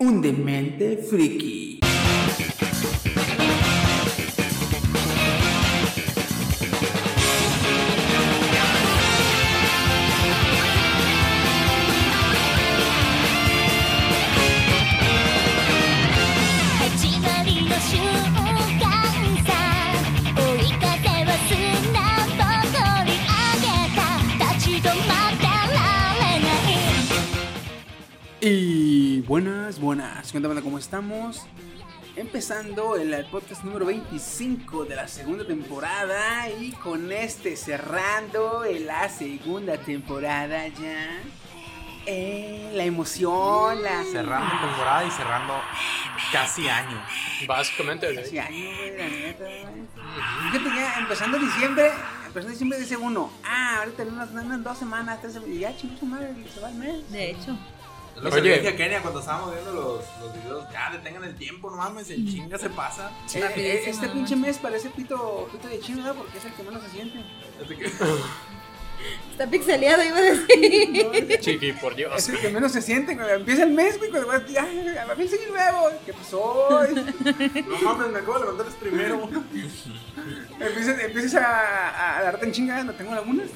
un demente friki. Buenas. Cuéntame cómo estamos. Empezando el, podcast número 25 de la segunda temporada. Y con este cerrando en la segunda temporada ya. Eh, la emoción, la. Cerrando temporada y cerrando casi año. Básicamente, Casi año, güey, la neta. Fíjate ya, empezando diciembre, empezando diciembre dice uno, ah, ahorita en unas, unas dos semanas, tres semanas, y ya chingó su madre, se va el mes. De hecho. Es lo que Oye. le dije a Kenia cuando estábamos viendo los, los videos. Ya, detengan el tiempo, no mames, el chinga se pasa. Eh, eh, este pinche mes parece pito, pito de chino, ¿verdad? Porque es el que menos se siente. Está pixeleado, iba a decir. Chiqui, por Es Dios. el que menos se siente, cuando empieza el mes, güey, cuando vas, ya, a mí sigue nuevo. ¿Qué pasó? No mames, me acabo de levantar el primero. empiezas, empiezas a, a darte en chingada, no tengo lagunas.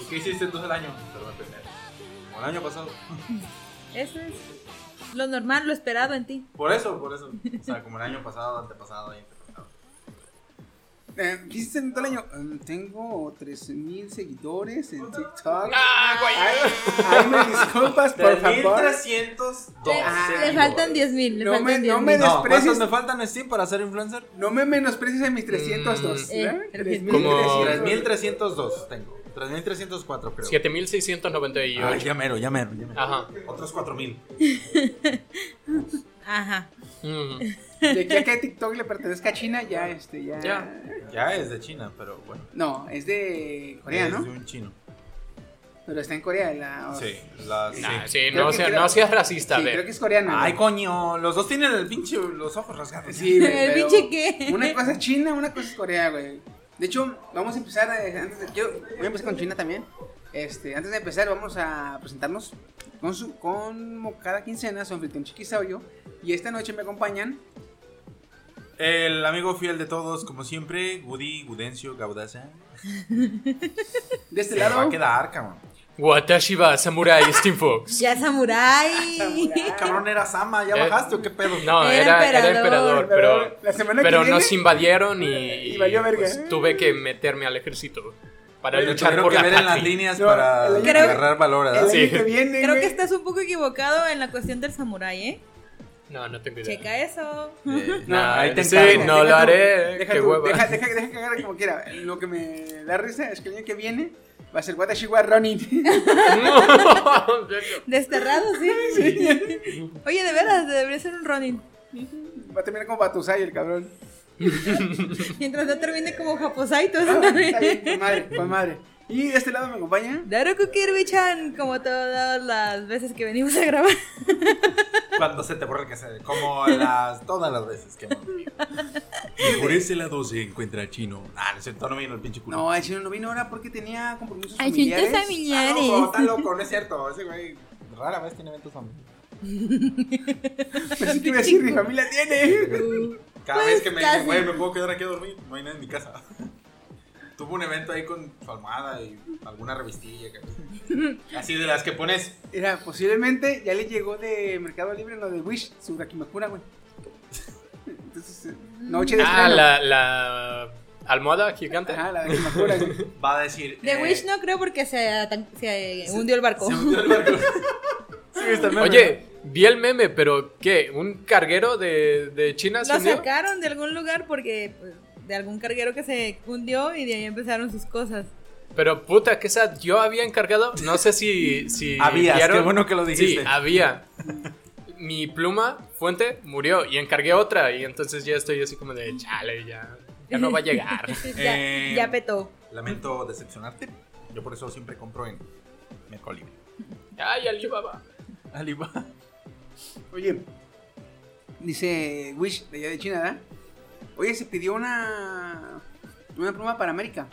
¿Y qué hiciste todo el año? Como el año pasado. Eso es lo normal, lo esperado en ti. Por eso, por eso. O sea, como el año pasado, antepasado y antepasado. Eh, ¿Qué hiciste en todo el año? Eh, tengo 13.000 seguidores en TikTok. ¡Ah, güey! Ay, ay, me disculpas, por favor. 3302. Ah, Le faltan 10 mil. Le No faltan me- 10 no me mil. No, ¿cuántos desprecies. me faltan en Steam para ser influencer? No me menosprecies en mis 302. Eh, ¿eh? el 3.300. Como- 3302 tengo. 3304 creo. 7698. Ay, ya mero, ya mero, ya mero. Ajá. Otros 4000. Ajá. Mm. Ya, que TikTok le pertenezca a China, ya este, ya. Ya. Ya es de China, pero bueno. No, es de Corea, es ¿no? de un chino. Pero está en Corea. La... Sí, la, Nah, sí. no, sea- creo- no seas racista, Sí, creo que es coreana. Ay, coño, los dos tienen el pinche los ojos rasgados. Sí, güey, ¿El pinche qué? Una cosa es China, una cosa es Corea, güey. De hecho, vamos a empezar. eh, antes de, yo voy a empezar con China también. Este, antes de empezar, vamos a presentarnos con su, como cada quincena, su anfitrión Chiquisao y esta noche me acompañan. El amigo fiel de todos, como siempre, Woody, Gudencio, Gaudaza. De este Se va lado. a quedar, cabrón. Watashi wa Samurai Steam Fox. Ya samurai. Samurai. Cabrón, era Sama, ¿ya Eh, bajaste o qué pedo? No, Era era, era emperador. pero, La semana pero que viene. nos invadieron y, Y valió verga. pues, tuve que meterme al ejército para Pero luchar por que la ver en las líneas No, para agarrar valor, ¿verdad? Sí. que viene. Creo que estás un poco equivocado en la cuestión del samurai, ¿eh? No, no tengo idea. Checa eso. Eh, No, ahí te sí, encargo. no lo Deja tú, haré. Deja Qué tú, hueva. Deja, deja, deja que haga como quiera. Lo que me da risa es que el año que viene va a ser Watashi wa Ronin. Desterrado, sí. Oye, de veras, debería ser un Ronin. Va a terminar como Batusai el cabrón. Mientras no termine como Japosai, tú Ah, está bien, con madre, con madre. Y de este lado me acompaña. Daruku Kirby-chan, como todas las veces que venimos a grabar. Cuando se te borra el que se como las todas las veces que hemos vivido. Y por ese lado se encuentra chino. Ah, no cierto, no vino el pinche culo. No, el chino no vino ahora porque tenía compromisos Asuntos familiares. Está familiares. loco, está loco, no es cierto. Ese güey rara vez tiene eventos familiares. Pensé que iba a decir, mi familia tiene. Cada Pues vez que me dicen, güey, me puedo quedar aquí a dormir, no hay nadie en mi casa. Tuvo un evento ahí con su almohada y alguna revistilla. Así de las que pones. Era, posiblemente ya le llegó de Mercado Libre lo de Wish, su Gakimakura, güey. Entonces, eh, noche de Ah, estreno. la, la almohada gigante. Ajá, la Gakimakura, güey. Va a decir. De eh, Wish no creo porque se, atan- se hundió el barco. Se hundió el barco. Sí, está el meme, Oye, vi el meme, pero ¿qué? ¿Un carguero de, de China se Lo hundió? sacaron de algún lugar porque pues, de algún carguero que se hundió y de ahí empezaron sus cosas. Pero puta, que esa yo había encargado, no sé si, si Habías, vieron. qué bueno que lo dijiste. Sí, había. mi pluma, fuente, murió y encargué otra y entonces ya estoy así como de chale, ya, ya no va a llegar. ya, Eh, ya petó. Lamento decepcionarte. Yo por eso siempre compro en Mercado Libre. Ay, Alibaba. Alibaba. Oye, dice Wish de allá de China, ¿verdad? Oye, se pidió una una pluma para América,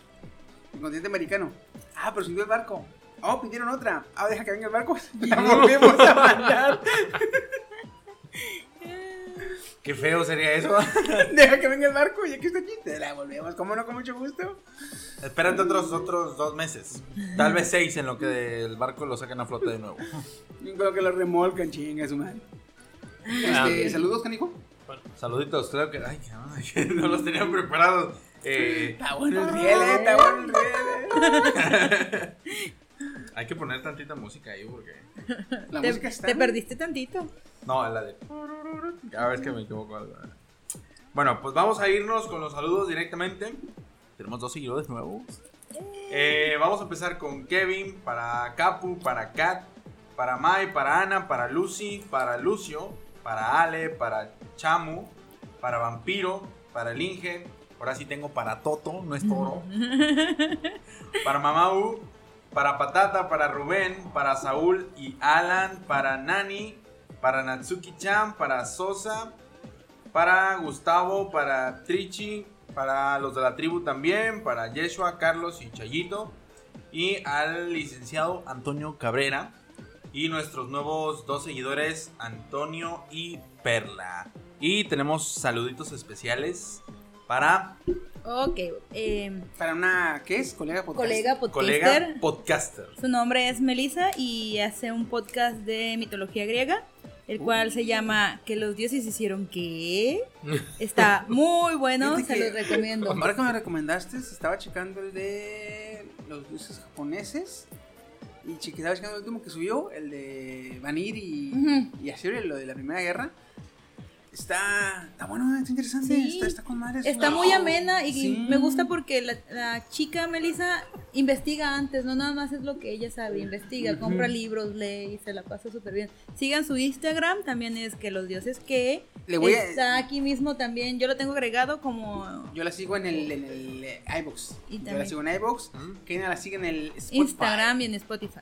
el continente americano. Ah, pero subió el barco. Oh, pidieron otra. Ah, deja que venga el barco. La volvemos a mandar. Qué feo sería eso. Deja que venga el barco y aquí está aquí. Te la volvemos. ¿Cómo no? Con mucho gusto. Espérate otros, otros dos meses. Tal vez seis en lo que el barco lo saquen a flote de nuevo. Yo creo que lo remolcan, chinga su madre. Este, saludos, canijo. Saluditos, creo que. Ay, no los tenían preparados. Eh, Está bueno el riel, eh, está bueno el riel. eh. hay que poner tantita música ahí porque. La Te, música está. te perdiste tantito. No, la de. Cada vez que me equivoco. algo. Bueno, pues vamos a irnos con los saludos directamente. Tenemos dos seguidores nuevos. Eh, vamos a empezar con Kevin, para Capu, para Kat, para Mai, para Ana, para Lucy, para Lucio, para Ale, para Chamu, para Vampiro, para el Inge. Ahora sí tengo para Toto, no es Toro. para Mamau, para Patata, para Rubén, para Saúl y Alan, para Nani, para Natsuki-chan, para Sosa, para Gustavo, para Trichi, para los de la tribu también, para Yeshua, Carlos y Chayito, y al licenciado Antonio Cabrera, y nuestros nuevos dos seguidores, Antonio y Perla. Y tenemos saluditos especiales para Ok, eh, Para una, ¿qué es? Colega podcast. colega podcaster. colega podcaster. Su nombre es Melissa y hace un podcast de mitología griega, el cual se llama Que los dioses hicieron qué. Está muy bueno, se los recomiendo. Ahora que me recomendaste, estaba checando el de los dioses japoneses. Y estaba checando el último que subió, el de Vanir y, Ujú. y Asiria, lo de la Primera Guerra. Está, está bueno, está interesante, Sí. está, está con madres. Está muy amena y Sí. me gusta porque la, la chica Melissa investiga antes, no nada más es lo que ella sabe, investiga, compra libros, lee y se la pasa súper bien. Sigan su Instagram, también es que los dioses que Le voy a- está aquí mismo también, yo lo tengo agregado como Yo la sigo en el, en el eh, iVoox. Y Yo la sigo en iVoox. Keina la sigue en el Spotify. Instagram y en Spotify.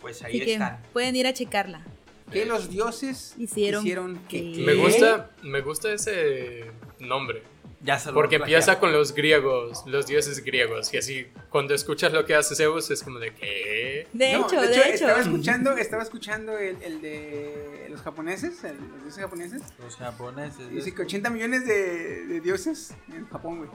Pues Así que pueden ir a checarla. Que los dioses Hicieron hicieron, que... que- Me gusta, me gusta ese nombre. Ya se lo Porque empieza con los griegos, los dioses griegos. Y así, cuando escuchas lo que hace Zeus, es como de ¿qué? De No, hecho, de hecho. Estaba escuchando, estaba escuchando el, el de los japoneses, el- los dioses japoneses. Los japoneses. Dice que 80 millones de, de dioses en Japón, güey.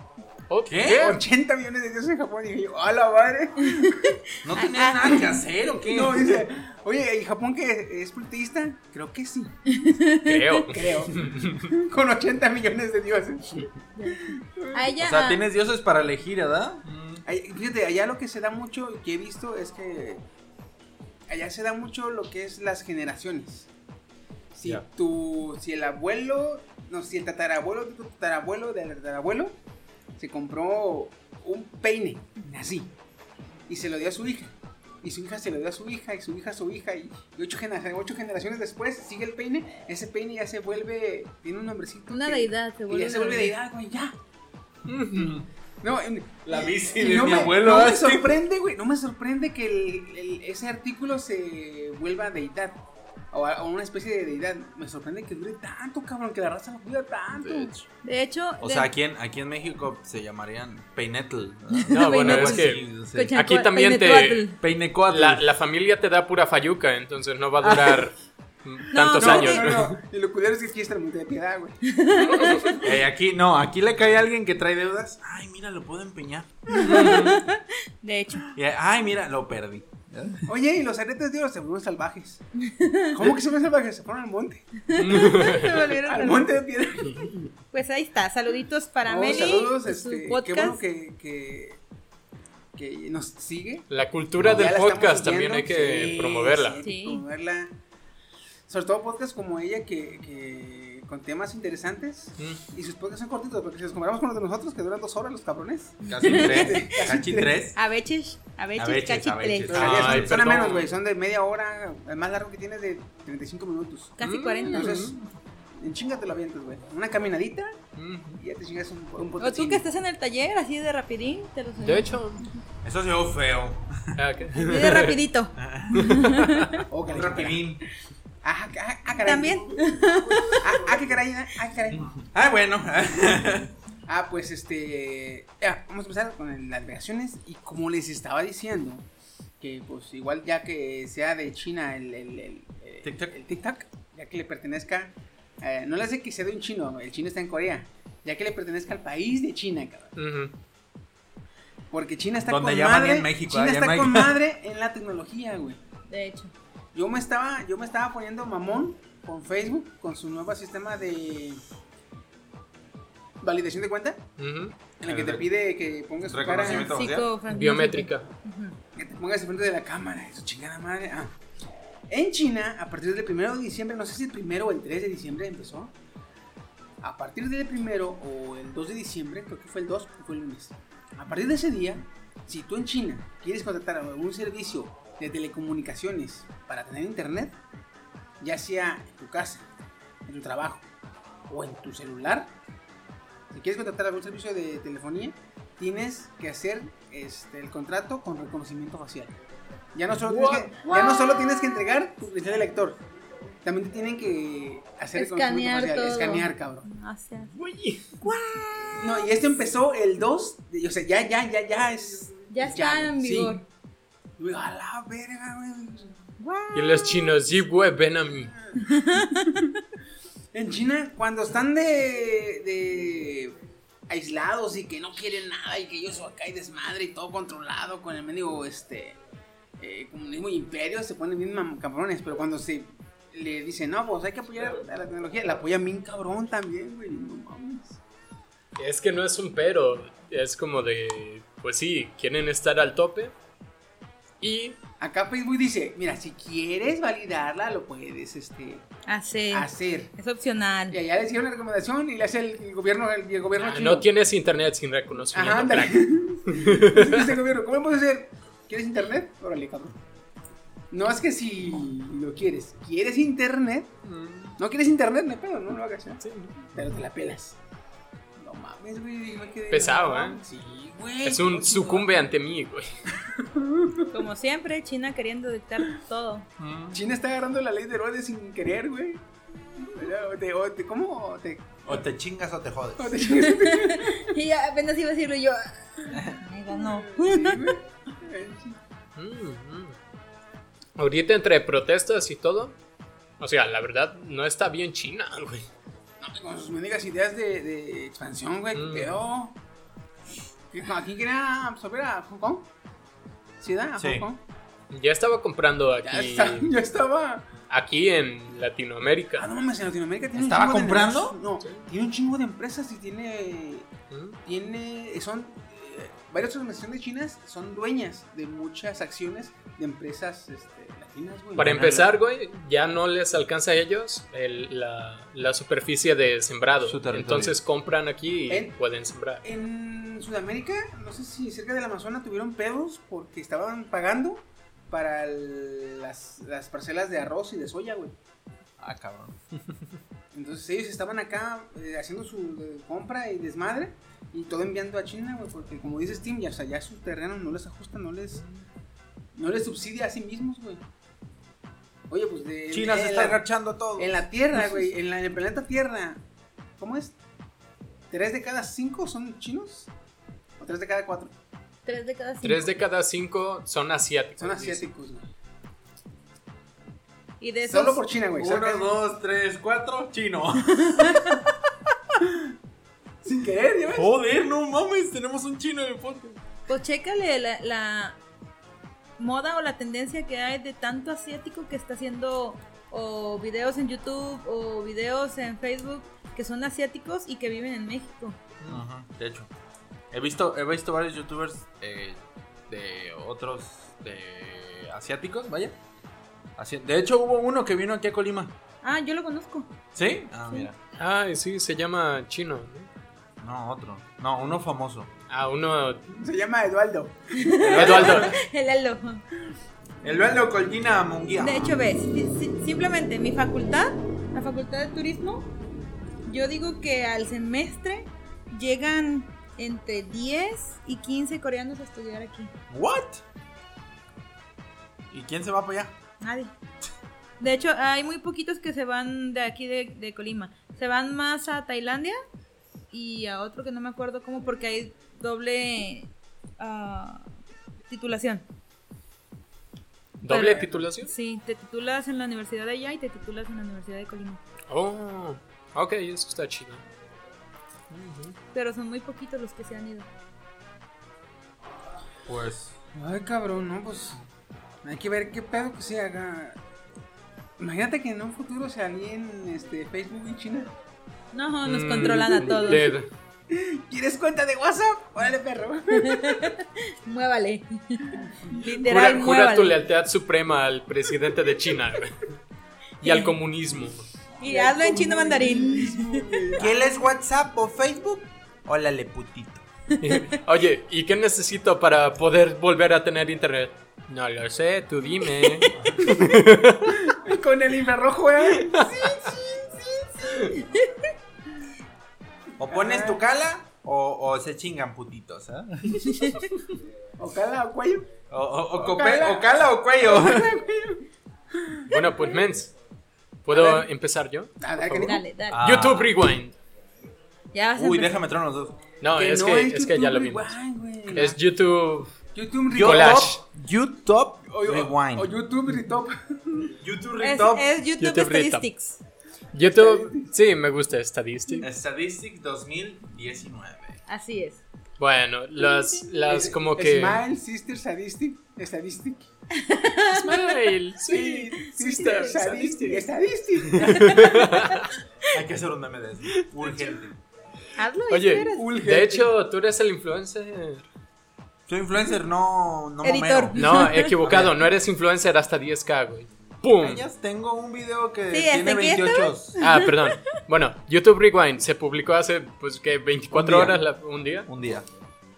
¿Qué? 80 millones de dioses en Japón. Y dije yo, ¡a la madre! ¿No tenían nada que hacer o qué? No, dice, oye, ¿y Japón que es politeísta? Creo que sí, Creo. creo. Con 80 millones de dioses. O sea, ah, tienes dioses para elegir, ¿verdad? Ay, Fíjate, allá lo que se da mucho, que he visto, es que allá se da mucho lo que es las generaciones. Si tu, si el abuelo, no, si el tatarabuelo de tu tatarabuelo del tatarabuelo se compró un peine, así, y se lo dio a su hija. Y su hija se lo dio a su hija, y su hija a su hija, y, y ocho, genera- ocho generaciones después sigue el peine, ese peine ya se vuelve, tiene un nombrecito. Una que- deidad, se y vuelve ya se vuelve deidad, güey, ya. No, en- La bici y de no mi me, abuelo. No me sorprende, güey. No me sorprende que el- el- ese artículo se vuelva deidad. O, a- una especie de deidad. Me sorprende que dure tanto, cabrón. Que la raza lo cuida tanto. De hecho. De hecho, O de- sea, aquí en, aquí en México se llamarían peinetl. No, bueno, es que aquí también te... La, la familia te da pura fayuca, entonces no va a durar mm, tantos no, años. No, no. Y lo culero es que aquí está el monte de piedad, güey. Eh, aquí, no, aquí le cae a alguien que trae deudas. Ay, mira, lo puedo empeñar. de hecho, Y, ay, mira, lo perdí. Oye, y los aretes de oro se vuelven salvajes. ¿Cómo que se vuelven salvajes? Se fueron al monte. se volvieron Al monte de piedra. pues ahí está. Saluditos para Oh, Meli, saludos, su este, Qué bueno que, que, que nos sigue. La cultura del podcast también hay que Sí, promoverla. sí, hay que Sí. promoverla. Sobre todo podcasts como ella que, que con temas interesantes. Mm. Y sus podcasts son cortitos, porque si los comparamos con los de nosotros, que duran dos horas los cabrones. Casi tres. Casi tres. A veces, a veces, veces. tres. Son, son a menos, güey. Son de media hora. El más largo que tienes de 35 minutos. Casi 40. Entonces, en chinga te lo avientas, güey. Una caminadita Mm. y ya te chingas un, un O tú que estás en el taller, así de rapidín, te los De hecho, Eso se ve feo. ah, de rapidito. Oh, rapidín. Ah, ah, ah, caray. También. Ah, ah, qué caray, ah, ah, qué caray. Ah, bueno. Ah, pues este. Ya, vamos a empezar con las reacciones. Y como les estaba diciendo, que pues igual ya que sea de China el, el, el, TikTok. el TikTok, ya que le pertenezca. eh, no le hace que sea de un chino, el chino está en Corea. Ya que le pertenezca al país de China, cabrón. Ujú. Porque China está Donde con madre. en México, China en está con México. madre en la tecnología, güey. De hecho. Yo me estaba, yo me estaba poniendo mamón con Facebook, con su nuevo sistema de validación de cuenta, en la que te pide que pongas tu cara, Biométrica. que te pongas enfrente de la cámara, eso chingada madre. Ah. En China, a partir del primero de diciembre, no sé si el primero o el 3 de diciembre empezó. A partir del primero o el 2 de diciembre, creo que fue el 2, porque fue el lunes. A partir de ese día, si tú en China quieres contratar algún servicio de telecomunicaciones para tener internet, ya sea en tu casa, en tu trabajo o en tu celular, si quieres contratar algún servicio de telefonía, tienes que hacer este, el contrato con reconocimiento facial. Ya no, solo tienes que, ya no solo tienes que entregar tu credencial de lector, también te tienen que hacer Escanear reconocimiento facial, todo. escanear, cabrón. O sea, Uy. No, y esto empezó el 2, de- o sea, ya, ya, ya, ya es... ya está en vigor. Digo, a la verga, güey. Y los chinos, sí, güey, ven a mí. En China, cuando están de, de aislados y que no quieren nada y que ellos acá hay desmadre y todo controlado con el medio este eh, comunismo y imperio, se ponen bien cabrones, pero cuando se le dicen, no, pues hay que apoyar a la tecnología, la apoyan bien cabrón también, güey, no mames. Es que no es un pero, es como de, pues sí, quieren estar al tope. Y Acá Facebook dice, mira, si quieres validarla, lo puedes este, Hacer. hacer. Es opcional. Y allá le hicieron la recomendación y le hace el, el gobierno, el, el gobierno ah, chino. no tienes internet sin reconocimiento. Ajá, ándale. crack. Dice el gobierno, ¿cómo puedes hacer? ¿Quieres internet? Órale, cabrón. No es que si lo quieres, ¿quieres internet? ¿No quieres internet? No hay pedo, no lo hagas, ¿eh? Sí. Pero te la pelas. No mames, güey. me quedé- Pesado, ¿eh? Sí, güey. Es un sucumbe ante mí, güey. Como siempre, China queriendo dictar todo. China está agarrando la ley de Herodes sin querer, güey. O te- o te- ¿Cómo? te, O te chingas o te jodes. o te chingas? Y ya apenas iba a decirlo yo. Me ganó. Mm, mm. Ahorita entre protestas y todo. O sea, la verdad, no está bien China, güey. Con sus mendigas ideas de, de expansión, güey. Mm. ¿Qué pedo? ¿Qué- ¿A quién quería absorber a Hong Kong? ¿Sí, da? ¿A Sí. Hong Kong? Ya estaba comprando Ya, aquí, está- ya estaba. aquí en Ah, Latinoamérica. no mames, en Latinoamérica tiene ¿Estaba un chingo de comprando? no, tiene un chingo de empresas y tiene. Mm. Tiene. Son. eh, varias organizaciones chinas son dueñas de muchas acciones de empresas este, latinas, güey. Para empezar, güey, ya no les alcanza a ellos el- la, la superficie de sembrado. Entonces compran aquí y En- pueden sembrar. En Sudamérica, no sé si cerca del Amazonas tuvieron pedos porque estaban pagando para el- las, las parcelas de arroz y de soya, güey. Ah, cabrón. Entonces ellos estaban acá eh, haciendo su eh, compra y desmadre y todo enviando a China, güey, porque como dice Steam, ya, o sea, ya sus terrenos no les ajustan, no les, no les subsidia a sí mismos, güey. Oye, pues de... China se en está agachando todo. En la Tierra, güey, en, la- en el planeta Tierra, ¿cómo es? ¿Tres de cada cinco son chinos? ¿O tres de cada cuatro? Tres de cada cinco. Tres de cada cinco son asiáticos. Son asiáticos, güey. Y de esos. Solo por China, güey. Uno, dos, tres, cuatro, chino. Sin querer, ¿ya ves? Joder, no mames, tenemos un chino en el podcast. Pues chécale la, la moda o la tendencia que hay de tanto asiático que está haciendo o videos en YouTube o videos en Facebook que son asiáticos y que viven en México. Ajá, de hecho. He visto, he visto varios youtubers eh, de otros de asiáticos, vaya. Así- de hecho, hubo uno que vino aquí a Colima. Ah, yo lo conozco. ¿Sí? Ah, mira. Ah, sí, se llama Chino. ¿No? Otro. No, uno famoso. Ah, uno. Se llama Eduardo. Eduardo. El Elo. El Valdo Colina Munguía. De hecho, ves, si- si- simplemente mi facultad, la facultad de turismo, yo digo que al semestre llegan entre 10 y 15 coreanos a estudiar aquí. ¿What? ¿Y quién se va para allá? Nadie. De hecho, hay muy poquitos que se van de aquí de, de Colima. Se van más a Tailandia y a otro que no me acuerdo cómo porque hay doble ah, titulación. ¿Doble Pero- titulación? Sí, te titulas en la universidad de allá y te titulas en la universidad de Colima. Oh, ok, eso está chido. Pero son muy poquitos los que se han ido. Pues. Ay, cabrón, no, pues. Hay que ver qué pedo que se haga. Imagínate que en un futuro se alíen este, Facebook y China. No, nos Mm, controlan a todos. dead. ¿Quieres cuenta de WhatsApp? Órale, perro. Muévale. Jura, Literal, jura muévale. tu lealtad suprema al presidente de China y al comunismo. Y hazlo en chino mandarín. ¿Quieres WhatsApp o Facebook? Órale, putito. Oye, ¿y qué necesito para poder volver a tener internet? No lo sé, tú dime. Con el infrarrojo, ¿eh? O pones tu cala o, o se chingan putitos, ¿ah? O cala o cuello. O, o, o, cope- cala. o cala o cuello. Bueno, pues mens, ¿puedo empezar yo? A ver, ¿qué dijo? Dale, dale. Ah. YouTube Rewind. Ya vas a Uy, empezar. déjame tronar los dos. No, Que es, no que, es es que ya lo vimos. Rewind. Es YouTube. YouTube Yo- Rewind. Collage. YouTube Rewind. o YouTube Retop. YouTube Es, Retop. es YouTube, YouTube Retop. Statistics. YouTube, sí, me gusta Statistics. Statistics 2019. Así es. Bueno, las, las como que. Smile, Sister Sadistic. Statistic. Smile, sí, Sister Sadistic. Statistic. Hay que hacer un meme de eso. Urgente. Hazlo y Oye, de hecho, tú eres el influencer. Soy influencer, no, no Editor. No, equivocado, no eres influencer hasta 10k, güey. ¡Pum! Ellas tengo un video que Sí, tiene ¿hasta qué 28. Ah, perdón. Bueno, YouTube Rewind se publicó hace, pues, que 24 Un horas, la- un día. Un día.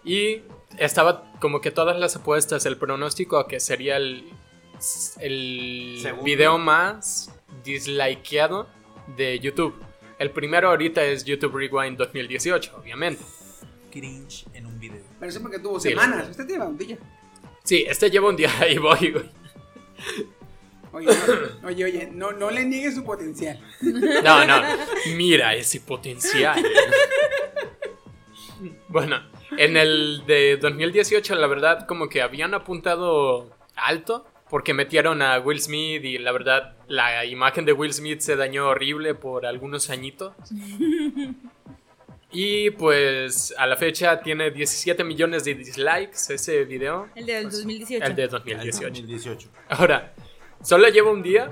Y estaba como que todas las apuestas, el pronóstico a que sería el, el Segundo. video más dislikeado de YouTube. El primero ahorita es YouTube Rewind 2018, obviamente. Cringe en un video. Pero eso porque tuvo Sí, semanas. Usted lleva un día. Sí, este lleva un día y voy, güey. Oye, no, oye, oye, no, no le niegues su potencial. No, no. Mira ese potencial. Bueno, en el de 2018, la verdad, como que habían apuntado alto. Porque metieron a Will Smith y la verdad, la imagen de Will Smith se dañó horrible por algunos añitos. Y pues a la fecha tiene 17 millones de dislikes ese video. El del 2018. El de El 2018. 2018. Ahora, solo lleva un día.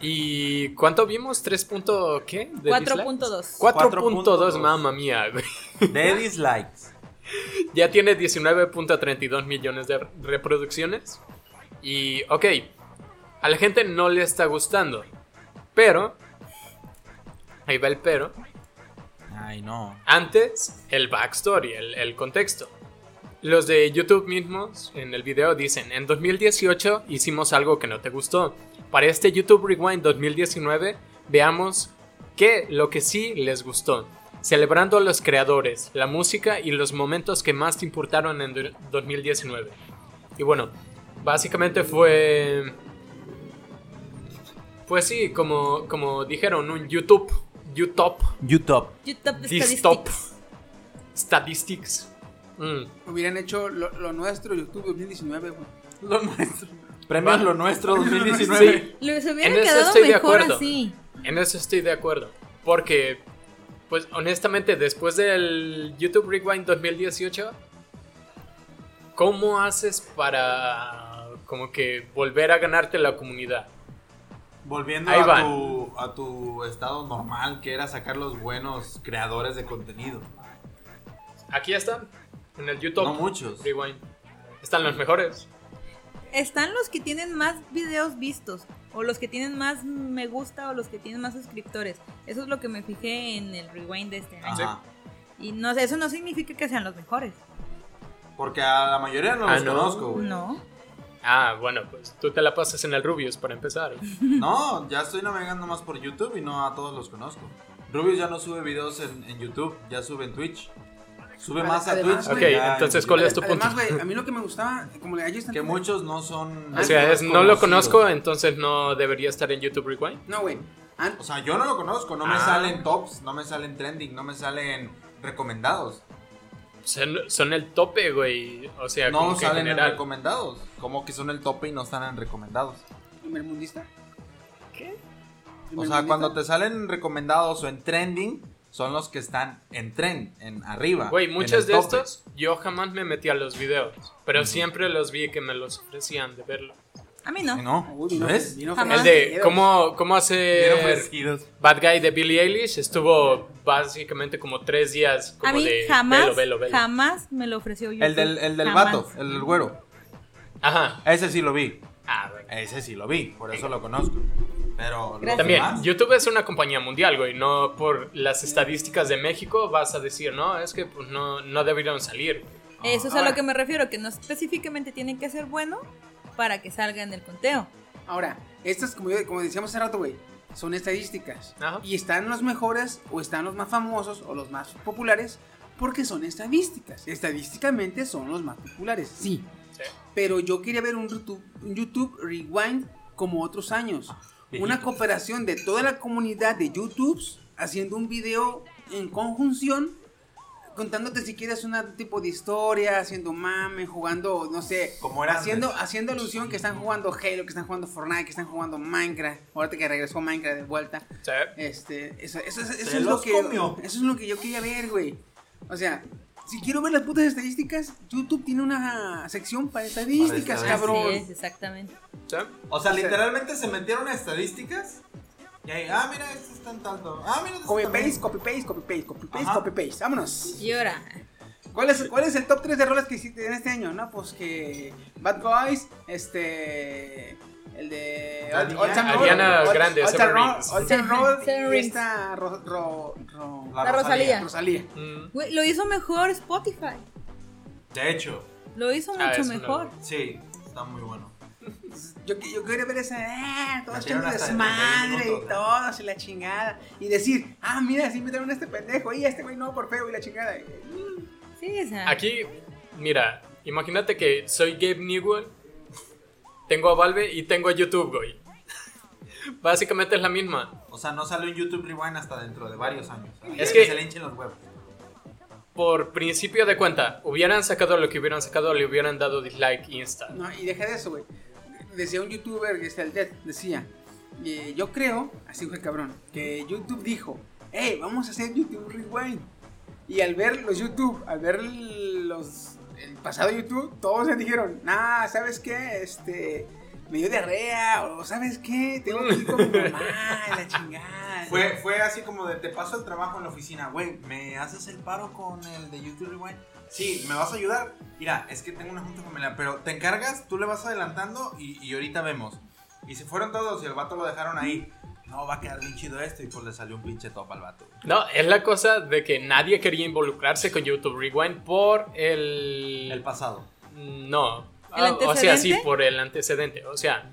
¿Y cuánto vimos? ¿3 punto qué? de dislikes? 4.2. 4.2, mamma mía, güey. De dislikes. Ya tiene 19.32 millones de reproducciones. Y, ok, a la gente no le está gustando. Pero, ahí va el pero. Ay, no. Antes, el backstory, el, el contexto. Los de YouTube mismos en el video dicen, en 2018 hicimos algo que no te gustó. Para este YouTube Rewind 2019, veamos qué lo que sí les gustó. Celebrando a los creadores, la música y los momentos que más te importaron en do- 2019. Y bueno, básicamente fue... Pues sí, como, como dijeron, un YouTube, YouTube YouTube. YouTube Distop. Statistics. Statistics. Mm. Hubieran hecho lo, lo nuestro YouTube 2019, güey. Lo nuestro. Premios lo nuestro 2019. Sí, Les hubiera En eso quedado estoy de mejor acuerdo. así. en eso estoy de acuerdo. Porque, pues honestamente, después del YouTube Rewind 2018, ¿cómo haces para como que volver a ganarte la comunidad? Volviendo a tu, a tu estado normal, que era sacar los buenos creadores de contenido. Aquí están, en el YouTube No muchos. Rewind. Están los mejores. Están los que tienen más videos vistos. O los que tienen más me gusta o los que tienen más suscriptores. Eso es lo que me fijé en el rewind de este año. Ajá. Y no sé, eso no significa que sean los mejores. Porque a la mayoría no Ah, los ¿no? conozco, güey. No. Ah, bueno, pues tú te la pasas en el Rubius para empezar. No, ya estoy navegando más por YouTube y no a todos los conozco. Rubius ya no sube videos en, en YouTube, ya sube en Twitch. Sube más a además, Twitch. Ok, ya en entonces. ¿cuál es tu punto? Además, güey, a mí lo que me gustaba, como le Que muchos no son. O sea, es, no lo conozco, entonces no debería estar en YouTube Rewind. No, güey. O sea, yo no lo conozco, no me Ah. salen tops, no me salen trending, no me salen recomendados. Son, son el tope, güey. O sea, No como que en salen en recomendados. Como que son el tope y no están en recomendados. ¿Primermundista? ¿Qué? O sea, cuando te salen recomendados o en trending, son los que están en trend, en arriba. Güey, muchos de tope. estos yo jamás me metí a los videos. Pero siempre los vi que me los ofrecían de verlo. A mí no. ¿No? Vino Jamás. El de cómo, cómo hacer. Bad Guy de Billie Eilish estuvo básicamente como tres días como A mí de jamás, velo, velo, velo. jamás me lo ofreció YouTube. El del, el del Jamás. vato, el del güero. Ajá. Ese sí lo vi. Ah, bueno. Ese sí lo vi, por eso lo conozco. Pero. También, demás- YouTube es una compañía mundial, güey. No por las estadísticas de México vas a decir, no, es que pues, no, no deberían salir. Eso es a lo que me refiero, que no específicamente tienen que ser bueno para que salga en el conteo. Ahora, estas, como, yo- como decíamos hace rato, güey, son estadísticas. Ajá. Y están los mejores, o están los más famosos, o los más populares, porque son estadísticas. Estadísticamente son los más populares, sí. Sí. Pero yo quería ver un YouTube, un YouTube Rewind como otros años. Una cooperación de toda la comunidad de YouTubes haciendo un video en conjunción, contándote si quieres un tipo de historia, haciendo mame, jugando, no sé, Como era haciendo, antes. haciendo alusión que están jugando Halo, que están jugando Fortnite, que están jugando Minecraft. Ahorita que regresó Minecraft de vuelta. Sí. Este, eso, eso, es- eso Se es lo que comió. eso es lo que yo quería ver, güey. O sea, si quiero ver las putas estadísticas, YouTube tiene una sección para estadísticas, Para cabrón. Así es, exactamente. Sí. O sea, literalmente se metieron a estadísticas. Y ahí, ah, mira, este está en tanto. Ah, mira, este Copy paste, copy paste, copy paste, copy paste, Ajá. copy paste. Vámonos. Y ahora, ¿Cuál es, ¿Cuál es el top 3 de roles que hiciste en este año? No, pues que Bad Boys, este el de Ariana- Grande, Road, Rings. Sí, y esta Ro, Ro- Ro- La Rosalía. Rosalía. Mm. lo hizo mejor Spotify. De hecho, Lo hizo Ah, mucho mejor. lo- sí, está muy bueno. Yo, yo quería ver ese, eh, todo echando hasta desmadre 31 y todo, así la chingada. Y decir, ah, mira, así metieron a este pendejo, y este güey no, por feo, y la chingada. Sí, o sea. Aquí, mira, imagínate que soy Gabe Newell, tengo a Valve y tengo a YouTube, güey. Básicamente es la misma. O sea, no salió en YouTube Rewind hasta dentro de varios años. Es que- se le hinchen los huevos. Por principio de cuenta, hubieran sacado lo que hubieran sacado, le hubieran dado dislike insta. No, y deja de eso, güey. Decía un youtuber, que es el Dead, decía, eh, yo creo, así fue el cabrón, que YouTube dijo, hey, vamos a hacer YouTube Rewind. Y al ver los YouTube, al ver los, el pasado YouTube, todos se dijeron, nah, ¿sabes qué? Este, me dio diarrea, o ¿sabes qué? Tengo que ir con mi mamá, la chingada. Fue, fue así como de te paso el trabajo en la oficina, güey, ¿me haces el paro con el de YouTube Rewind? Sí, ¿me vas a ayudar? Mira, es que tengo una junta familiar, pero te encargas, tú le vas adelantando y, y ahorita vemos. Y se fueron todos y el vato lo dejaron ahí. No, va a quedar bien chido esto y pues le salió un pinche top al vato. No, es la cosa de que nadie quería involucrarse con YouTube Rewind por el... El pasado. No. ¿El Ah, o sea, sí, por el antecedente. O sea,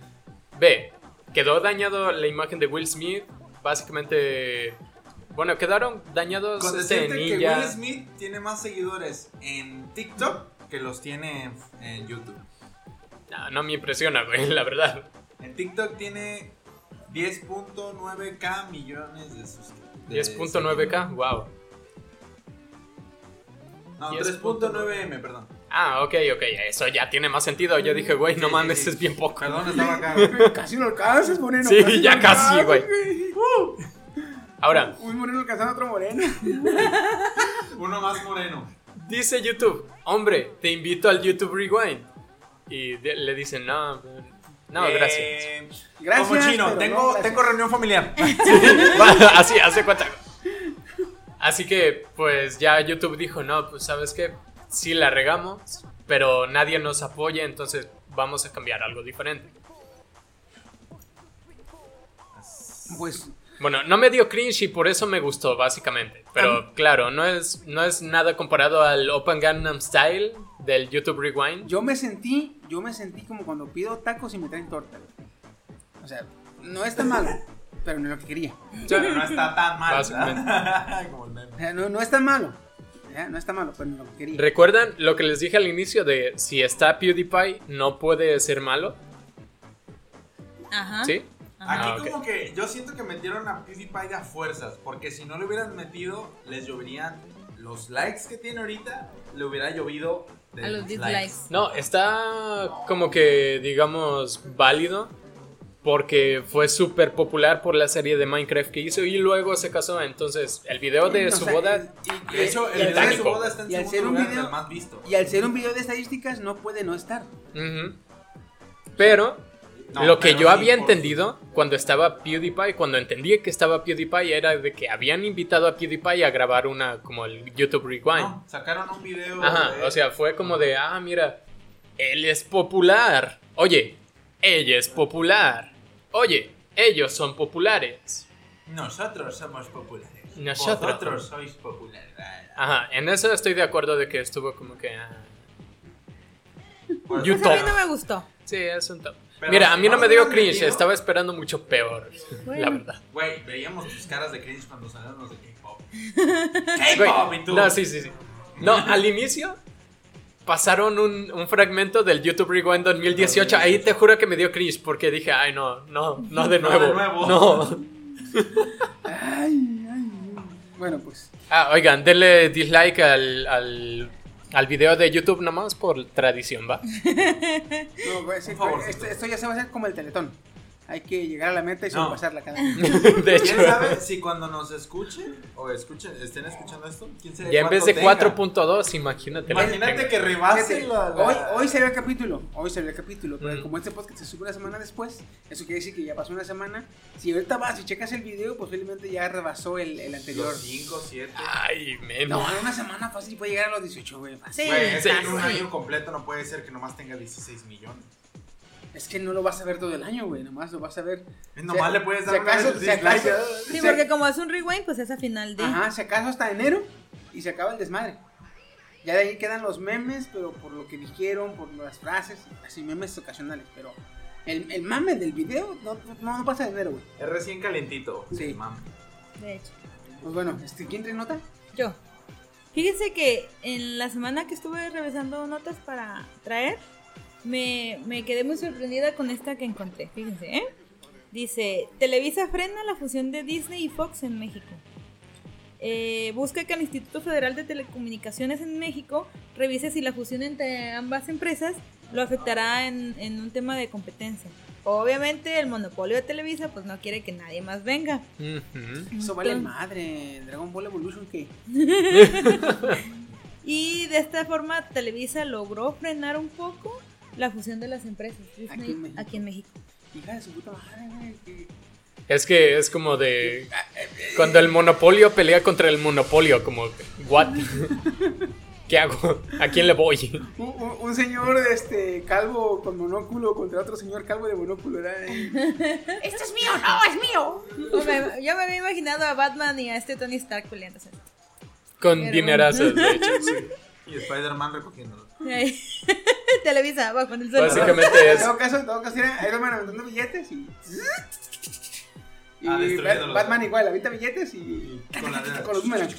ve, quedó dañado la imagen de Will Smith. Básicamente, bueno, quedaron dañados Con este que. Will Smith tiene más seguidores en TikTok que los tiene en, en YouTube. No, no me impresiona, güey, la verdad. En TikTok tiene 10.9k millones de suscriptores. 10.9k, wow. No, 10.9. 3.9m, perdón. Ah, ok, ok, eso ya tiene más sentido. Yo dije, güey, no Sí, mames, sí, sí. es bien poco. Perdón, estaba acá. Casi lo alcanzas, moreno. Sí, casi ya casi, güey. Uh, Ahora, un moreno alcanzando a otro moreno. Uno más moreno. dice YouTube, hombre, te invito al YouTube Rewind. Y de- le dicen, no, no, gracias. Eh, Gracias, Como chino, tengo, no, tengo reunión familiar. Así, hace cuenta. Así que, pues ya YouTube dijo, no, pues sabes qué, sí la regamos, pero nadie nos apoya, entonces vamos a cambiar algo diferente. Pues Bueno, no me dio cringe y por eso me gustó, básicamente. Pero claro, no es, no es nada comparado al Open Gangnam Style del YouTube Rewind. yo me sentí, yo me sentí como cuando pido tacos y me traen torta. O sea, no está malo, pero no es lo que quería. Pero no está tan mal. Básicamente. ¿verdad? Como el meme. O sea, no, no está malo. No está malo, pero no es lo que quería. ¿Recuerdan lo que les dije al inicio de si está PewDiePie no puede ser malo? Ajá. ¿Sí? Aquí Ah, como que yo siento que metieron a PewDiePie a fuerzas, porque si no lo hubieran metido, les lloverían los likes que tiene ahorita, le hubiera llovido A los dislikes. No, está como que, digamos, válido. Porque fue súper popular por la serie de Minecraft que hizo y luego se casó. Entonces, el video de O su sea, boda. y- De hecho, el al video de ser- su boda está en y al segundo ser un lugar video- más visto. Y al ser un video de estadísticas no puede no estar. Pero No, lo que yo sí, había por- entendido cuando estaba PewDiePie, cuando entendí que estaba PewDiePie, era de que habían invitado a PewDiePie a grabar una como el YouTube Rewind. No, sacaron un video. Ajá, de- o sea, fue como de, ah, mira, él es popular. Oye, ella es popular. Oye, ellos son populares. Nosotros somos populares. Nosotros. Vosotros sois populares. Ajá, en eso estoy de acuerdo de que estuvo como que... ah, Pues a YouTube. mí no me gustó. Sí, es un top. Pero Mira, si a mí no no me dio cringe, metido- estaba esperando mucho peor, la verdad. Güey, veíamos tus caras de cringe cuando salíamos de K-pop. K-pop y tú. No, sí, sí, sí. No, al inicio pasaron un, un fragmento del YouTube Rewind 2018. Ahí te juro que me dio cringe porque dije, ay, no, no, no de No nuevo. de nuevo. No. Ay, ay. Bueno, pues. Ah, oigan, denle dislike al, al, al video de YouTube nomás por tradición, ¿va? No, pues, esto, esto ya se va a hacer como el teletón. Hay que llegar a la meta y No. sobrepasarla cada De hecho, ¿Quién sabe si cuando nos escuchen o escuchen, estén escuchando esto? ¿Quién sabe ya en vez de cuánto 4.2, imagínate. Imagínate que rebase la, la- Hoy, hoy salió el capítulo, hoy salió el capítulo, pero Mm. como este podcast se sube una semana después, eso quiere decir que ya pasó una semana. Si ahorita vas y checas el video, posiblemente ya rebasó el, el anterior. Los 5, 7. Ay, No, menos. en una semana fácil puede llegar a los 18, güey. fácil. Sí. En un año completo no puede ser que nomás tenga 16 millones. Es que no lo vas a ver todo el año, güey, nomás lo vas a ver. Nomás Si- le puedes si dar una acaso- vez si acaso- dislike. Sí, si- porque como es un rewind, pues es a final de. Ajá, si acaso hasta enero y se acaba el desmadre. Ya de ahí quedan los memes, pero por lo que dijeron, por las frases, así memes ocasionales, pero el, el mame del video no, no, no pasa de enero, güey. Es recién calientito. Sí. Mami. De hecho. Pues bueno, este, ¿quién trae nota? Yo. Fíjense que en la semana que estuve revisando notas para traer, me, me quedé muy sorprendida con esta que encontré. Fíjense, ¿eh? Dice, Televisa frena la fusión de Disney y Fox en México. Eh, busca que el Instituto Federal de Telecomunicaciones en México revise si la fusión entre ambas empresas lo afectará en, en un tema de competencia. Obviamente el monopolio de Televisa pues no quiere que nadie más venga. Eso vale madre. Dragon Ball Evolution, ¿qué? Y de esta forma Televisa logró frenar un poco la fusión de las empresas Disney, Aquí en México. aquí en México. Hija de su puta madre, güey. Es que es como de. Cuando el monopolio pelea contra el monopolio, como, ¿what? ¿Qué hago? ¿A quién le voy? Un, un- un señor este, calvo con monóculo contra otro señor calvo de monóculo. Era, ¡Esto es mío! ¡No, es mío! O yo me había imaginado a Batman y a este Tony Stark peleándose. Con Pero- dinerazos, de hecho, sí. Y Spider-Man recogiéndolo. Televisa, abajo el suelo. Básicamente En es. todo caso, en todo caso era Iron Man aventando billetes y... Y Ah. Batman igual, avienta billetes y... Con la Con los boomerang.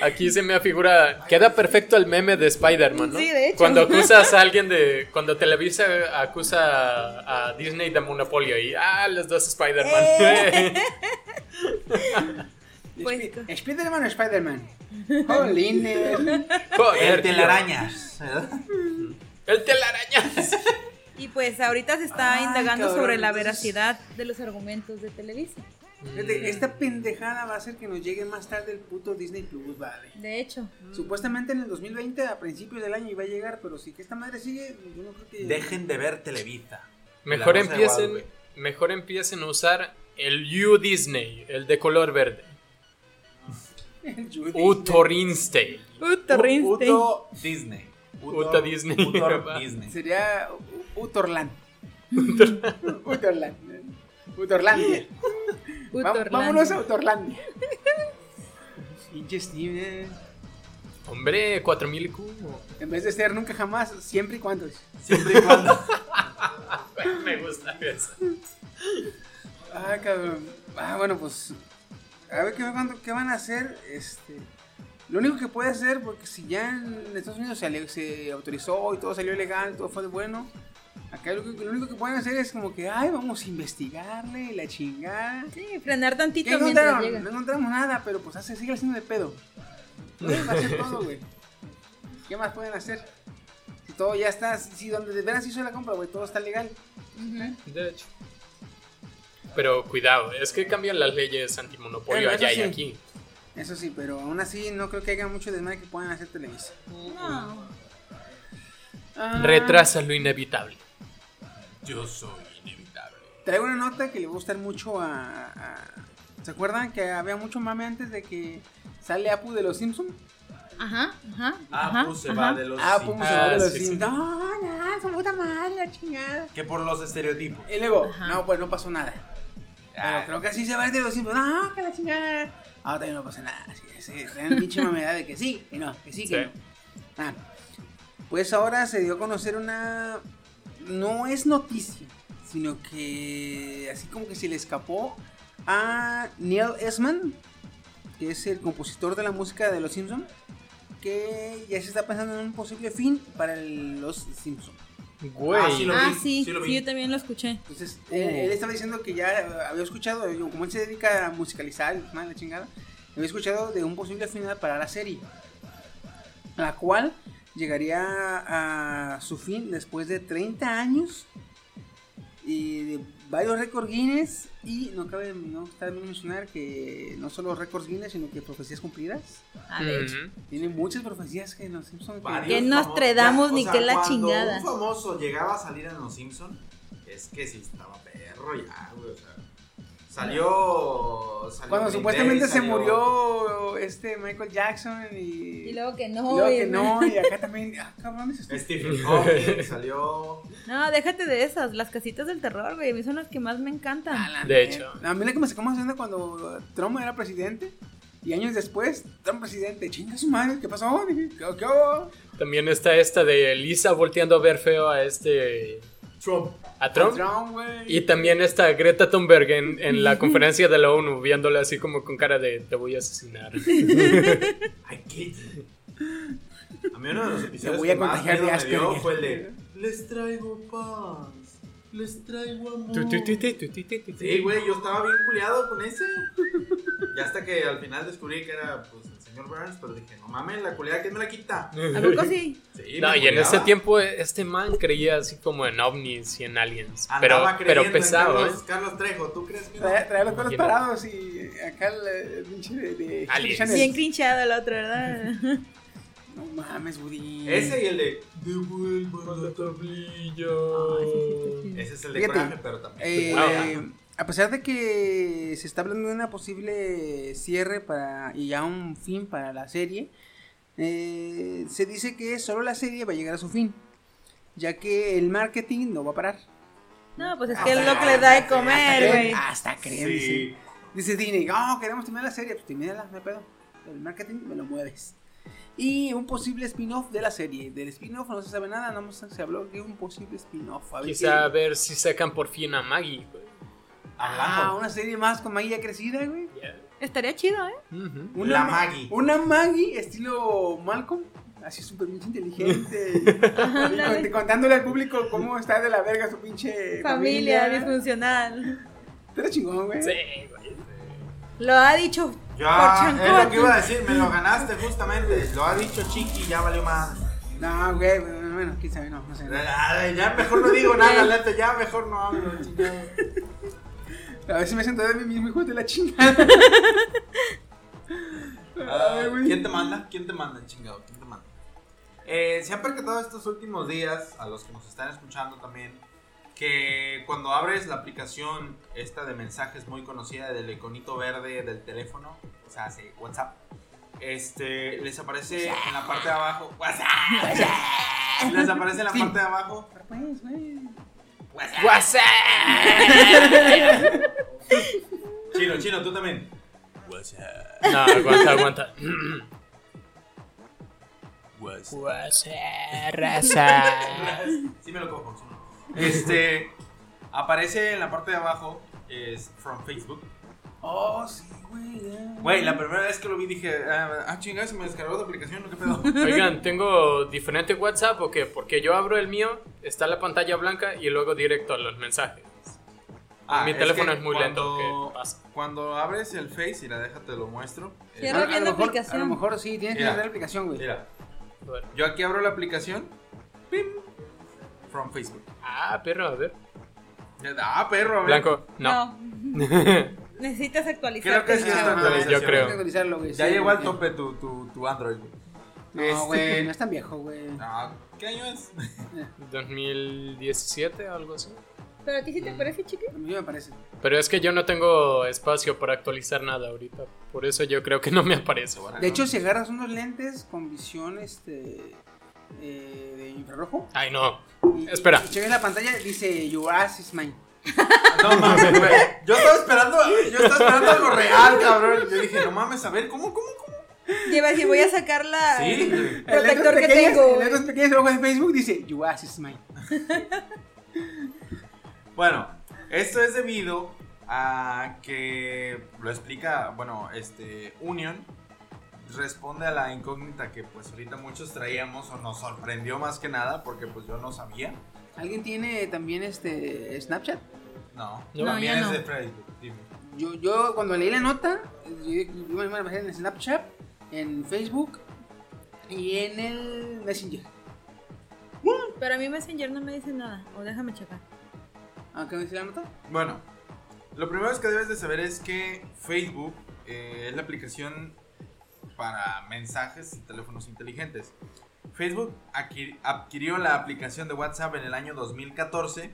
Aquí se me afigura. Queda perfecto el meme de Spider-Man, ¿no? Sí, de hecho. Cuando acusas a alguien de. Cuando Televisa acusa a, a Disney de monopolio y. Ah, los dos Spider-Man. Eh. Pues, Sp- ¿Spiderman o Spider-Man? Jolines. El telarañas. El telarañas. Y pues ahorita se está Ay, indagando cabrón, sobre la veracidad de los argumentos de Televisa. Esta pendejada va a hacer que nos llegue más tarde el puto Disney Plus, vale. De hecho, Supuestamente en el 2020, a principios del año, iba a llegar, pero si que esta madre sigue, yo no creo que... Dejen de ver Televisa. Mejor empiecen. Mejor empiecen a usar el U Disney, el de color verde. El Judy. Utorinstein. puto Rinstein. Uto Disney. Uto Disney. Utor Disney. Sería U- Utorland. Utorland. Utorlandia. Utorlandia. vámonos a Utorlandia. Pinche Steven. Hombre, 4000 IQ. En vez de ser nunca jamás, siempre y cuando. Siempre y cuando. Me gusta eso. Ah, cabrón. Ah, bueno, pues. A ver qué, qué van a hacer. Este. Lo único que puede hacer, porque si ya en Estados Unidos se, se autorizó y todo salió legal, todo fue de bueno. Acá lo, que- lo único que pueden hacer es como que, ay, vamos a investigarle la chingada. Sí, frenar ¿Qué tantito mientras encontraron? llega. No encontramos nada, pero pues hace, sigue haciendo de pedo. Pueden hacer todo, güey. ¿Qué más pueden hacer? Si todo ya está, si, donde de veras hizo la compra, güey, todo está legal. De hecho. Pero cuidado, es que cambian las leyes antimonopolio Bueno, eso allá y aquí. Eso sí, pero aún así no creo que haya mucho desmadre que puedan hacer Televisa. No. Ah, Retrasa lo inevitable. Yo soy inevitable. Traigo una nota que le va a gustar mucho a, a- ¿Se acuerdan que había mucho mame antes de que sale Apu de los Simpsons? Ajá, ajá. Ah, ajá, pues se ajá. va de los Apu Simpsons. se va de Ah, los sí, sí. Simpsons. No, no, su puta madre, la chingada. Que por los estereotipos. Y luego, Ajá. no, pues no pasó nada. Pero creo que así se va a ir de los Simpsons. No, que la chingada. Ah, también no pasa nada. Sí, sí, traen el pinche mamedad de que sí, que no, que sí, que Sí. no. Ah, pues ahora se dio a conocer una. No es noticia, sino que así como que se le escapó a Neil Esman, que es el compositor de la música de Los Simpsons, que ya se está pensando en un posible fin para el- Los Simpsons. Güey. Ah, sí lo Ah, vi, sí, sí lo sí, vi. yo también lo escuché. Entonces, él, él estaba diciendo que ya eh, había escuchado, como él se dedica a musicalizar, y la chingada, había escuchado de un posible final para la serie, la cual llegaría a su fin después de 30 años y de varios récords Guinness y no cabe no está de mencionar que no solo récords Guinness sino que profecías cumplidas Ah, de hecho. Ujú. tiene muchas profecías que nos Simpson que- Varios Que nos tredamos o ni sea, que la cuando chingada. Un famoso llegaba a salir en Los Simpson es que sí estaba perro ya, güey. O sea, salió. salió cuando Green supuestamente Day, se salió- murió este Michael Jackson y, Y luego que y no. luego y- que no y acá también ah cabrones Stephen Hawking salió. No, déjate de esas, las casitas del terror, güey. A mí son las que más me encantan. Ah, De hecho. a mí la que me sacó más onda cuando Trump era presidente y años después Trump presidente chinga su madre qué pasó Dije, ¿qué, qué hubo? También está esta de Lisa volteando a ver feo a este. Trump. A Trump. Y también está Greta Thunberg en, en la conferencia de la ONU, viéndole así como con cara de te voy a asesinar. Ay, ¿qué? A mí uno de los episodios voy a que más miedo me dio fue el de Les traigo paz, les traigo amor. Tu, tu, tu, tu, tu, tu, tu, tu. Sí, güey, yo estaba bien culiado con ese. Y hasta que al final descubrí que era pues señor Burns, pero dije, no mames, la culiada, ¿quién me la quita? ¿A poco sí? Sí, No, y en ese tiempo este man creía así como en ovnis y en aliens. Pero, Andaba pero creyendo en pesado, ¿eh? Carlos, Carlos Trejo, ¿tú crees que no? traía, traía los pelos parados y acá el, pinche de, de Aliens. Bien crinchado el otro, ¿verdad? no mames Woody Ese y el de Devuelvan la tablilla. Ay, sí, sí. Ese es el de Fíjate, coraje, pero también. Eh, Ah. A pesar de que se está hablando de una posible cierre para y ya un fin para la serie, eh, se dice que solo la serie va a llegar a su fin, ya que el marketing no va a parar. No, pues es que es lo que le da de comer, güey. Hasta creen, Sí. dice. Dice Disney, no, queremos terminar la serie, pues termínala, no hay pedo. El marketing me lo mueves. Y un posible spin-off de la serie. Del spin-off no se sabe nada, nada más se habló de un posible spin-off. Quizá a ver si sacan por fin a Maggie. güey. Ah, una serie más con Maggie ya crecida, güey. Estaría chido, ¿eh? Una La Ma- Maggie. Una Maggie estilo Malcolm. Así súper pinche inteligente. Y contándole al público cómo está de la verga su pinche Familia familia. disfuncional. Era chingón, güey. Sí, güey. Lo ha dicho Ya, por es lo que iba a decir, me lo ganaste justamente. Lo ha dicho Chiqui, ya valió más. No, güey, bueno, bueno, quién sabe, no, no sé. Ya mejor no digo nada, ya mejor no hablo, chingado. A ver si me siento de mí mismo, hijo de la chingada. Ay, güey. ¿Quién te manda? ¿Quién te manda, chingado? ¿Quién te manda? Eh, se han percatado estos últimos días, a los que nos están escuchando también, que cuando abres la aplicación esta de mensajes muy conocida del iconito verde del teléfono, o sea, sí, WhatsApp, este, les aparece en la parte de abajo, WhatsApp, les aparece en la Sí. parte de abajo Pues, güey. WhatsApp. Chino, chino, tú también. No, aguanta, aguanta. WhatsApp, raza. Sí me lo cojo. sí me lo cojo. Este. Aparece en la parte de abajo. Es from Facebook. Oh, sí, güey. la primera vez que lo vi dije, ah, ah chingada, se me descargó la aplicación, ¿no? ¿Qué pedo? Oigan, ¿tengo diferente WhatsApp o qué? Porque yo abro el mío, está la pantalla blanca y luego directo a los mensajes. Ah, Mi teléfono que es muy lento, cuando- ¿qué pasa? Cuando abres el Face, y la déjate lo muestro. Eh, Cierra a bien la aplicación. A lo mejor sí, tienes que abrir la aplicación, güey. Mira, A ver. yo aquí abro la aplicación. Pim. From Facebook. Ah, perro, a ver. Ah, perro, a ver. Blanco, no. Necesitas actualizar. Creo que sí está yo creo. Actualizarlo, güey. Ya sí, llegó al tope tu, tu, tu Android. güey. No, Este- güey, no es tan viejo, güey. Ah, ¿Qué año es? 2017, algo así. Pero a ti sí te parece, chiqui. A mí me parece. Pero es que yo no tengo espacio para actualizar nada ahorita. Por eso yo creo que no me aparece. De hecho, si agarras unos lentes con visión este eh, de infrarrojo Ay, no. y, Espera. y checas la pantalla, dice Your ass is mine. No mames, güey. Yo estaba esperando, yo estaba esperando algo real, cabrón. Yo dije, no mames, a ver, ¿cómo, cómo, cómo? Lleva si voy a sacar la Sí, protector que pequeñas- tengo. En letras pequeñas debajo de Facebook dice Your ass is mine. Bueno, esto es debido a que lo explica, bueno, este Union responde a la incógnita que pues ahorita muchos traíamos o nos sorprendió más que nada porque pues yo no sabía. ¿Alguien tiene también este Snapchat? No, No, también ya es no. de Facebook. dime. Yo, yo cuando leí la nota, yo, yo me bajé en Snapchat, en Facebook y en el Messenger. Pero a mí Messenger no me dice nada. O déjame checar. Aunque me dice la nota. Bueno, lo primero que debes de saber es que Facebook eh, es la aplicación para mensajes y teléfonos inteligentes. Facebook adquir- adquirió la aplicación de WhatsApp en el año 2014.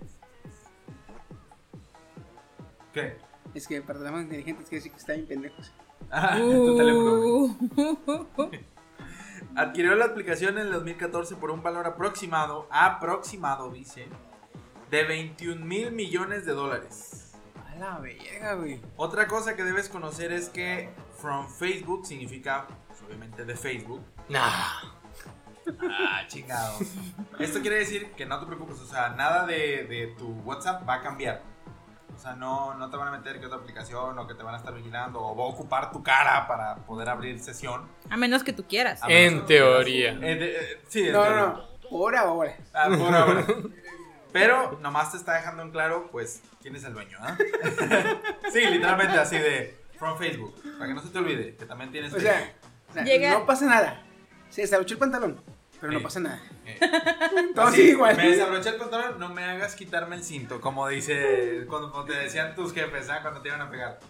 ¿Qué? Es que para teléfonos inteligentes quiere decir que está bien pendejos. Ah, tu teléfono. Adquirió la aplicación en el 2014 por un valor aproximado, aproximado dice, de 21 mil millones de dólares. A la verga, güey. Otra cosa que debes conocer es que from Facebook significa, pues, obviamente, de Facebook. Nah. Ah, chingado. Esto quiere decir que no te preocupes, o sea, nada de, de tu WhatsApp va a cambiar. O sea, no, no te van a meter que otra aplicación o que te van a estar vigilando o va a ocupar tu cara para poder abrir sesión. A menos que tú quieras. En teoría. quieras. Eh, de- eh, sí, en No, teoría. no, no. Por ahora. Ah, por ahora. Pero nomás te está dejando en claro, pues, quién es el dueño, ¿ah? sí, literalmente así de from Facebook. Para que no se te olvide, que también tienes O sea, o sea, no pasa nada. Se desabrochó el pantalón, pero no pasa nada. Eh, Todo así, sigue igual. Me desabroché el pantalón, no me hagas quitarme el cinto, como dice, cuando, cuando te decían tus jefes, ¿ah? Cuando te iban a pegar.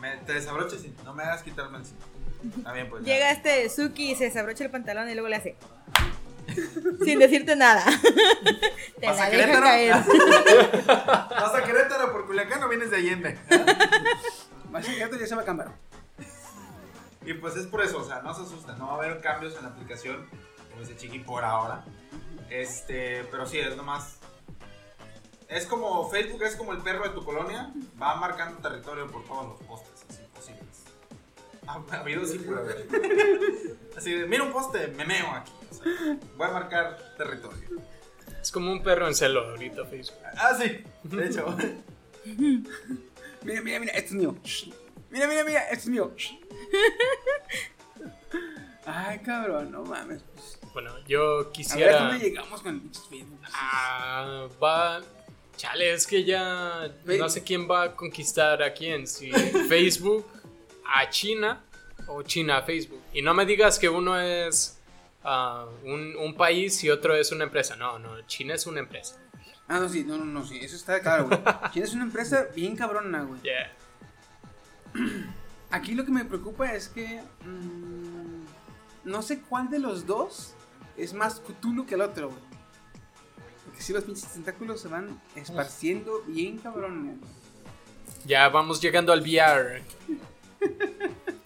Me, te desabroches el cinto, no me hagas quitarme el cinto. Está bien, pues. ya. Llega este Suki y se desabrocha el pantalón y luego le hace. Sin decirte nada. Te ¿Vas la a deja Querétaro? caer. Vas a Querétaro por Culiacán o vienes de Allende. Más que ya se va a cambiar. Y pues es por eso, o sea, no se asusten, no va a haber cambios en la aplicación, como dice Chiqui, por ahora. Este, pero sí, es nomás. Es como Facebook, es como el perro de tu colonia, va marcando territorio por todos los postes, así posibles. Ha, ha habido sí por haber. Así de, mira un poste, me meo aquí. o sea, voy a marcar territorio. Es como un perro en celo ahorita Facebook. Ah, sí, de hecho. Mira, mira, mira, esto es mío. Mira, mira, mira, esto es mío. Ay, cabrón, no mames. Bueno, yo a ver quisiera... dónde llegamos con el Facebook. Ah, va... Chale, es que ya no sé quién va a conquistar a quién, si Facebook a China o China a Facebook. Y no me digas que uno es ah, un, un país y otro es una empresa. No, no, China es una empresa. Ah, no, sí, no, no, no, sí, eso está claro, güey. Tienes una empresa bien cabrona, güey. Yeah. Aquí lo que me preocupa es que mm, no sé cuál de los dos es más Cthulhu que el otro, güey. Porque si los pinches tentáculos se van esparciendo bien cabrón. Ya vamos llegando al VR.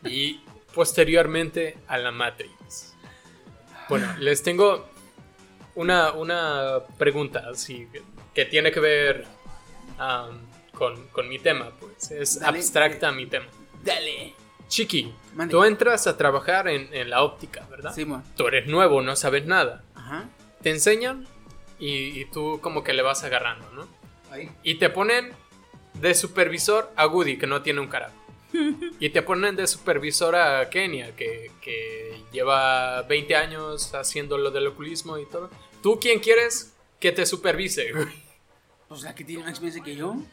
Y posteriormente a la Matrix. Bueno, les tengo una, una pregunta así que tiene que ver am, con, con mi tema, pues es Dale. abstracta mi tema. Dale. Chiqui, Mande. tú entras a trabajar en, en la óptica, ¿verdad? Simón. Tú eres nuevo, no sabes nada. Ajá. Te enseñan y, y tú como que le vas agarrando, ¿no? Ahí. Y te ponen de supervisor a Woody, que no tiene un carajo. Y te ponen de supervisor a Kenia, que, que lleva 20 años haciendo lo del oculismo y todo. ¿Tú quién quieres que te supervise? Pues la que tiene más experiencia que yo.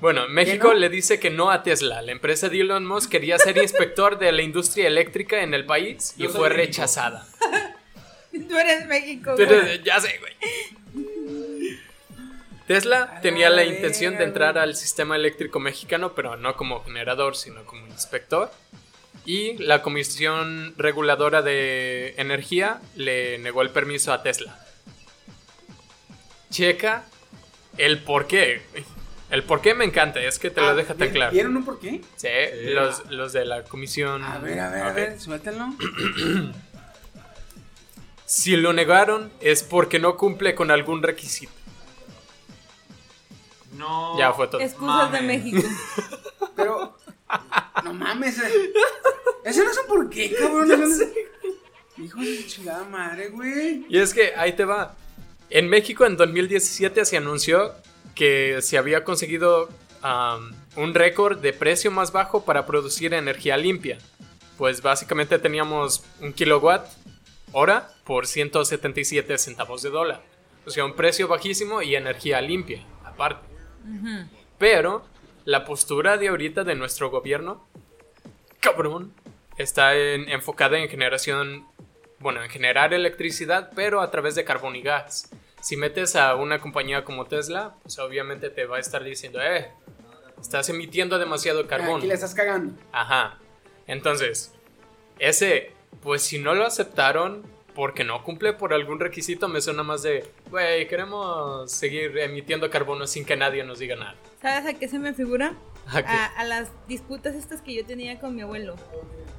Bueno, México no? le dice que no a Tesla. La empresa de Elon Musk quería ser inspector de la industria eléctrica en el país y Yo fue México. rechazada. Tú eres México, güey. ya sé, güey. Tesla tenía la intención de entrar al sistema eléctrico mexicano, pero no como generador, sino como inspector. Y la Comisión Reguladora de Energía le negó el permiso a Tesla. Checa el por qué. güey. El por qué me encanta, es que te lo Ah, deja tan ¿vi- claro. ¿Vieron un por qué? Sí, los, los de la comisión. A ver, a ver, a ver, suéltalo. Si lo negaron es porque no cumple con algún requisito. No. Ya fue todo. Excusas de. México. Pero. No mames. eh. Ese no es un por qué, cabrón. Eso no Hijo de chingada madre, güey. Y es que ahí te va. En México en 2017 se anunció que se había conseguido un récord de precio más bajo para producir energía limpia. Pues básicamente teníamos un kilowatt hora por 177 centavos de dólar. O sea, un precio bajísimo y energía limpia, aparte. Pero la postura de ahorita de nuestro gobierno, cabrón, está en- enfocada en generación, bueno, en generar electricidad, pero a través de carbón y gas. Si metes a una compañía como Tesla, pues obviamente te va a estar diciendo, eh, estás emitiendo demasiado carbón. Aquí la estás cagando. Ajá. Entonces, ese, pues si no lo aceptaron porque no cumple por algún requisito, me suena más de, güey, queremos seguir emitiendo carbono sin que nadie nos diga nada. ¿Sabes a qué se me figura? ¿A? A, a las disputas estas que yo tenía con mi abuelo.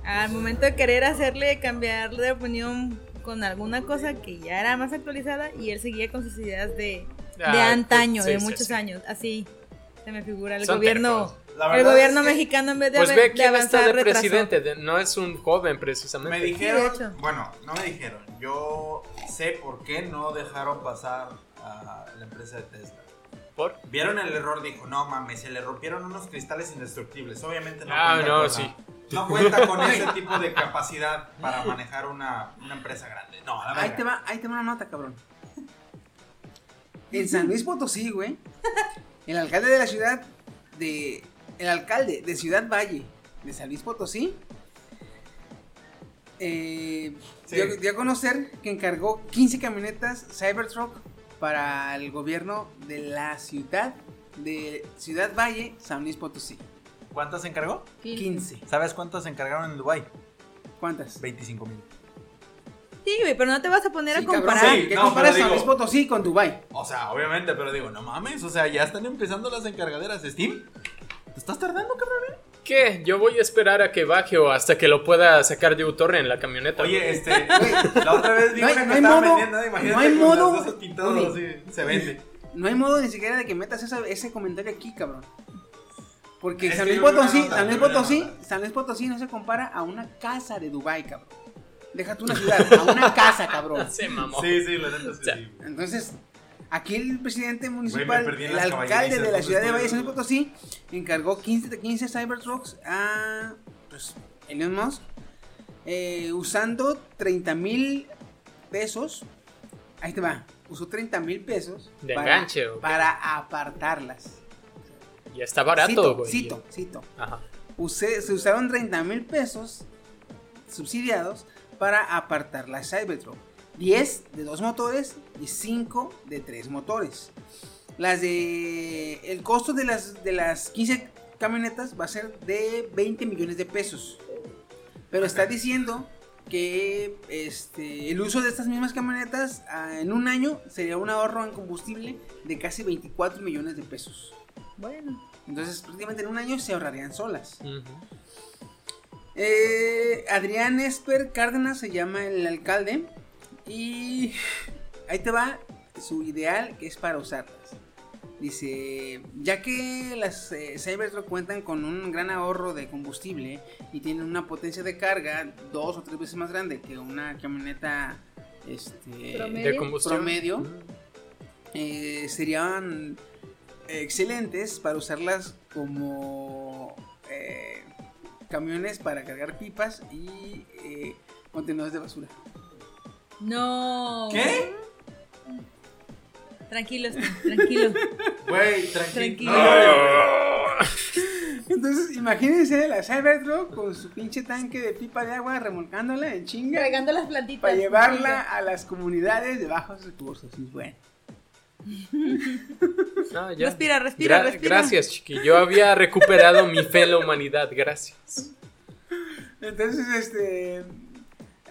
Al momento de querer hacerle cambiar de opinión con alguna cosa que ya era más actualizada y él seguía con sus ideas de, de Ah, antaño, sí, de sí, muchos sí. años. Así se me figura el Son gobierno. El gobierno es que mexicano en vez de, Pues ve de quién está avanzar de retrasó. presidente, de- no es un joven precisamente. Me dijeron, de bueno, no me dijeron. Yo sé por qué no dejaron pasar a la empresa de Tesla. ¿Por? Vieron el error, dijo, no mames, se le rompieron unos cristales indestructibles. Obviamente no Ah, no, sí. No cuenta con ese tipo de capacidad para manejar una, una empresa grande. No, a la Ahí te va, ahí te va una nota, cabrón. En San Luis Potosí, güey. El alcalde de la ciudad de. El alcalde de Ciudad Valle de San Luis Potosí. eh, Sí. dio, dio a conocer que encargó 15 camionetas Cybertruck para el gobierno de la ciudad de Ciudad Valle, San Luis Potosí. ¿Cuántas se encargó? 15. ¿Sabes cuántas se encargaron en Dubai? ¿Cuántas? 25 mil. Sí, güey, pero no te vas a poner Sí, a cabrón, comparar. Sí, ¿Qué no, comparas San Luis Potosí con Dubai? O sea, obviamente, pero digo, no mames, o sea, ya están empezando las encargaderas de Steam. ¿Te estás tardando, cabrón? ¿Qué? Yo voy a esperar a que baje o hasta que lo pueda sacar de Utorre en la camioneta. Oye, este, la otra vez vi No hay- una que no hay estaba modo- vendiendo, imagínate no hay modo- Oye. así, se vende. No hay modo ni siquiera de que metas esa- ese comentario aquí, cabrón. Porque San Luis Potosí, nota, San Luis Potosí. San Luis Potosí no se compara a una casa de Dubai, cabrón. Deja tú una ciudad, a una casa, cabrón. Se mamó. Sí, sí, la neta sí. O sea, sí. Entonces, aquí el presidente municipal, el alcalde de la ¿dónde ciudad de? Valle de San Luis Potosí, encargó 15, de 15 Cybertrucks a pues, Elon Musk, eh, usando 30 mil pesos. Ahí te va, usó 30 mil pesos ¿De para, enganche para apartarlas. Ya está barato, cito, güey. cito, cito. Ajá. Usé- se usaron 30 mil pesos subsidiados para apartar la Cybertruck. 10 de dos motores y 5 de tres motores. Las de. El costo de las, de las 15 camionetas va a ser de 20 millones de pesos. Pero está diciendo que este, el uso de estas mismas camionetas ah, en un año sería un ahorro en combustible de casi 24 millones de pesos. Bueno, Entonces, prácticamente en un año se ahorrarían solas. Eh, Adrián Esper Cárdenas se llama el alcalde. Y ahí te va. su ideal que es para usarlas. Dice, ya que las eh, Cybertruck cuentan con un gran ahorro de combustible y tienen una potencia de carga dos o tres veces más grande que una camioneta este, Promedio. De combustión. promedio, eh, serían excelentes para usarlas como eh, camiones para cargar pipas y eh, contenedores de basura. No. ¿Qué? Tranquilo, Stan, tranquilo. Güey, Tranquilo. tranquilo. Entonces, imagínense la Cybertruck con su pinche tanque de pipa de agua remolcándola en chinga Regando las plantitas. para llevarla a las comunidades de bajos recursos. Y bueno, Ya. Respira, respira, respira. Gracias, Chiqui. Yo había recuperado mi fe en la humanidad. Gracias. entonces, este.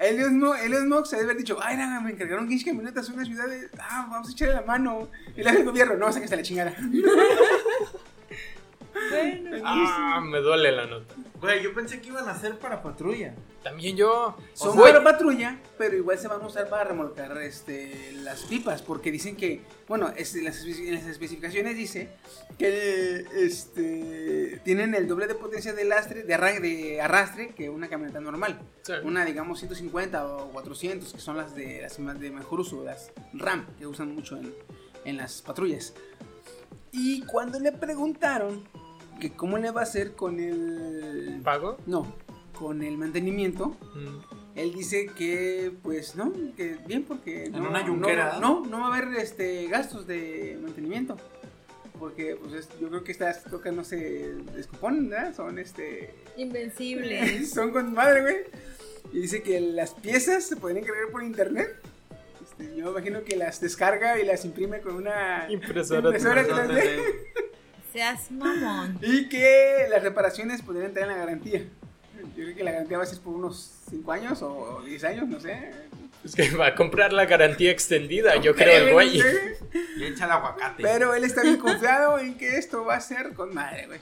Elon Elon Musk se debe haber dicho, ay, nada, me encargaron 15 camionetas a una ciudad de, ah, vamos a echarle la mano. Y le hace el gobierno, no, sáquese la chingada. Bueno. Ah, me duele la nota. Güey, yo pensé que iban a ser para patrulla. También yo. Son Güey, para patrulla, pero igual se van a usar para remolcar este, las pipas, porque dicen que, bueno, este, las, en las especificaciones dice que este, tienen el doble de potencia de, lastre, de, arra- de arrastre que una camioneta normal. Sí. Una, digamos, 150 o 400, que son las de, las más de mejor uso, las RAM, que usan mucho en, en las patrullas. Y cuando le preguntaron que cómo le va a hacer con el... ¿Pago? No, con el mantenimiento, Mm. él dice que, pues, no, que bien porque En no, una no, yunquera. no, no va a haber este gastos de mantenimiento. Porque, pues, es- yo creo que estas tocas no se descomponen, ¿verdad? Son, este, Invencibles. son con madre, güey. Y dice que las piezas se pueden encargar por internet. Este, yo me imagino que las descarga y las imprime con una Impresora impresora 3D. 3D. Seas mamón. Y que las reparaciones podrían entrar en la garantía. Yo creo que la garantía va a ser por unos 5 años o 10 años, no sé. Es que va a comprar la garantía extendida, yo creo, el güey. Y echa el aguacate. Pero él está bien confiado en que esto va a ser con madre, güey.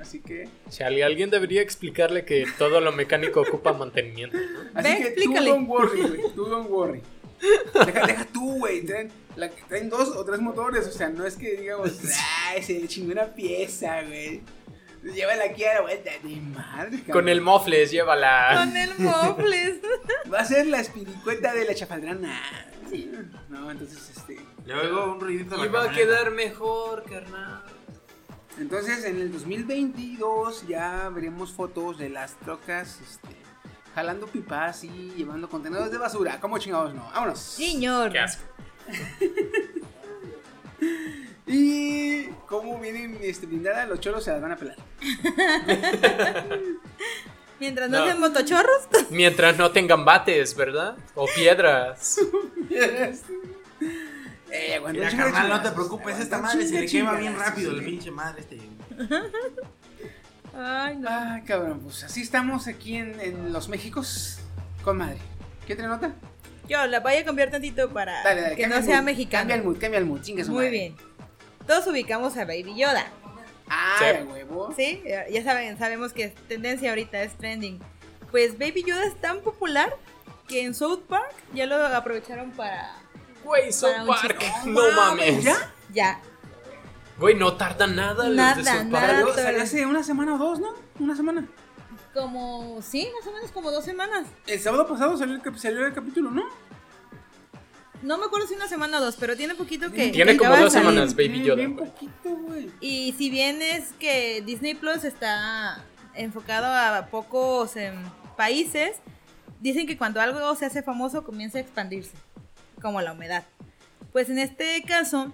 Así que, Chale, alguien debería explicarle que todo lo mecánico ocupa mantenimiento. ¿no? así Ve, que explícale. tú don't worry, güey. Tú don't worry. Deja, deja tú, güey. Traen, la- traen dos o tres motores, o sea, no es que digamos, ay, se le chingó una pieza, güey. Llévala aquí a la vuelta de madre. cabrón. Con el mofles, llévala. Con el mofles. Va a ser la espiricueta de la chafaldrana. No, entonces, este. Le oigo un ruidito en la Iba a quedar mejor, carnal. Entonces, en el 2022 ya veremos fotos de las trocas, este, jalando pipas y llevando contenedores de basura. ¿Cómo chingados no? Vámonos. Señor. Qué asco. Y como vienen este, blindadas, los cholos se las van a pelar. Mientras no, No. sean motochorros. Mientras no tengan bates, ¿verdad? O piedras. eh, aguanta Mira, carnal, no te preocupes, esta madre se le quema bien rápido el sí. pinche madre este. Ay, no. Ay, cabrón, pues así estamos aquí en, en los Méxicos con madre. ¿Qué otra nota? Yo la voy a cambiar tantito para Dale, dale, que no sea mood, mexicano. Cambia el mood, cambia el mood, chinga su Muy madre. bien. Todos ubicamos a Baby Yoda. Ah, Sí. huevo. Sí, ya saben, sabemos que es tendencia ahorita, es trending. Pues Baby Yoda es tan popular que en South Park ya lo aprovecharon para. Güey, South Park. No mames. ¿Ya? Ya. Güey, no tarda nada los de nada. Hace una semana o dos, ¿no? Una semana. Como. Sí, más o menos como dos semanas. El sábado pasado salió el, cap- salió el capítulo, ¿no? No me acuerdo si una semana o dos, pero tiene poquito que. Tiene que como dos semanas, Baby Yoda. Bien poquito, güey. Y si bien es que Disney Plus está enfocado a pocos em, países, dicen que cuando algo se hace famoso comienza a expandirse, como la humedad. Pues en este caso,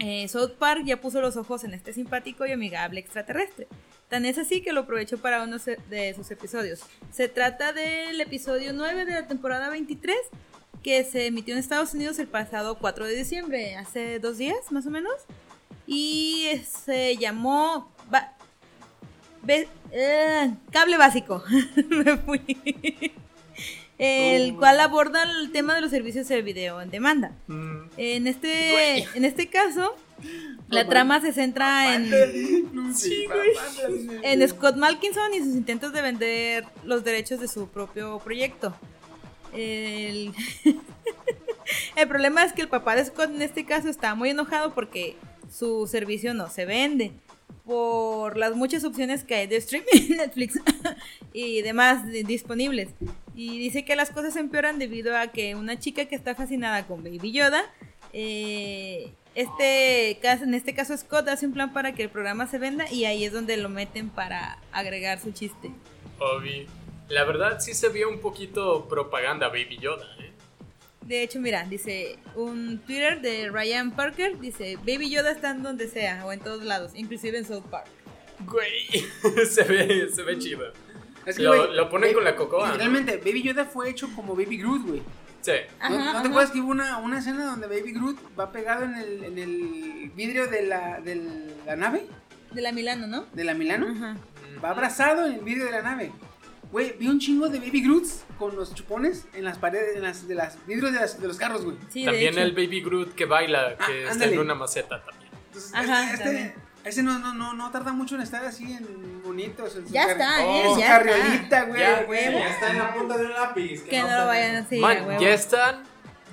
eh, South Park ya puso los ojos en este simpático y amigable extraterrestre. Tan es así que lo aprovechó para uno de sus episodios. Se trata del episodio 9 de la temporada 23, que se emitió en Estados Unidos el pasado 4 de diciembre, hace dos días más o menos. Y se llamó eh, Cable Básico. Me fui. El cual aborda el tema de los servicios de video en demanda. Mm, En este, en este caso, la trama se centra en, Sí, en Scott Malkinson y sus intentos de vender los derechos de su propio proyecto. El- El problema es que el papá de Scott en este caso está muy enojado porque su servicio no se vende por las muchas opciones que hay de streaming Netflix y demás de- disponibles. Y dice que las cosas empeoran debido a que una chica que está fascinada con Baby Yoda, eh, este en este caso Scott hace un plan para que el programa se venda y ahí es donde lo meten para agregar su chiste. Obi. La verdad sí se vio un poquito propaganda Baby Yoda, ¿eh? De hecho, mira, dice un Twitter de Ryan Parker, dice, Baby Yoda está en donde sea o en todos lados, inclusive en South Park. Güey, se ve, se ve chido. Es que, Lo- güey, lo ponen Baby- con la cocoa, ¿no? Literalmente, Baby Yoda fue hecho como Baby Groot, güey. Sí. ¿No, Ajá, no te acuerdas que hubo una, una escena donde Baby Groot va pegado en el, en el vidrio de la, de la nave? De la Milano, ¿no? ¿De la Milano? Ajá. Va abrazado en el vidrio de la nave. Güey, vi un chingo de Baby Groots con los chupones en las paredes, en las, de las vidrios de, las- de los carros, güey. Sí, de También hecho. el Baby Groot que baila, Ah, que está ándale. en una maceta también. Entonces, Ajá, este, también. Ese no, no, no, no tarda mucho en estar así en bonitos. en su Ya está, ¿eh? en su Ya carriolita, está. güey. Ya, güey. Ya está en la punta de un lápiz. Que no lo vayan a Man, ya están,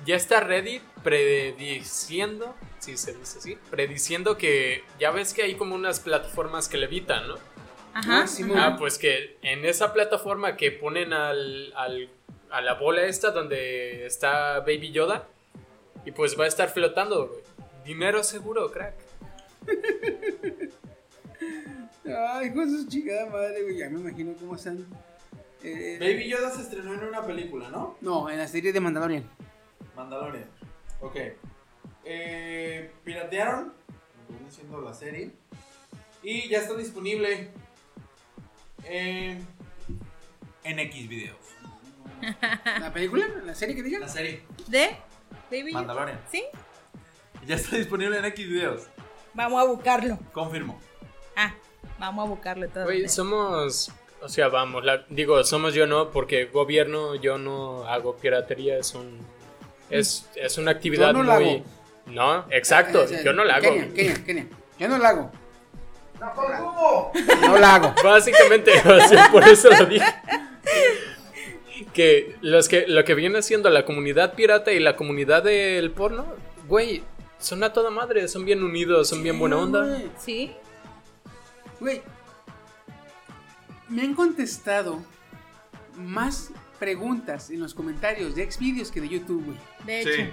ya está Reddit prediciendo, si se dice así, prediciendo que ya ves que hay como unas plataformas que levitan, ¿no? Ajá. Ah, sí, ajá. Ah, pues que en esa plataforma que ponen al, al- a la bola esta donde está Baby Yoda y pues va a estar flotando, güey. Dinero seguro, crack. Ay, con su chingada madre, güey. Ya me imagino cómo están. Eh, Baby Yoda se estrenó en una película, ¿no? No, en la serie de Mandalorian. Mandalorian. Ok. Eh, piratearon, lo viene siendo la serie. Y ya está disponible en, en X videos. ¿La película? ¿La serie que diga? La serie ¿De? Baby. Mandalorian. ¿Sí? Ya está disponible en X videos. Vamos a buscarlo. Confirmo. Ah, vamos a buscarlo todo. Güey, somos, o sea, vamos, la- digo, somos yo no, porque gobierno yo no hago piratería, es un, es, es una actividad Yo no la muy... hago. No, exacto, Eh, eh, yo no la hago. Kenia, Kenia, Kenia. Yo no la hago. No la hago. Básicamente, o sea, por eso lo dije. Que los que lo que viene siendo la comunidad pirata y la comunidad del porno, güey, son a toda madre, son bien unidos, son bien buena onda. ¿Sí? Güey, me han contestado más preguntas en los comentarios de Xvideos que de YouTube, güey. De Sí. hecho.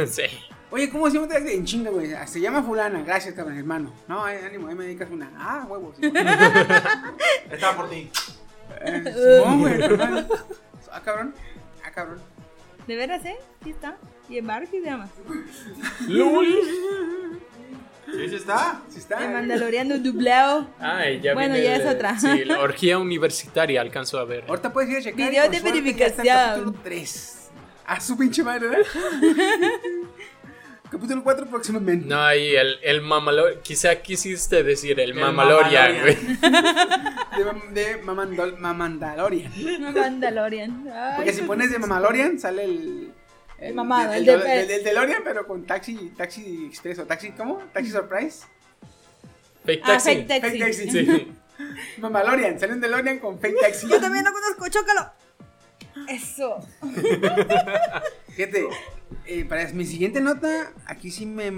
O sea, sí. Oye, ¿cómo se llama? En chinga, güey. Ah, Se llama fulana. Gracias, cabrón, hermano. No, eh, ánimo, ahí me dedicas una. Ah, huevos. Estaba por ti. No, güey. Ah, cabrón. Ah, cabrón. ¿De veras, eh? Sí está. ¿Y en Barco se llama? Sí, sí está. ¿Sí está? El Mandaloriano dublado. Ay, ya Bueno, ya el- es otra. Sí, la orgía universitaria alcanzó a ver. Ahorita puedes ir a checar. Video y de ya está verificación. Capítulo 3. A su pinche madre, ¿verdad? capítulo 4 próximamente. No, ahí el, el mamalor, quizá quisiste decir el, El mamalorian, güey. De, de Mamandol- Mamandalorian. Mandalorian. Ay, Porque si pones de Mamalorian sale el. El mamado, El, el el, de- el- el DeLorean, pero con taxi, taxi express o taxi, ¿cómo? Taxi surprise. Fake Ah, taxi. fake taxi. Fake taxi. Sí. Mamalorian, sale un DeLorean con fake taxi. Yo también lo conozco, chócalo. Eso. Fíjate, eh, para mi siguiente nota, aquí sí me.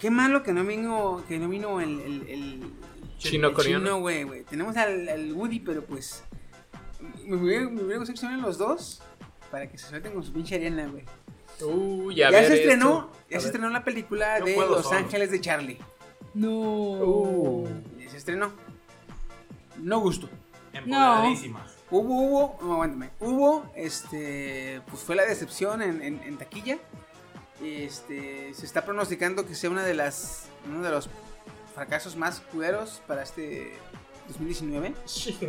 Qué malo que no vino, que no vino el, el, el Chino coreano. chino, güey, güey. Tenemos al, al Woody, pero pues. Me hubiera, me hubiera gustado que estuvieran los dos para que se suelten con su pinche arena, güey. Uh, Ya, se estrenó, esto. ya A se ver. estrenó la película Yo de Los solo. Ángeles de Charlie. No. Uh. Ya se estrenó. No gustó. Empoderadísimas. Hubo, hubo, no, aguántame. Hubo, este, pues fue la decepción en, en, en taquilla. Este, se está pronosticando que sea una de las, uno de los fracasos más culeros para este 2019.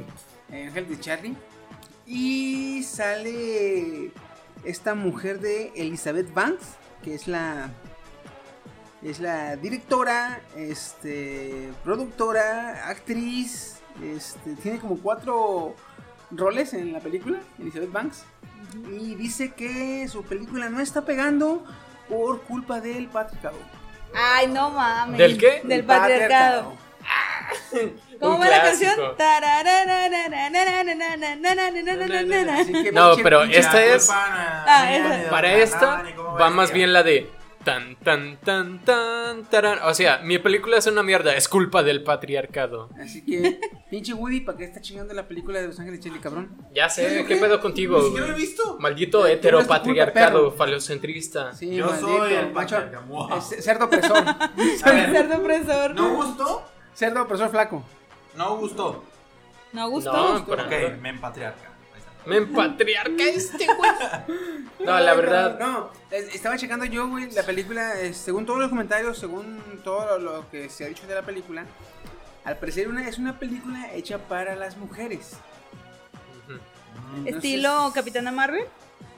Ángel de Charlie. Y sale esta mujer de Elizabeth Banks, que es la es la directora, este, productora, actriz, este, tiene como cuatro roles en la película, Elizabeth Banks, y dice que su película no está pegando por culpa del patriarcado. Ay, no mames. ¿Del qué? Del patriarcado. ¿Cómo va la canción? No, pero esta es. Para esta va más bien la de. Tan, tan, tan, tan, taran. O sea, mi película es una mierda. Es culpa del patriarcado. Así que, pinche Woody, ¿para qué está chingando la película de Los Ángeles Chile, cabrón? Ya sé, ¿qué pedo contigo? Maldito heteropatriarcado, falocentrista. Yo soy el macho. Cerdo opresor. Cerdo opresor. ¿No gustó? Cerdo opresor flaco. No gustó. No gustó. No, para Ok, men patriarca. Ahí está. Me empatriarca este güey. No, la verdad. No, es- estaba checando yo, güey, la película, eh, según todos los comentarios, según todo lo, que se ha dicho de la película, al parecer una, es una película hecha para las mujeres. Entonces, Estilo Capitana Marvel.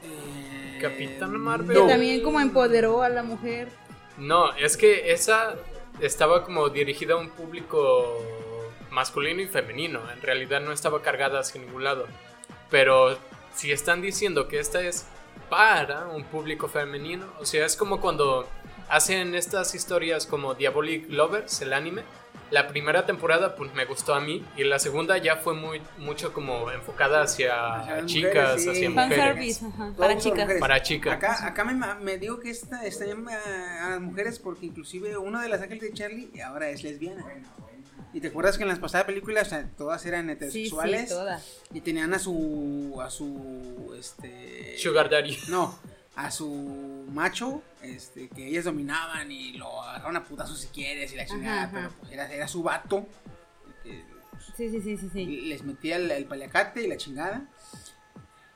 eh, Capitana Marvel. Que no. también como empoderó a la mujer. No, es que esa estaba como dirigida a un público masculino y femenino. En realidad no estaba cargada hacia ningún lado. Pero si están diciendo que esta es para un público femenino, o sea, es como cuando hacen estas historias como Diabolic Lovers, el anime. La primera temporada pues me gustó a mí y la segunda ya fue muy mucho como enfocada hacia, chicas, mujeres, sí. hacia Fan mujeres. service, ajá, Todo para chicas. mujeres. Para chicas. Acá, acá me, me digo que esta está llamada a las mujeres porque inclusive una de las ángeles de Charlie ahora es lesbiana. Y te acuerdas que en las pasadas películas o sea, todas eran Sí, heterosexuales sí, todas. y tenían a su a su este Sugar Daddy. no a su macho este que ellas dominaban y lo agarraron a putazos si quieres y la chingada Ajá, ajá. pero pues era, era su vato que Sí, sí, sí, sí, sí. les metía el, el paliacate y la chingada.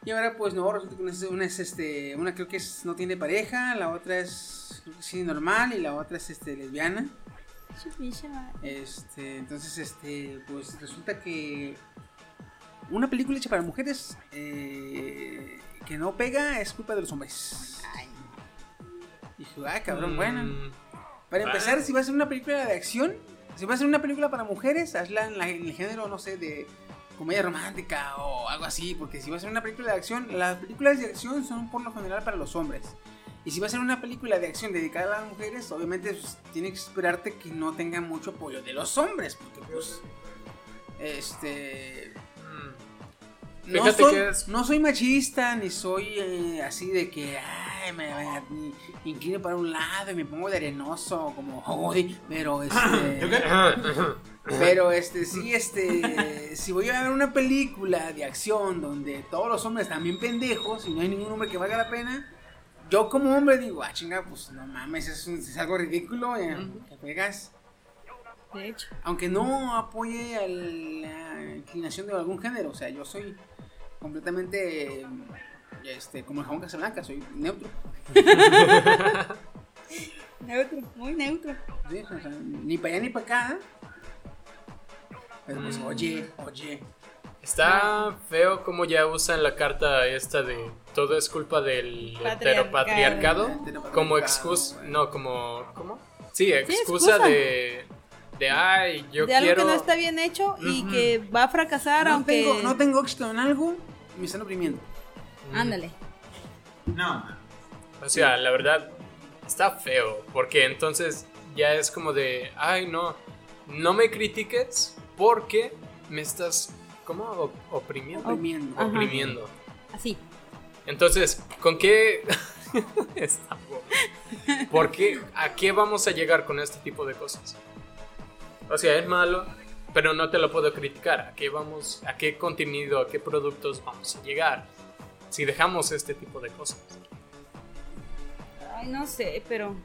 Y ahora pues no, resulta que una es, una es, este, una creo que es, no tiene pareja, la otra es creo que sí normal y la otra es este lesbiana. Este, entonces este, pues resulta que una película hecha para mujeres eh, que no pega es culpa de los hombres. Dije, ah, cabrón, bueno. Mm, Para Ah. empezar, si va a ser una película de acción, si va a ser una película para mujeres, hazla en, la- en el género, no sé, de comedia romántica o algo así, porque si va a ser una película de acción, las películas de acción son por lo general para los hombres. Y si va a ser una película de acción dedicada a las mujeres, obviamente pues, tiene que esperarte que no tenga mucho apoyo de los hombres, porque pues, este. No soy, que es- no soy machista, ni soy eh, así de que ay, me, me- me inclino para un lado y me pongo de arenoso como pero este pero este sí este si voy a ver una película de acción donde todos los hombres están bien pendejos y no hay ningún hombre que valga la pena yo como hombre digo, ah chinga, pues no mames, es, un- es algo ridículo, eh, que juegas De hecho. aunque no apoye a la inclinación de algún género, o sea, yo soy completamente eh, este, como el jabón Casablanca, soy neutro. Neutro, muy neutro. ¿sí? O sea, ni para allá ni para acá. Pero pues, Mm. oye, oye. Está feo como ya usan la carta esta de todo es culpa del Patriarcado. heteropatriarcado como excusa, no, como ¿cómo? Sí, excusa, de de ay, yo de algo quiero que no está bien hecho y Ujú. que va a fracasar, No aunque. tengo, no tengo éxito en algo, me están oprimiendo. Ándale. No, O sea, la verdad está feo, porque entonces ya es como de, ay, no, no me critiques porque me estás ¿cómo? Op- oprimiendo. Oprimiendo. Ajá. Oprimiendo. Así. Entonces, ¿con qué Está. ¿Por qué? ¿A qué vamos a llegar con este tipo de cosas? O sea, es malo, pero no te lo puedo criticar. ¿A qué vamos? ¿A qué contenido, a qué productos vamos a llegar? Si dejamos este tipo de cosas. Ay, no sé, pero.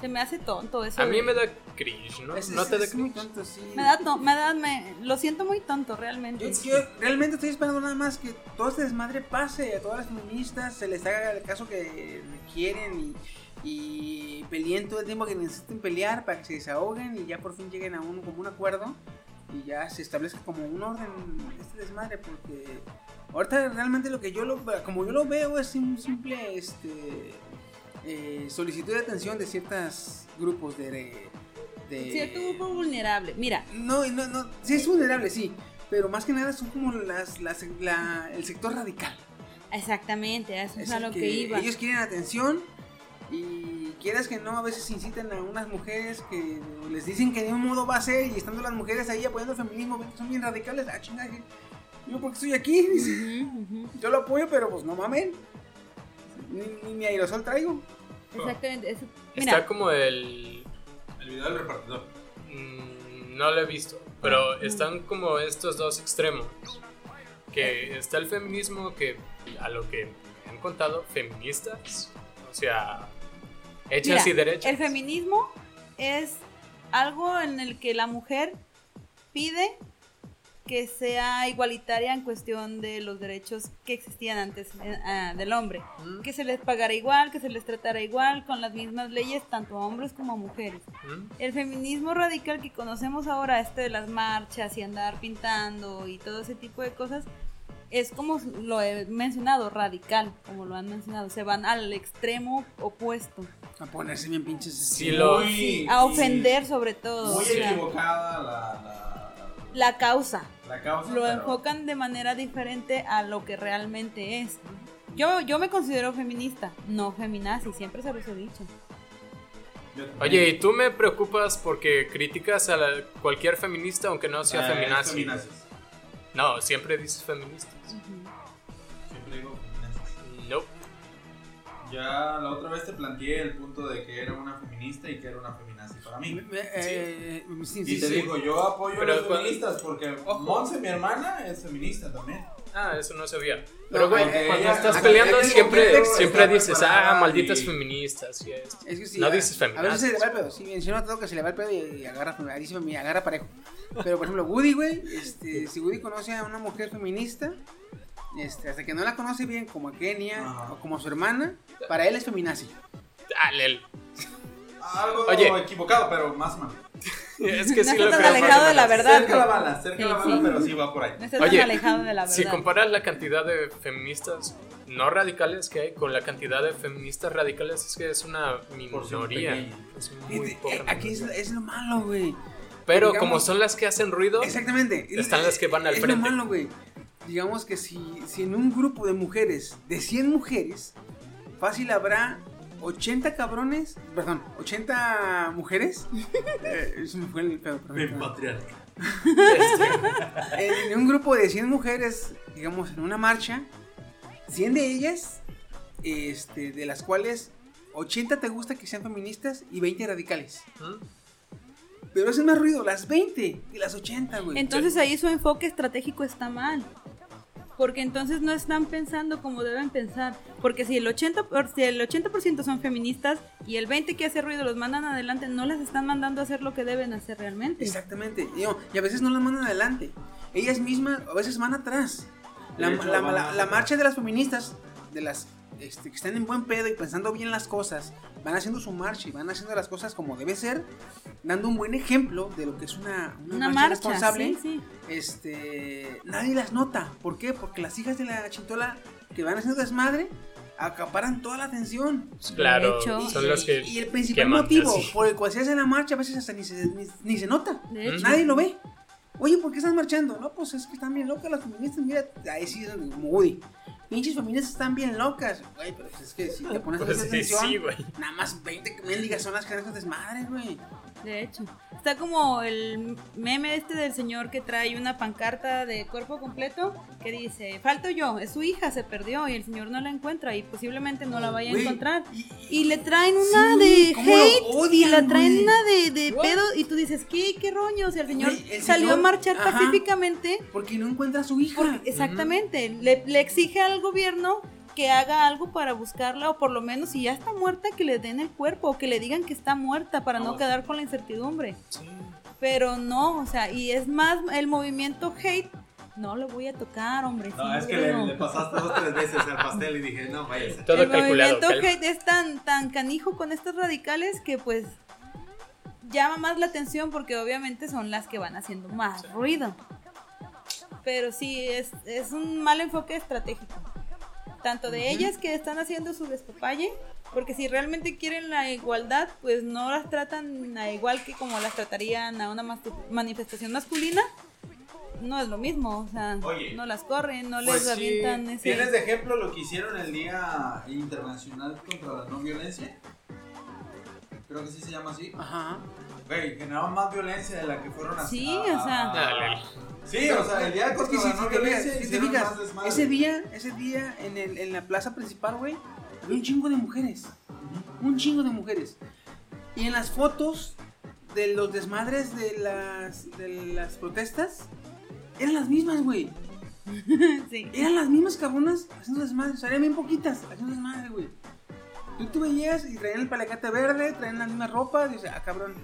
Se me hace tonto eso. A mí de- me da cringe, ¿no? Es- ¿No es- te da cringe? tonto, sí. Me da, to- me da, me, lo siento muy tonto realmente. Yo, yo realmente estoy esperando nada más que todo este desmadre pase, a todas las feministas se les haga el caso que quieren y, y peleen todo el tiempo que necesiten pelear para que se desahoguen y ya por fin lleguen a un como un acuerdo y ya se establezca como un orden este desmadre porque ahorita realmente lo que yo lo como yo lo veo es un simple este eh, solicitud de atención de ciertos grupos de, de Cierto grupo vulnerable. Mira, no, no, no, sí es vulnerable, sí, pero más que nada son como las, las- la- el sector radical. exactamente, eso es Es a lo que, iba. Ellos quieren atención y quieras que no, a veces incitan a unas mujeres que les dicen que de un modo va a ser y estando las mujeres ahí apoyando el feminismo, son bien radicales, ah, chingada, yo porque estoy aquí, dice, yo lo apoyo, pero pues no mamen, ni, ni, ni aerosol traigo. Exactamente. eso- Está como el... El video del repartidor. mm, no lo he visto, pero Ah, están como estos dos extremos. Que está el feminismo que, a lo que me han contado, feministas, o sea, hechas mira, y derechas. el feminismo es algo en el que la mujer pide que sea igualitaria en cuestión de los derechos que existían antes eh, ah, del hombre. Mm. Que se les pagara igual, que se les tratara igual, con las mismas leyes, tanto a hombres como a mujeres. ¿Mm? El feminismo radical que conocemos ahora, este de las marchas y andar pintando y todo ese tipo de cosas, es como lo he mencionado, radical, como lo han mencionado. Se van al extremo opuesto, A ponerse bien pinches. Sí, lo- Muy- a ofender sobre todo. Muy o sea, equivocada la, la, la causa. la causa. Lo pero- enfocan de manera diferente a lo que realmente es. Yo, yo me considero feminista, no feminazi, siempre se los he dicho. Oye, ¿y tú me preocupas porque criticas a la- cualquier feminista aunque no sea Eh, feminazi? feminazis. No, siempre dices feministas. Ya la otra vez te planteé el punto de que era una feminista y que era una feminazi para mí. Eh, eh, sí, Y sí, te sí. digo, yo apoyo Pero a las cuando- feministas porque Ojo. Monse, mi hermana, es feminista también. Ah, eso no sabía. Pero, güey, cuando estás peleando aquí siempre, siempre dices, ah, malditas y- feministas y esto. Es que sí, no a- dices A veces se le feministas. va el pedo. Sí, menciona todo que se le va el pedo y, y agarra, me agarra parejo. Pero por ejemplo, Woody, güey, este, si Woody conoce a una mujer feminista, este, hasta que no la conoce bien como a Kenia Ajá. o como a su hermana, para él es feminazi. Ah, Lel. Algo Oye. equivocado, pero más menos. Es que No sí lo tan creo. alejado de la verdad. Cerca la bala, cerca Sí, la bala, sí. pero sí va por ahí. No está Oye, tan alejado de la verdad. Si comparas la cantidad de feministas no radicales que hay con la cantidad de feministas radicales, es que es una minoría. Es muy poca eh, Aquí es, es lo malo, güey. Pero digamos- como son las que hacen ruido, Exactamente. Están las que van al es frente. lo malo, güey. Digamos que si, si en un grupo de mujeres, de 100 mujeres, fácil habrá 80 cabrones, perdón, 80 mujeres. Eh, eso me fue el pedo. En, en un grupo de 100 mujeres, digamos, en una marcha, 100 de ellas, este, de las cuales 80 te gusta que sean feministas y 20 radicales. ¿Mm? Pero hacen más ruido las 20 que las 80, güey. Entonces ahí su enfoque estratégico está mal. Porque entonces no están pensando como deben pensar. Porque si el 80%, por- si el 80 son feministas y el 20% que hace ruido los mandan adelante, no las están mandando a hacer lo que deben hacer realmente. Exactamente. Y, no, y a veces no las mandan adelante. Ellas mismas a veces van atrás. La, hecho, la- van la- la marcha de las feministas, de las este, que están en buen pedo y pensando bien las cosas, van haciendo su marcha y van haciendo las cosas como debe ser, dando un buen ejemplo de lo que es una, una Una marcha, marcha, responsable. sí, sí. Este, nadie las nota. ¿Por qué? Porque las hijas de la chintola que van haciendo desmadre acaparan toda la atención. claro, hecho- son las que Y el principal motivo así. por el cual se hace la marcha a veces hasta ni se, ni, ni se nota. Nadie lo ve. Oye, ¿por qué estás marchando? No, pues es que están bien locas las feministas. Mira, ahí sí, como Woody. Pinches feministas están bien locas. Güey, pero es que si te pones a Pues hacer sí, atención, sí, güey. nada más 20 mendigas son las que hacen desmadre, güey. De hecho, está como el meme este del señor que trae una pancarta de cuerpo completo que dice, falto yo, es su hija, se perdió y el señor no la encuentra y posiblemente no la vaya a encontrar. y- le traen una Sí, de hate odian, y la traen una de, de pedo y tú dices, ¿qué, qué roño? O sea, el señor el salió señor- a marchar ajá. pacíficamente Porque no encuentra a su hija. porque, exactamente, le, le exige al gobierno que haga algo para buscarla o por lo menos si ya está muerta que le den el cuerpo o que le digan que está muerta para no quedar con la incertidumbre. Pero no, o sea, y es más el movimiento hate, no le voy a tocar, hombre. sí, No, es que le, no. le pasaste dos tres veces al pastel y dije, no, váyase. todo el calculado. movimiento hate es tan, tan canijo con estos radicales que pues llama más la atención porque obviamente son las que van haciendo más ruido. Pero sí, es, es un mal enfoque estratégico. Tanto de ellas que están haciendo su despapalle, porque si realmente quieren la igualdad, pues no las tratan a igual que como las tratarían a una mas- manifestación masculina. No es lo mismo, o sea, Oye, no las corren, no Pues les sí, avientan ese... ¿Tienes de ejemplo lo que hicieron el Día Internacional contra la No Violencia? creo que sí se llama así. Ajá. Güey, generaron más violencia de la que fueron a Sí, a- o sea. a- Dale. Sí, o sea, el día de Es que si, contra si la te no si te fijas, ese día, ese día en, el, en la plaza principal, güey, había un chingo de mujeres. Un chingo de mujeres. Y en las fotos de los desmadres de las, de las protestas, eran las mismas, güey. Sí. Eran las mismas cabronas haciendo desmadre. O sea, eran bien poquitas haciendo desmadre, güey. Tú te veías y traían el palacate verde, traían la misma ropa. Y dices, ah, cabrón.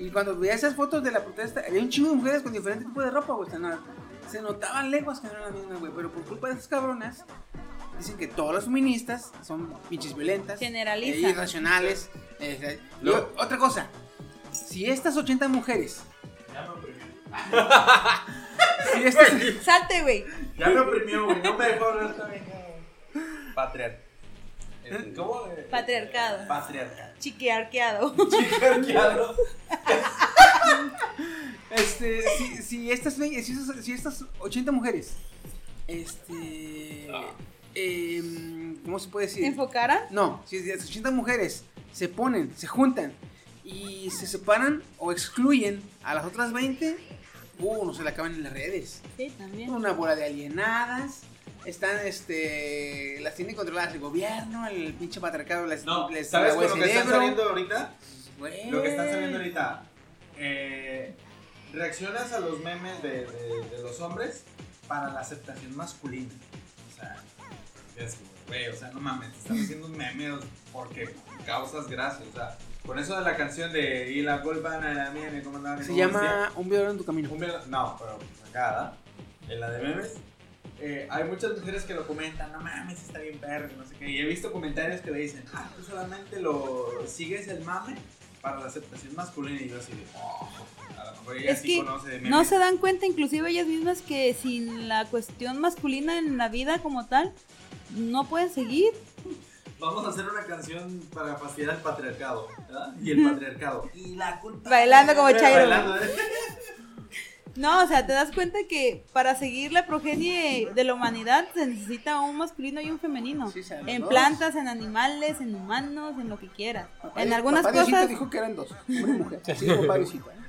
Y cuando veías esas fotos de la protesta, había un chingo de mujeres con diferente tipo de ropa, güey. O sea, no- se notaban leguas que no eran las mismas, güey. Pero por culpa de esas cabronas, dicen que todas las feministas son pinches violentas. Generaliza. eh, irracionales. eh, otra cosa. Si estas 80 mujeres. si estas, Salte, güey. Ya me oprimió, güey. No me dejó hablar también. Patriar. Eh, ¿Cómo? Eh, Patriarcado. Patriarcado. Chiquiarqueado. Chicarqueado. Este, si, si estas, si, estas, si estas 80 mujeres, este, em, ¿cómo se puede decir? ¿Enfocara? No, si las 80 mujeres se ponen, se juntan y se separan o excluyen a las otras 20, uh, no se la acaban en las redes. Sí, también. Una bola de alienadas. Están, este, las tienen controladas el gobierno, el pinche patriarcado les, No, les ¿sabes con lo que están saliendo ahorita? Güey. Lo que están saliendo ahorita. Eh, reaccionas a los memes de, de- de los hombres para la aceptación masculina. O sea, es como, güey, o sea, no mames, están haciendo un meme porque causas gracia. O sea, con eso de la canción de Y la culpa no era mía, me comandaban. Se llama Un violador en tu camino. Un viola- No, pero acá, ¿verdad? En la de memes. Eh, hay muchas mujeres que lo comentan, no mames, está bien perro, no sé qué. Y he visto comentarios que le dicen, ah, tú solamente lo sigues el mame para la aceptación masculina. Y yo así de, oh, a lo mejor ella Es sí que conoce de memes. no se dan cuenta, inclusive ellas mismas, que sin la cuestión masculina en la vida como tal, no pueden seguir. Vamos a hacer una canción para fastidiar al patriarcado, ¿verdad? Y el patriarcado. Y la culpa. Bailando como Chairo. Bailando, ¿eh? No, o sea, te das cuenta que para seguir la progenie de la humanidad se necesita un masculino y un femenino. Sí, en dos. plantas, en animales, en humanos, en lo que quieras. Papá- en algunas papá cosas. dijo que eran dos, hombre y mujer. Dijo papá ¿eh?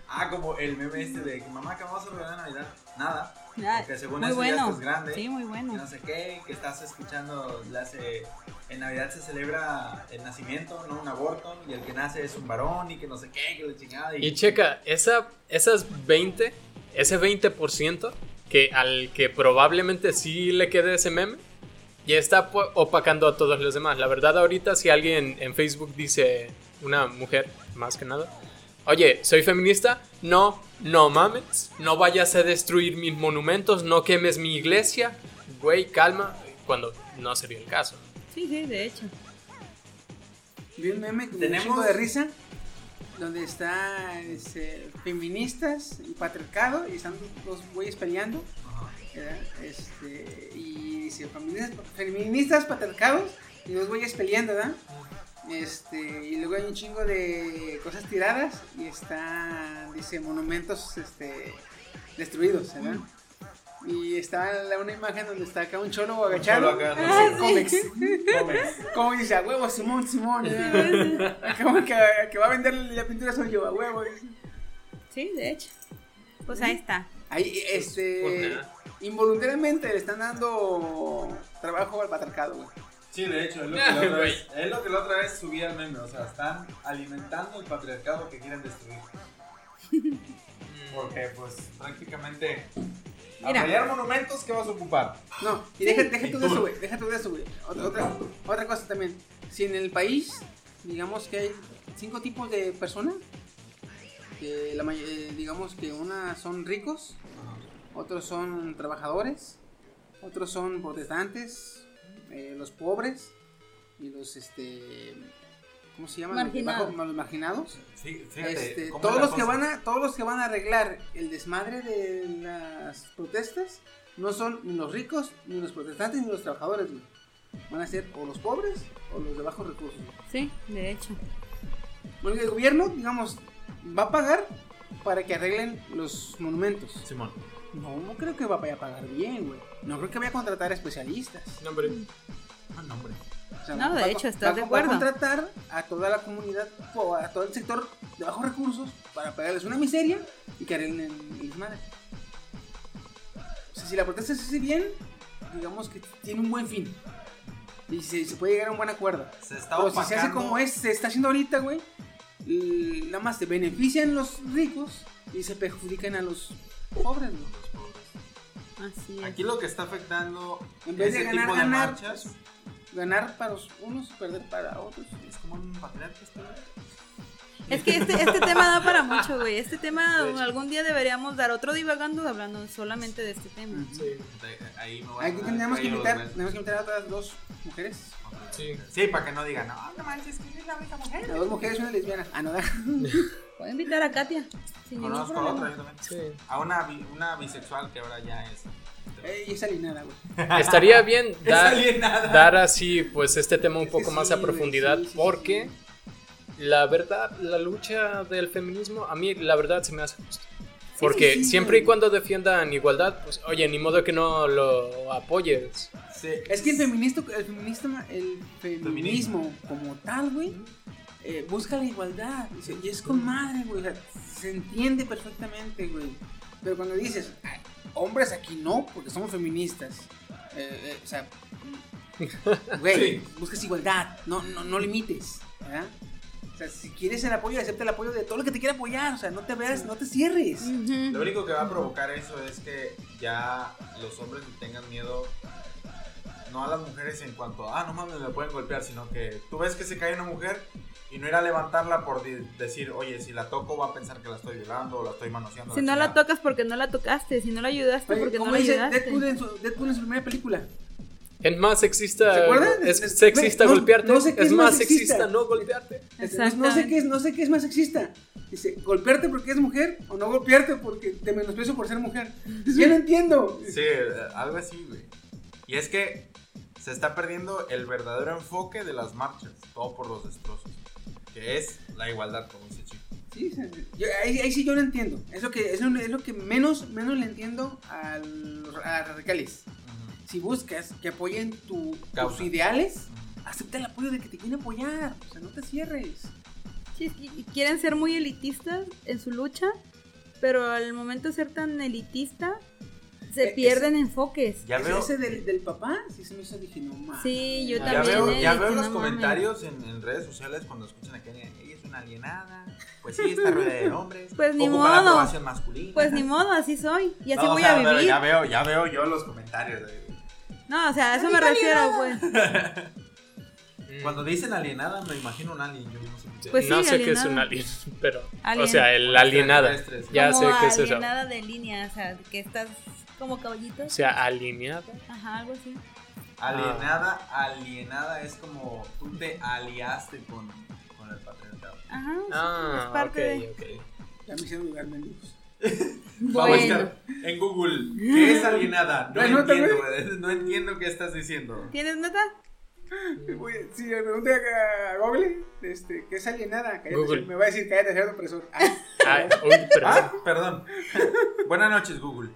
Ah, como el meme este de que mamá, que vamos a regalar Navidad? Nada. Ah, Porque según muy eso bueno. ya estás grande. Sí, muy que bueno. no sé qué, que estás escuchando, las, eh, en Navidad se celebra el nacimiento, no un aborto, y el que nace es un varón, y que no sé qué, que la chingada. Y, Y checa, esa, esas 20, ese 20% que al que probablemente sí le quede ese meme, ya está opacando a todos los demás. La verdad ahorita si alguien en Facebook dice, una mujer más que nada, oye, soy feminista, no, no mames, no vayas a destruir mis monumentos, no quemes mi iglesia, güey, calma, cuando no sería el caso. Sí, sí, de hecho. Vi un meme Tenemos- de risa donde está este, feministas y patriarcado y están dos güeyes peleando. Este, y dice feministas, patriarcados y dos güeyes peleando, ¿verdad? Este, y luego hay un chingo de cosas tiradas y está, dice, monumentos este, destruidos, ¿verdad? Y está la- una imagen donde está acá un cholo agachado. cholo acá, Ah. Como dice, a huevo, Simón, Simón. Como que, que va a vender la pintura soy yo, a huevo. Sí, de hecho. Pues ahí está. Ahí, este. Pues involuntariamente le están dando trabajo al patriarcado, güey. Sí, de hecho, es lo, que la otra vez, es lo que la otra vez subí al meme, o sea, están alimentando el patriarcado que quieren destruir. Porque, pues, prácticamente, Mira. apoyar monumentos, ¿qué vas a ocupar? No, y deja, deja tú de eso, güey. Deja tú de eso, güey. Otra, otra, otra cosa también. Si en el país, digamos que hay cinco tipos de personas, que la may- eh, digamos que una son ricos, otros son trabajadores, otros son protestantes, eh, los pobres y los, este, ¿cómo se llaman? Marginados. Bajo- los marginados. Sí, Este, todos los que van a todos los que van a arreglar el desmadre de las protestas no son ni los ricos ni los protestantes ni los trabajadores güey. van a ser o los pobres o los de bajos recursos güey. Sí, de hecho. Bueno, el gobierno digamos va a pagar para que arreglen los monumentos Simón. no no creo que vaya a pagar bien güey no creo que vaya a contratar especialistas No, hombre. Ah, no, hombre. O sea, No, de va- hecho, va- estás va- de va a acuerdo. contratar a toda la comunidad o a todo el sector de bajos recursos para pagarles una miseria y que arreglen el desmadre. O sea, si la protesta se hace bien, digamos que tiene un buen fin. Y se, se puede llegar a un buen acuerdo. Se está Pero si se hace opacando. como es, se está haciendo ahorita, güey, nada más se benefician los ricos y se perjudican a los pobres, güey. Así es. Aquí lo que está afectando En vez de ese ganar, tipo de ganar, marchas Ganar para los unos y perder para otros. es como un patriarca este. Es que este, este tema da para mucho, güey. Este tema algún día deberíamos dar otro divagando hablando solamente de este tema. Sí, Ahí me voy a Aquí tendríamos que invitar, tenemos que invitar a otras dos mujeres. sí. Sí, para que no digan, no, no manches, que es la única A mujer. dos mujeres y una lesbiana. Ah, no, da. Puedo invitar a Katia. Sin Conozco a otra, yo también. Sí. A una, una bisexual que ahora ya es. Ey, es alienada, güey. Estaría bien dar, dar así pues este tema un poco más sí, a güey, profundidad sí, sí, sí, porque la verdad la lucha del feminismo a mí la verdad se me hace justo. Porque sí, siempre y cuando defiendan igualdad, pues oye, ni modo que no lo apoyes. Sí. Es que el feminista, el feminista, el feminismo como tal, güey, eh, busca la igualdad. y es con madre, güey. o sea, se entiende perfectamente, güey. Pero cuando dices, "Ay, hombres aquí no, porque somos feministas. eh, eh, o sea, güey, Sí. buscas igualdad, no, no, no limites, ¿verdad? O sea, si quieres el apoyo, acepta el apoyo de todo lo que te quiera apoyar. O sea, no te veas, no te cierres. Lo único que va a provocar eso es que ya los hombres tengan miedo. No a las mujeres en cuanto a, ah, no mames, me pueden golpear, sino que tú ves que se cae una mujer y no ir a levantarla por decir, oye, si la toco va a pensar que la estoy violando o la estoy manoseando. Si no la chingada". tocas porque no la tocaste, si no la ayudaste Oye, porque no la dice ayudaste. Deadpool en, su, Deadpool en su primera película. Es más sexista, ¿Se acuerdan? es Es- sexista no- golpearte, no sé qué es es más sexista sexista. no golpearte. No- sé, qué es, no sé qué es más sexista. Dice, golpearte porque es mujer o no golpearte porque te menosprecio por ser mujer. Yo no entiendo. Sí, algo así, güey. Y es que se está perdiendo el verdadero enfoque de las marchas, todo por los destrozos, que es la igualdad, como dice Chico. Sí, yo- ahí, ahí sí yo no entiendo. Es lo que, es lo, es lo que menos, menos le entiendo al- a los radicales. Si buscas que apoyen tu- tus ideales, acepta el apoyo de que te quieren apoyar. O sea, no te cierres. Sí, quieren ser muy elitistas en su lucha, pero al momento de ser tan elitista, se Eh, pierden enfoques. Ya Ese- veo, Ese del, del papá, sí se me hizo, dije, no mames. Sí, yo ya también. veo, ya veo no los comentarios en, en redes sociales cuando escuchan a Kenia, ella es una alienada, pues sí, está rueda de hombres, Pues ni modo. Pues ni modo, así soy. Y así No, o voy sea, a pero vivir. Ya veo, ya veo yo los comentarios. de- No, o sea, a eso me refiero, pues. Cuando dicen alienada, me imagino un alien. Yo no sé. Pues no sí, sé qué es un alien, pero Alien. o sea, el alienada. Ya como sé qué es eso. alienada de línea, o sea, que estás como caballito. O sea, alineada. Ajá, algo así. Alienada, alienada es como tú te aliaste con, con el patriarcado. Ajá, sí, es Ah, parte ok, de... ok. Ya me hicieron lugar, mendigos. Vamos a buscar en Google. ¿Qué es alienada? No Bueno, entiendo, güey, no entiendo qué estás diciendo. ¿tienes nota? Si le pregunté a Google, este, ¿qué es alienada? Cállate, Google. Me va a decir, cállate, cerdo opresor. Ah, Ay, uy, perdón. Ah, perdón. Buenas noches, Google.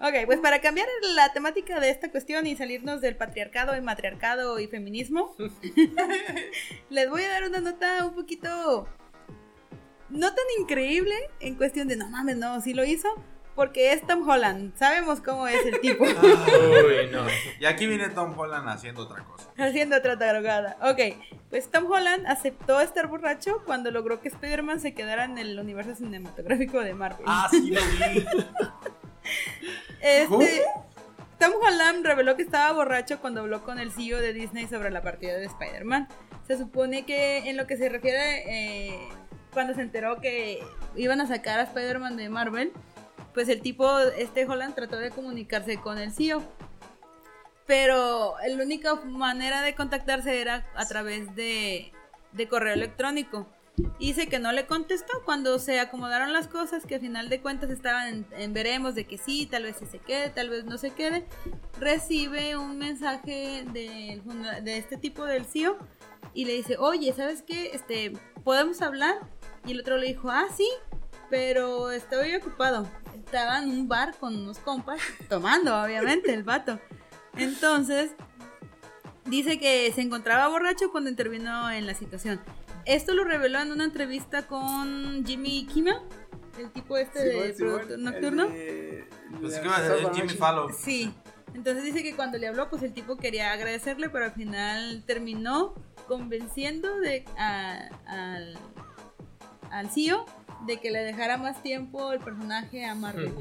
Ok, pues para cambiar la temática de esta cuestión y salirnos del patriarcado y matriarcado y feminismo, les voy a dar una nota un poquito no tan increíble en cuestión de no mames, no, sí lo hizo, porque es Tom Holland, sabemos cómo es el tipo. Uy, no. Y aquí viene Tom Holland haciendo otra cosa. Haciendo otra drogada. Ok, pues Tom Holland aceptó estar borracho cuando logró que Spider-Man se quedara en el universo cinematográfico de Marvel. Ah, sí lo vi. Este, Tom Holland reveló que estaba borracho cuando habló con el CEO de Disney sobre la partida de Spider-Man. Se supone que en lo que se refiere eh, cuando se enteró que iban a sacar a Spider-Man de Marvel, pues el tipo, este Holland trató de comunicarse con el CEO. Pero la única manera de contactarse era a través de, de correo electrónico. Dice que no le contestó cuando se acomodaron las cosas, que al final de cuentas estaban en, en veremos de que sí, tal vez se quede, tal vez no se quede. Recibe un mensaje funda- de, este tipo del CEO y le dice, oye, ¿sabes qué? Este, ¿podemos hablar? Y el otro le dijo, ah, sí, pero estoy ocupado. Estaba en un bar con unos compas, tomando, obviamente, el vato. Entonces, dice que se encontraba borracho cuando intervino en la situación. Esto lo reveló en una entrevista con Jimmy Kimmel, el tipo este de productor nocturno. Pues que iba a decir Jimmy Fallon. Sí. Entonces dice que cuando le habló, pues el tipo quería agradecerle, pero al final terminó convenciendo de, a- al, al CEO de que le dejara más tiempo el personaje a Marvel.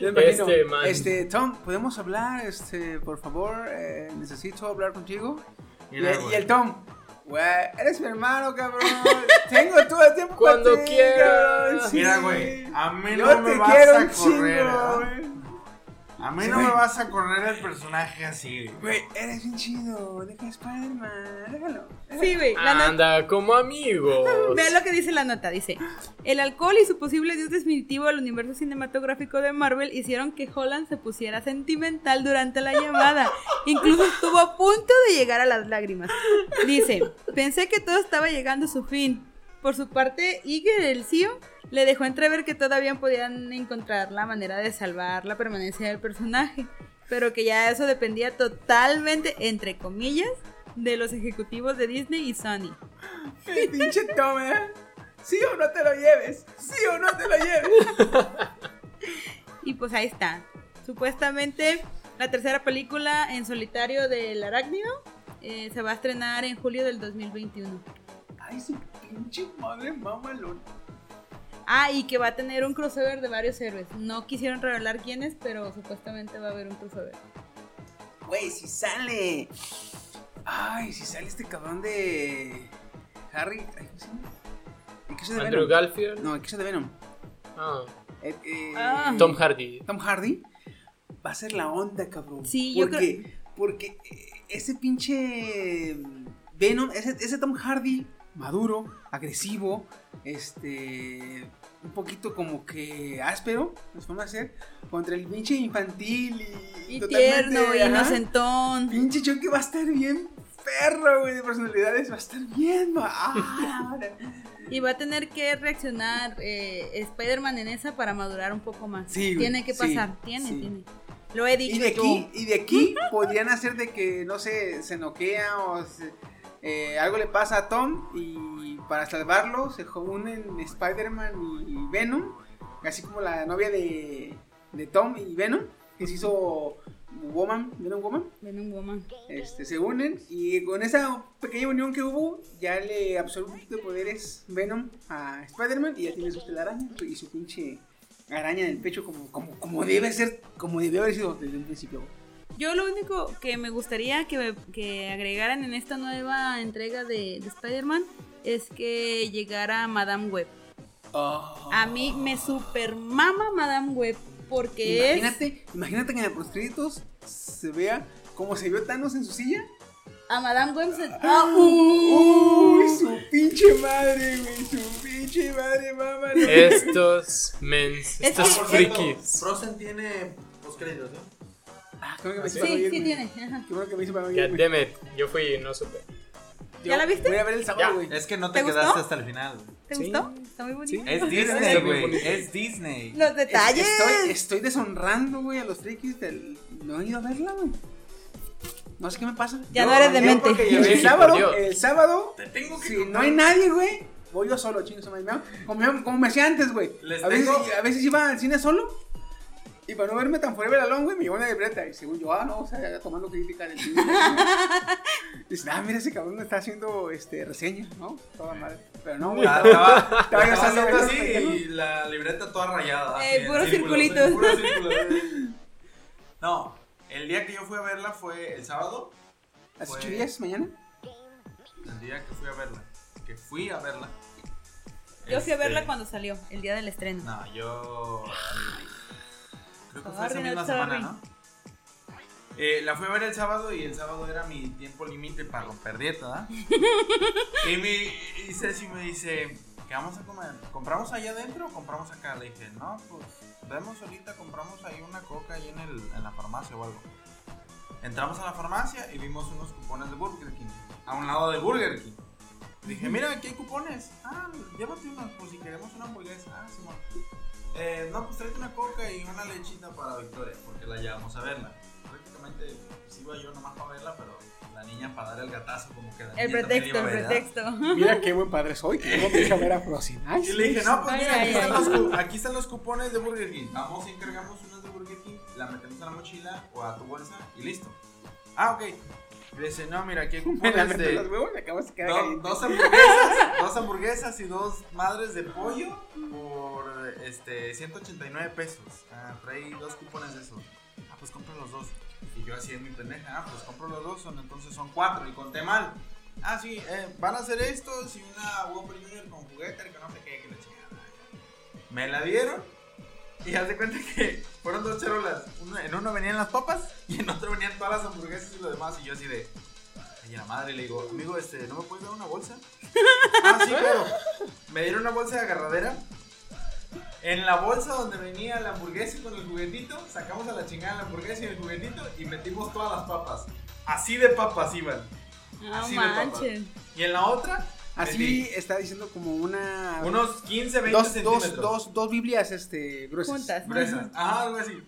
Este man. Este, Tom, ¿podemos hablar? Este, por favor, eh, necesito hablar contigo. Y, y el Tom, güey, eres mi hermano, cabrón. Tengo todo el tiempo Cuando para ti, quieras. cabrón, sí. Mira, güey, a mí Yo no me te vas quiero a chingo, correr. ¿ah? güey. A mí Sí, no me vas a correr el personaje así. güey. Güey, eres bien chido. Deja Spider-Man, déjalo. Sí, güey. la nota- Anda como amigos. Vea lo que dice la nota, dice, el alcohol y su posible dios definitivo al universo cinematográfico de Marvel hicieron que Holland se pusiera sentimental durante la llamada. Incluso estuvo a punto de llegar a las lágrimas. Dice, pensé que todo estaba llegando a su fin. Por su parte, Iger, el CEO, le dejó entrever que todavía podían encontrar la manera de salvar la permanencia del personaje, pero que ya eso dependía totalmente, entre comillas, de los ejecutivos de Disney y Sony. El pinche Tom, ¿eh? ¿Sí o no te lo lleves? ¿Sí o no te lo lleves? Y pues ahí está. Supuestamente la tercera película en solitario del arácnido eh, se va a estrenar en julio del 2021. Ay, su pinche madre mamalón. Ah, y que va a tener un crossover de varios héroes. No quisieron revelar quiénes, pero supuestamente va a haber un crossover. Güey, si sale. Ay, si sale este cabrón de. Harry. Ay, ¿cómo se llama? ¿El que hizo de Andrew Venom? Garfield. No, el que hizo de Venom. Ah, Eh, eh, Ah. Tom Hardy. Tom Hardy. Va a ser la onda, cabrón. Sí, yo porque, Porque eh, ese pinche. Venom, ese, ese Tom Hardy maduro, agresivo, este. Un poquito como que áspero, nos forma de ser, contra el pinche infantil y. Y tierno, y ajá. inocentón. Pinche Chucky va a estar bien perro, güey, de personalidades, va a estar bien, ah, Y va a tener que reaccionar eh, Spider-Man en esa para madurar un poco más. Sí, tiene que sí, pasar, tiene, sí. tiene. Lo he dicho Y de yo. aquí, y de aquí podrían hacer de que, no sé, se noquea o se- eh, algo le pasa a Tom y para salvarlo se unen Spider-Man y Venom, así como la novia de, de Tom y Venom, que se hizo Woman, Venom Woman, Venom Woman. este, se unen y con esa pequeña unión que hubo ya le absorbe un poquito de poderes Venom a Spider-Man y ya tiene su telaraña y su pinche araña en el pecho como, como, como debe ser, como debió haber sido desde un principio. Yo lo único que me gustaría que, que agregaran en esta nueva entrega de, de Spider-Man es que llegara Madame Web. A mí me super mama Madame Web porque Imagínate, imagínate que en los créditos se vea como se vio Thanos en su silla. es a Madame Web se... Ah, Uy, su pinche madre, güey, su pinche madre, mamá. Estos mens, Es estos frikis. Frozen tiene postcréditos, ¿no? Ah, que me Sí, para no sí irme. tiene. ajá. Qué bueno que me hizo para no God irme. damn it, yo fui y no supe. ¿Ya la viste? Voy a ver el Ya. sábado, güey. Es que no te, ¿Te quedaste gustó? hasta el final. güey. ¿Te Sí. gustó? Está muy bonito. Es Está Disney, muy güey. bonito. Es Disney. Los detalles. Estoy, estoy deshonrando, güey, a los frikis del... No he ido a verla, güey. No sé qué me pasa. Ya no eres demente. porque El sábado, el sábado, Te tengo que si no hay nadie, güey, voy yo solo, chingos, a madre, como, como me hacía antes, güey. Les A veces, tengo- a veces iba al cine solo. Y para no verme tan forever alone, güey, me llevó una libreta. Y según yo, ah, no, o sea, ya tomando crítica del cine. Dice, ah, mira, ese cabrón está haciendo este, reseña, ¿no? Toda madre. Pero no, güey. Ah, Estaba, haciendo así y la libreta toda rayada. Eh, en puros circulitos. en puros círculos. No, el día que yo fui a verla fue el sábado. ¿Hace ocho días mañana? El día que fui a verla. Que fui a verla. Yo fui a verla Este, cuando salió, el día del estreno. No, yo. Creo que fue esa misma semana. ¿no? Eh, la fui a ver el sábado y el sábado era mi tiempo límite para romper dieta, ¿verdad? y, mi, y Ceci me dice, ¿qué vamos a comer? ¿Compramos allá adentro o compramos acá? Le dije, no, pues vemos ahorita, compramos ahí una coca ahí en, el, en la farmacia o algo. Entramos a la farmacia y vimos unos cupones de Burger King, a un lado de Burger King. Dije, mira, aquí hay cupones. Ah, llévate unos por si queremos una hamburguesa. Ah, Simón. Eh, no, pues tráete una coca y una lechita para Victoria, porque la llevamos a verla. básicamente pues, iba yo nomás para verla, pero la niña para dar el gatazo como que la El pretexto, iba el a ver, ¿verdad? pretexto. Mira qué buen padre soy, que tengo que ir a ver a Frozen. Ay, Y le dije, sí. no, pues Ay, mira, ay, aquí, están los, aquí están los cupones de Burger King. Vamos y encargamos unas de Burger King, la metemos a la mochila o a tu bolsa y listo. Ah, ok. Y dice, no, mira, aquí hay cupones en los de huevos, me acabas de quedar do- dos hamburguesas, dos hamburguesas y dos madres de pollo por este 189 pesos. Ah, trae dos cupones de esos. Ah, pues compra los dos. Y yo así en mi pendeja, ah, pues compro los dos, son, entonces son cuatro y conté mal. Ah, sí, eh, van a hacer estos y una Whopper Junior con juguete, que no sé qué, que la chingada. Me la dieron y haz de cuenta que fueron dos charolas. Uno- en uno venían las papas y en otro venían todas las hamburguesas y lo demás. Y yo así de, ay, a la madre, le digo, amigo, este, ¿no me puedes dar una bolsa? ah, sí, claro. Me dieron una bolsa de agarradera. En la bolsa donde venía la hamburguesa con el juguetito, sacamos a la chingada la hamburguesa y el juguetito y metimos todas las papas. Así de papas iban. No Así de papas. Y en la otra, Así está diciendo como una. unos 15, 20 dos, centímetros. dos, dos, dos Biblias este, gruesas. Juntas. Gruesas. Ajá, algo así.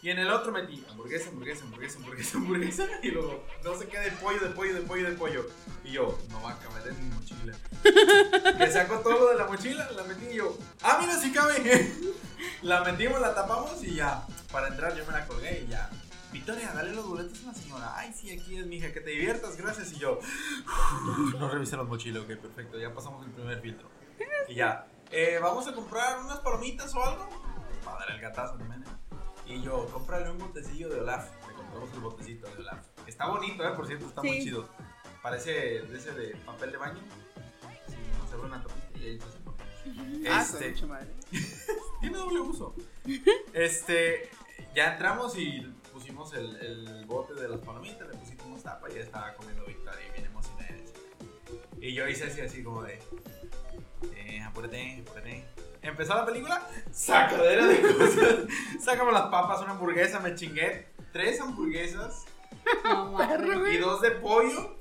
Y en el otro metí hamburguesa, hamburguesa, hamburguesa, hamburguesa, hamburguesa. Y luego, no sé qué de pollo, de pollo, de pollo, de pollo. Y yo, no va a caber en mi mochila. Le sacó todo lo de la mochila, la metí y yo, ah, mira, sí cabe. La metimos, la tapamos y ya. Para entrar yo me la colgué y ya. Victoria, dale los boletos a la señora. Ay, sí, aquí es, mija, que te diviertas, gracias. Y yo, no revisé los mochilas, ok, perfecto, ya pasamos el primer filtro. Y ya, eh, vamos a comprar unas palomitas o algo. Para dar el gatazo, men? Y yo, cómprale un botecillo de Olaf. Le compramos el botecito de Olaf. Está bonito, ¿eh? Por cierto, está muy chido. Parece de ese de papel de baño. Sí, se abre una tapita y ahí pone. Ah, Este, mucha madre. tiene doble uso. Este, ya entramos y pusimos el, el bote de las palomitas, le pusimos tapa y ya estaba comiendo Victoria y bien emocionada. Y yo hice así, así como de, eh, apúrate, apúrate. Empezó la película, sacadera de cosas. Sacamos las papas, una hamburguesa, me chingué tres hamburguesas No y dos de pollo.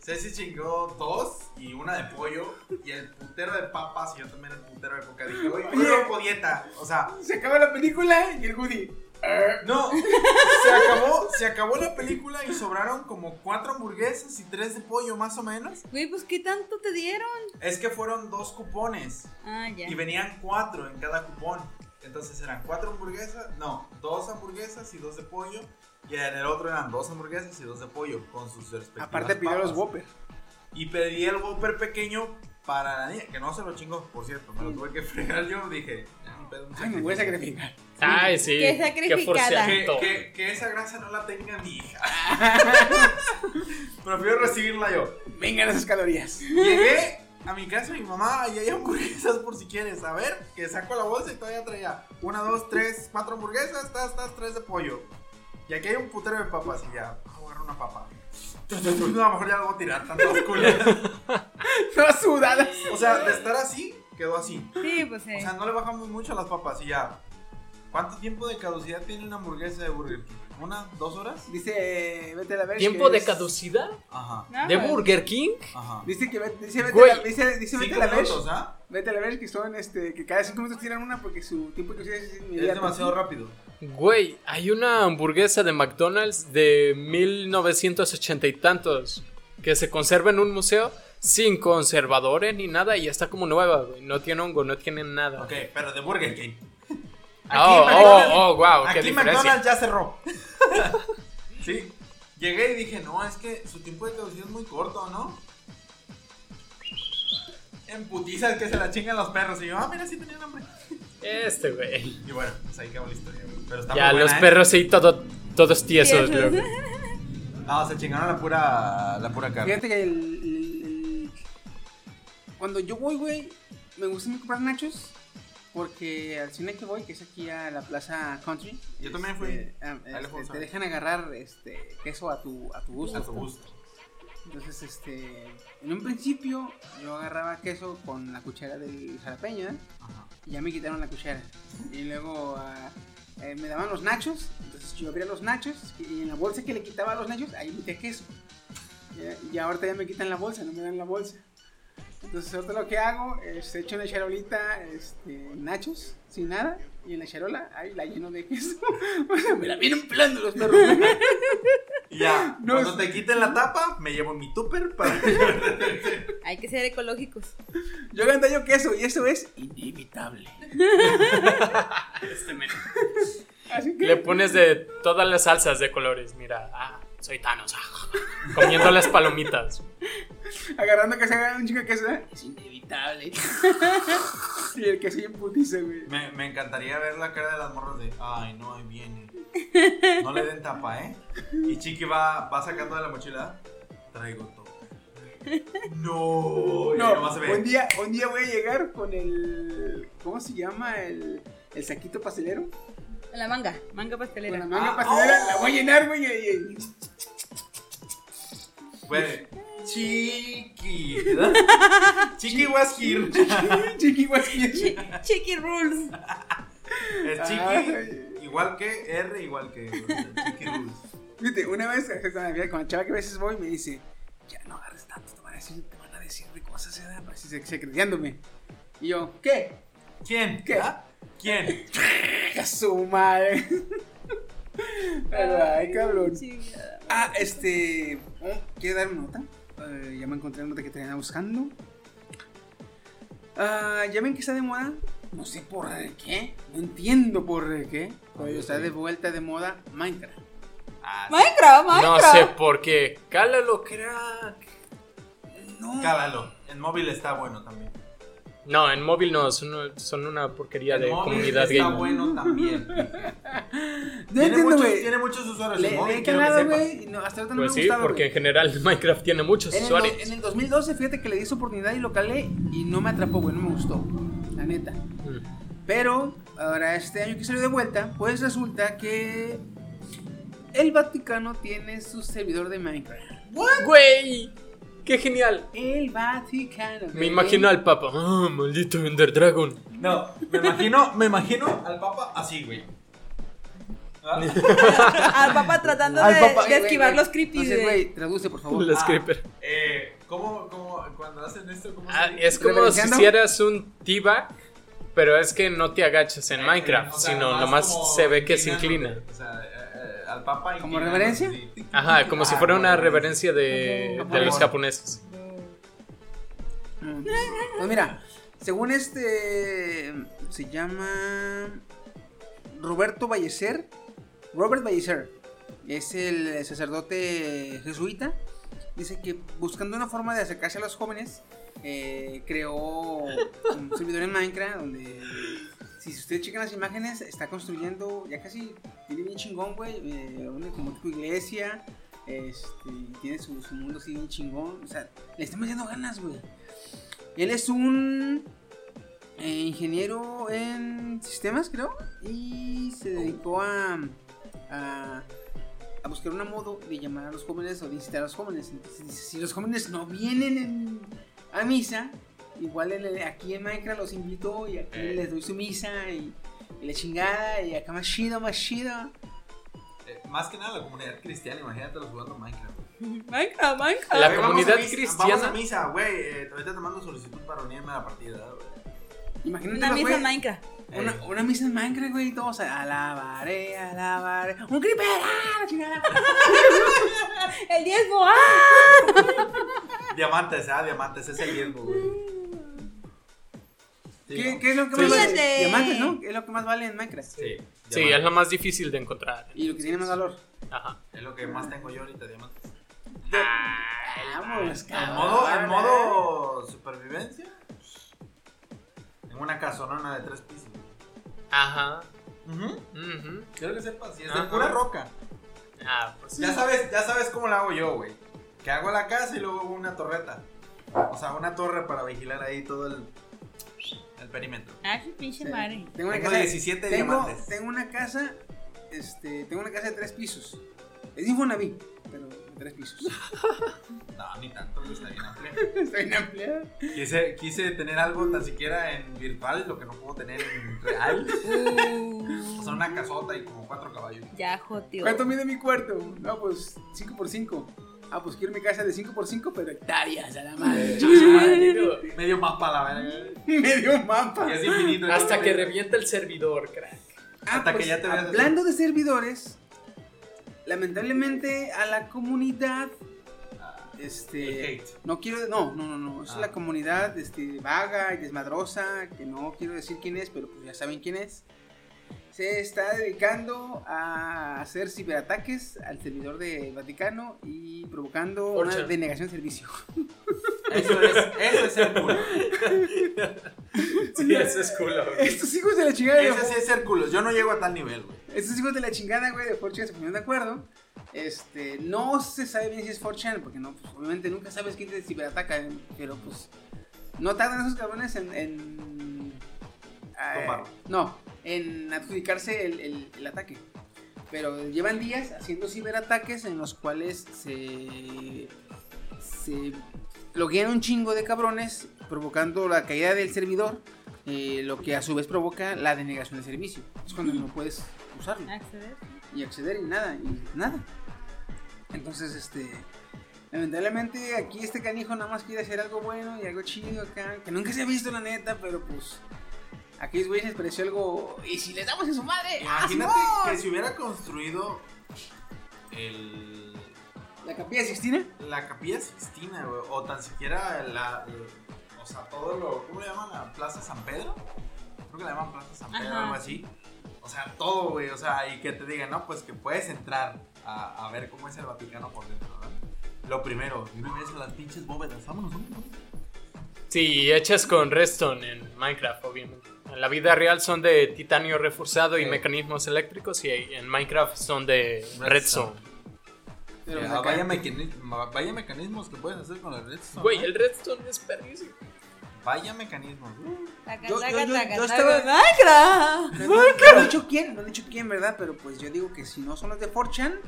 Ceci chingó dos y una de pollo y el putero de papas y yo también el putero de coca. Dije, oye, dieta. O sea, Se acaba la película y el Woody. No, se acabó, se acabó la película y sobraron como cuatro hamburguesas y tres de pollo más o menos. Güey, pues ¿qué tanto te dieron? Es que fueron dos cupones Ah, ya. y venían cuatro en cada cupón. Entonces eran cuatro hamburguesas, no, dos hamburguesas y dos de pollo. Y en el otro eran dos hamburguesas y dos de pollo con sus respectivas Aparte pidió los. Whopper. Y pedí el Whopper pequeño para la niña, que no se lo chingó, por cierto, me lo tuve que fregar yo. Dije, "Ya, un pedo, un Ay, me voy a sacrificio". sacrificar. Ay, sí. Qué sacrificada. Que, forceadito. que, que esa grasa no la tenga mi hija. Prefiero recibirla yo. Vengan esas calorías. Llegué a mi casa, mi mamá, y hay hamburguesas por si quieres. A ver, que saco la bolsa y todavía traía una, dos, tres, cuatro hamburguesas, estas, estas, tres de pollo. Y aquí hay un putero de papas y ya, voy a agarrar una papa. No, a lo mejor ya lo voy a tirar, tantas culeras. Todas sudadas. O sea, de estar así, quedó así. Sí, pues sí. O sea, no le bajamos mucho a las papas y ya. ¿Cuánto tiempo de caducidad tiene una hamburguesa de Burger King? ¿Una? ¿Dos horas? Dice, vete a la ver. ¿Tiempo de es- caducidad? Ajá. No, ¿De pues, Burger King? Ajá. Dice que vete, dice, vete, la, dice, dice vete a la ver. minutos, ¿ah? Vete a la ver que son este que cada cinco minutos tiran una porque su tiempo de cocina es Es inmediato. demasiado rápido. Güey, hay una hamburguesa de McDonald's de 1980 y tantos que se conserva en un museo sin conservadores ni nada y está como nueva, güey. No tiene hongo, no tiene nada. Ok, pero de Burger King. Oh, McDonald's- oh, oh, wow, qué Aquí diferencia. McDonald's ya cerró. sí. Llegué y dije, no, es que su tiempo de caducidad es muy corto, ¿no? En putizas que se la chingan los perros. Y yo, ah, mira, sí tenían hambre. Este, güey. Y bueno, pues ahí acabó la historia, güey. Pero está Ya, muy los buena, ¿eh? perros sí, todo, todos tiesos, loco. No, se chingaron la pura, la pura carne. Fíjate que el- cuando yo voy, güey, me gusta mucho comprar nachos porque al cine que voy, que es aquí a la Plaza Country, Yo también fui. este, este, te dejan agarrar este queso a tu a tu gusto. A su gusto. Entonces, este, en un principio yo agarraba queso con la cuchara del jalapeño, ¿eh? Ajá. y ya me quitaron la cuchara. Y luego ah, eh, me daban los nachos, entonces yo abría los nachos y en la bolsa que le quitaba a los nachos, ahí metía queso. Ya- Y ahorita ya me quitan la bolsa, no me dan la bolsa. Entonces ahorita lo que hago es echo en la charolita este, nachos, sin nada, y en la charola ahí la lleno de queso. O sea, me la vienen pelando los perros. Ya, No, cuando es- te quiten la tapa, me llevo mi tupper para... Hay que ser ecológicos. Yo yo queso y eso es inevitable. Así que Le pones de todas las salsas de colores. Mira, ah, soy Thanos. ah, comiendo las palomitas. agarrando que se haga un chico de queso, ¿eh? es inevitable. y el queso bien putiza, güey. Me, me encantaría ver la cara de las morras de, ay, no, ahí viene. No le den tapa, ¿eh? Y Chiqui va, va sacando de la mochila, traigo topper. No, nomás se No, ve. un día, un día voy a llegar con el. ¿Cómo se llama? El, el saquito pastelero. La manga, manga Con pastelera. la manga Ah, pastelera, oh. la voy a llenar, güey. y- y- Güey, Chiqui. ¿verdad? Chiqui was here. Chiqui guasquilla. Chiqui Rules. Es Chiqui, Ay. igual que R, igual que Chiqui Rules. Fíjate, una vez con la, con la chava que a veces voy me dice, ya no agarres tanto, te van a decir, te van a decir de cosas, ¿verdad? Así se- secreteándome. Y yo, ¿qué? ¿Quién? ¿Qué? ¿Ah? ¿Quién? ¡A su madre! Pero, ay, cabrón. Chingada. Ah, este. oh, ¿Quiere dar una nota? Eh, ya me encontré la nota que tenía buscando. Ah, ya ven que está de moda. No sé por qué. No entiendo por qué. Pero está de vuelta de moda Minecraft. Ah, sí. Minecraft, No Minecraft. sé por qué. Cálalo, crack. No. Cálalo. En móvil está bueno también. No, en móvil no, son, son una porquería En de móvil comunidad está gamer. bueno también. Tiene, entiendo, muchos, güey. tiene muchos usuarios Le, en le móvil, que sepas. güey. no, hasta ahorita no Pues me sí, gustado. porque en güey. general Minecraft tiene muchos En el, usuarios. do- en el 2012, fíjate que le di su oportunidad y lo calé y no me atrapó, güey. No me gustó. La neta. Mm. Pero ahora este año que salió de vuelta, pues resulta que el Vaticano tiene su servidor de Minecraft. ¡Güey! ¡Qué genial! El Vaticano. Me imagino al Papa. ¡Ah, maldito Ender Dragon! No, me imagino, me imagino al papa así, güey. ¿Ah? Al papá tratando Al de, papá, de güey, esquivar güey. los creepy. Entonces, güey, traduce, por favor. Los Ah, creeper. Eh, ¿cómo, cómo, cuando hacen esto, cómo Ah, dice? es como si ¿Reverenciando? hicieras un T-back, pero es que no te agachas en Eh, Minecraft, o sea, sino nomás como se ve que se inclinando, inclina. O sea, eh, eh, al papa ¿Como reverencia? Ajá, como si Ah, fuera una bueno. reverencia de, de los japoneses. Mm. Pues mira, según este se llama Roberto Vallecer, Robert Vallecer, es el sacerdote jesuita, dice que buscando una forma de acercarse a los jóvenes, eh, creó un servidor en Minecraft donde si ustedes checan las imágenes está construyendo ya casi tiene bien chingón, güey, eh, una como tipo iglesia. Este, tiene su, mundo así bien chingón. O sea, le están metiendo ganas, güey. Él es un eh, ingeniero en sistemas, creo, y se dedicó a, a, a buscar una modo de llamar a los jóvenes o de incitar a los jóvenes. Entonces si los jóvenes no vienen en- a misa, igual en- aquí en Minecraft los invito y aquí Eh. les doy su misa y, y la chingada y acá más chido, más chido. Eh, más que nada la comunidad cristiana, imagínate los jugando Minecraft. Minecraft, Minecraft. La vamos comunidad a misa, cristiana- Vamos a misa, güey. eh, ahorita te mando solicitud para unirme a la partida, güey. Imagínate Una misa Minecraft. Una, Eh. una misa en Minecraft, güey, y todos a- alabaré, alabaré. ¡Un creeper! ¡Ah, chingada! El diezmo. ¡Ah! Diamantes, ah, diamantes, es el diezmo, güey. Sí, ¿Qué, ¿no? qué es lo que Sí, más vale? Diamantes, ¿no? ¿Qué es lo que más vale en Minecraft? Sí, Sí, es lo más difícil de encontrar. Y lo que tiene más valor. Ajá. Es lo que más tengo yo ahorita, diamantes. Vamos, En modo, en modo supervivencia. En una casonona de tres pisos. Ajá. Ujú. ujú. Quiero que sepas, si es de pura roca. Ah, pues Ya sabes, ya sabes cómo la hago yo, güey. Que hago la casa y luego una torreta. O sea, una torre para vigilar ahí todo el, el perímetro. Ah, su pinche Sí. madre. Tengo una casa. 17 tengo, diamantes. tengo una casa. Este, tengo una casa de tres pisos. Es Infonavit, pero de tres pisos. No, ni tanto, está bien amplia. Está bien amplia. Quise, quise tener algo tan siquiera en virtual, lo que no puedo tener en real. O sea, una casota y como cuatro caballos. Ya, jotio. ¿Cuánto mide mi cuarto? No, pues 5 por 5 Ah, pues quiero mi casa de 5x5, pero hectáreas, a la madre. Medio mapa la verga. Medio mapa. Y es infinito. Hasta que revienta el servidor, crack. Ah, Hasta que pues, ya te veas así. Hablando de servidores, lamentablemente a la comunidad. Este. No quiero. No, no, no, no. Es Ah. la comunidad este, vaga y desmadrosa. Que no quiero decir quién es, pero pues ya saben quién es. Se está dedicando a hacer ciberataques al servidor del Vaticano y provocando una 4chan. denegación de servicio. Eso es, eso es ser culo. Sí, eso es culo. güey. Estos hijos de la chingada Ese sí es ser culo. Yo no llego a tal nivel, güey. Estos hijos de la chingada, güey, de 4chan se pusieron de acuerdo. Este, no se sabe bien si es 4chan, porque no, pues, obviamente nunca sabes quién te ciberataca, eh, pero pues no tardan esos cabrones en... en eh, Tomarlo. no, en adjudicarse el, el- el ataque. Pero llevan días haciendo ciberataques en los cuales se, se loguean un chingo de cabrones, provocando la caída del servidor, eh, lo que a su vez provoca la denegación de servicio. Es cuando no puedes usarlo Acceder. y acceder y nada, y nada. Entonces, este. Lamentablemente aquí este canijo nada más quiere hacer algo bueno y algo chido acá, que nunca se ha visto la neta, pero pues. Aquí güeyes les pareció algo. ¿Y si les damos en su madre? ¡Ah, Imagínate que si hubiera construido el, La capilla Sixtina. la capilla Sixtina, güey, o tan siquiera la, o sea, todo lo, ¿cómo le llaman? La Plaza San Pedro. Creo que la llaman Plaza San Pedro, Ajá. algo así. O sea, todo, güey, o sea, y que te digan, no, pues que puedes entrar a, a ver cómo es el Vaticano por dentro, ¿verdad? Lo primero, y una vez las pinches bóvedas, vámonos, vámonos. Sí, hechas con redstone en Minecraft, obviamente. En la vida real son de titanio reforzado y Sí. mecanismos eléctricos y en Minecraft son de redstone. Pero pues vaya, mecanismos, vaya mecanismos que puedes hacer con el redstone. Güey, ¿no? el redstone es perrísimo. Vaya mecanismos. Taca, Yo- taca, yo- yo- taca, yo taca. estaba- Minecraft. No, no han dicho quién, no han dicho quién, ¿verdad? Pero pues yo digo que si no son los de 4chan,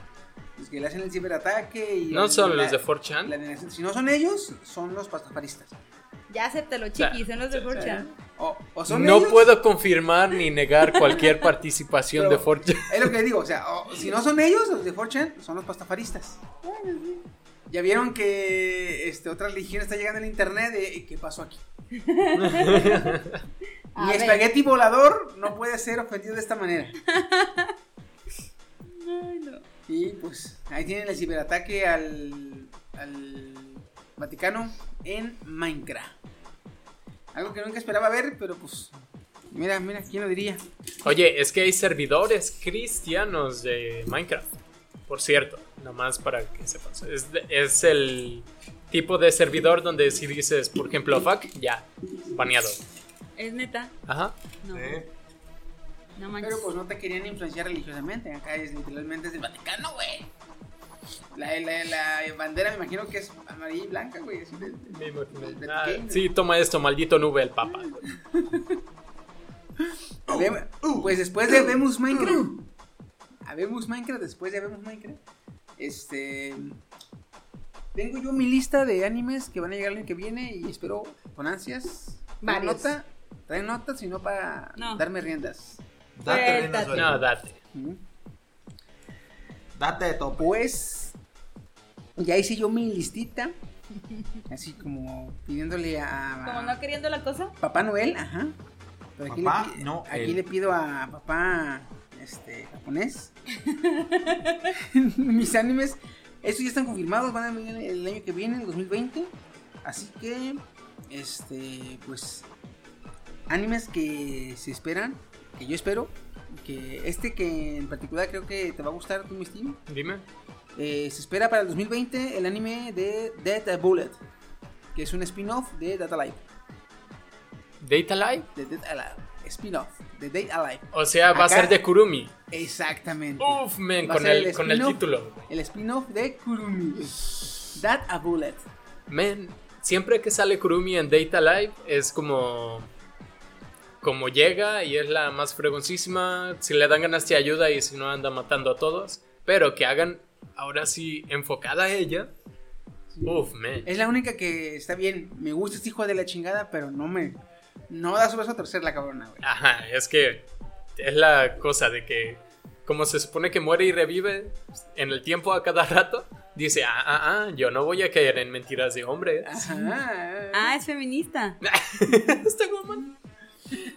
pues que le hacen el ciberataque y. No son la- los de la 4chan. denegación. Si no son ellos, son los pastafaristas. Ya acéptalo, chiquis, son los de. O, o son No ellos, puedo confirmar ni negar cualquier participación Pero- de 4chan. Es lo que digo, o sea, o- si no son ellos, los de 4chan, son los pastafaristas. Ya vieron que este, otra religión está llegando en internet. de, ¿Qué pasó aquí? Mi espagueti volador no puede ser ofendido de esta manera. Ay, no. Y pues ahí tienen el ciberataque al, al Vaticano en Minecraft. Algo que nunca esperaba ver, pero pues mira, mira, ¿quién lo diría? Oye, es que hay servidores cristianos de Minecraft. Por cierto, nomás para que sepas. Es, es el tipo de servidor donde si dices, por ejemplo, fuck, ya, baneado. Es neta. Ajá. No, no manches. Pero pues no te querían influenciar religiosamente. Acá es literalmente es del Vaticano, güey. La, la, la bandera me imagino que es amarilla y blanca, güey. así de- de- Me imagino. de Ah, sí, toma esto, maldito nube, el papa. Pues después de Vemos Minecraft. A Vemos Minecraft, después de Vemos Minecraft. Este. Tengo yo mi lista de animes que van a llegar el año que viene y espero con ansias. ¿Traen Varios. nota? Traen notas, sino para No. darme riendas. Date Suéltate. rienda suelta. No, date. Ujú. Date de tope. Pues. Ya hice yo mi listita. Así como pidiéndole a. Como no queriendo la cosa. Papá Noel, ajá. Pero aquí, Papá le, Noel. aquí le pido a papá este japonés. Mis animes, estos ya están confirmados, van a venir el año que viene, el 2020. Así que, este, pues, animes que se esperan, que yo espero, que este que en particular creo que te va a gustar, tú, mi Steam. Dime. Eh, se espera para el 2020 el anime de Dead Bullet, que es un spin-off de Data Life. Data Live. de Dead Alive. Spin-off de Dead Alive. O sea, va a ser de Kurumi. Exactamente. Uf, a con el, con el título. El spin-off de Kurumi. That a Bullet. Men, siempre que sale Kurumi en Data Live es como. Como llega y es la más fregoncísima. Si le dan ganas te ayuda y si no anda matando a todos. Pero que hagan ahora sí enfocada a ella. Uf, men. Es la única que está bien. Me gusta este hijo de la chingada, pero no me. No da su beso a torcer la cabrona, güey. Ajá, es que es la cosa de que como se supone que muere y revive en el tiempo a cada rato, dice, ah, ah, ah, yo no voy a caer en mentiras de hombres. Ajá. Ah, es feminista. Está mamón.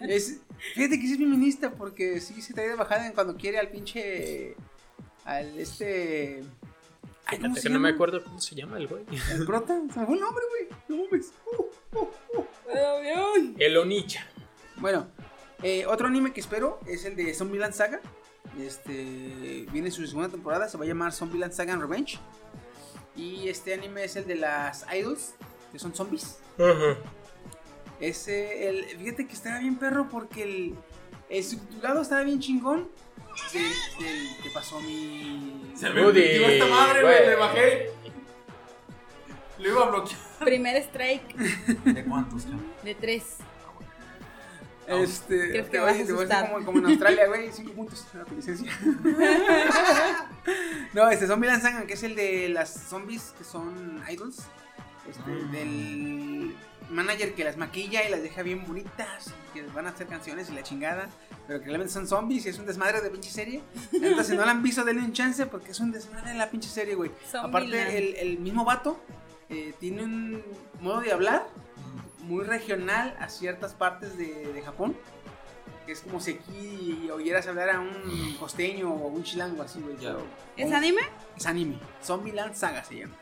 Es, fíjate que sí es feminista porque sí se trae de bajada en cuando quiere al pinche. Al este. Ay, ¿cómo Fíjate se que no me acuerdo cómo se llama el güey. El prota. Se me fue el nombre, güey. No mames. Uh, uh, uh. El Onicha. Bueno, eh, otro anime que espero es el de Zombieland Saga. Este viene su segunda temporada, se va a llamar Zombieland Saga and Revenge. Y este anime es el de las idols, que son zombies. Ese, el, fíjate que estaba bien perro porque el, el subtitulado estaba bien chingón. Del, del que pasó mi. Se me Woody, metió esta madre, güey. Le bajé. Lo iba a bloquear. Primer strike ¿De cuántos, cabrón? de tres. Este, Creo que te vas voy, a asustar. como, como en Australia, güey, 5 puntos a tu licencia. no, este Zombieland Saga, que es el de las zombies que son idols. Este, Mm. del manager que las maquilla y las deja bien bonitas, que van a hacer canciones y la chingada, pero que realmente son zombies y es un desmadre de pinche serie. Entonces, si no la han visto, denle un chance porque es un desmadre la pinche serie, güey. Aparte, el, el mismo vato eh, tiene un modo de hablar muy regional a ciertas partes de, de Japón. Que es como si aquí oyeras hablar a un costeño o un chilango así, güey. ¿Es anime? Es anime. Zombieland Saga se llama.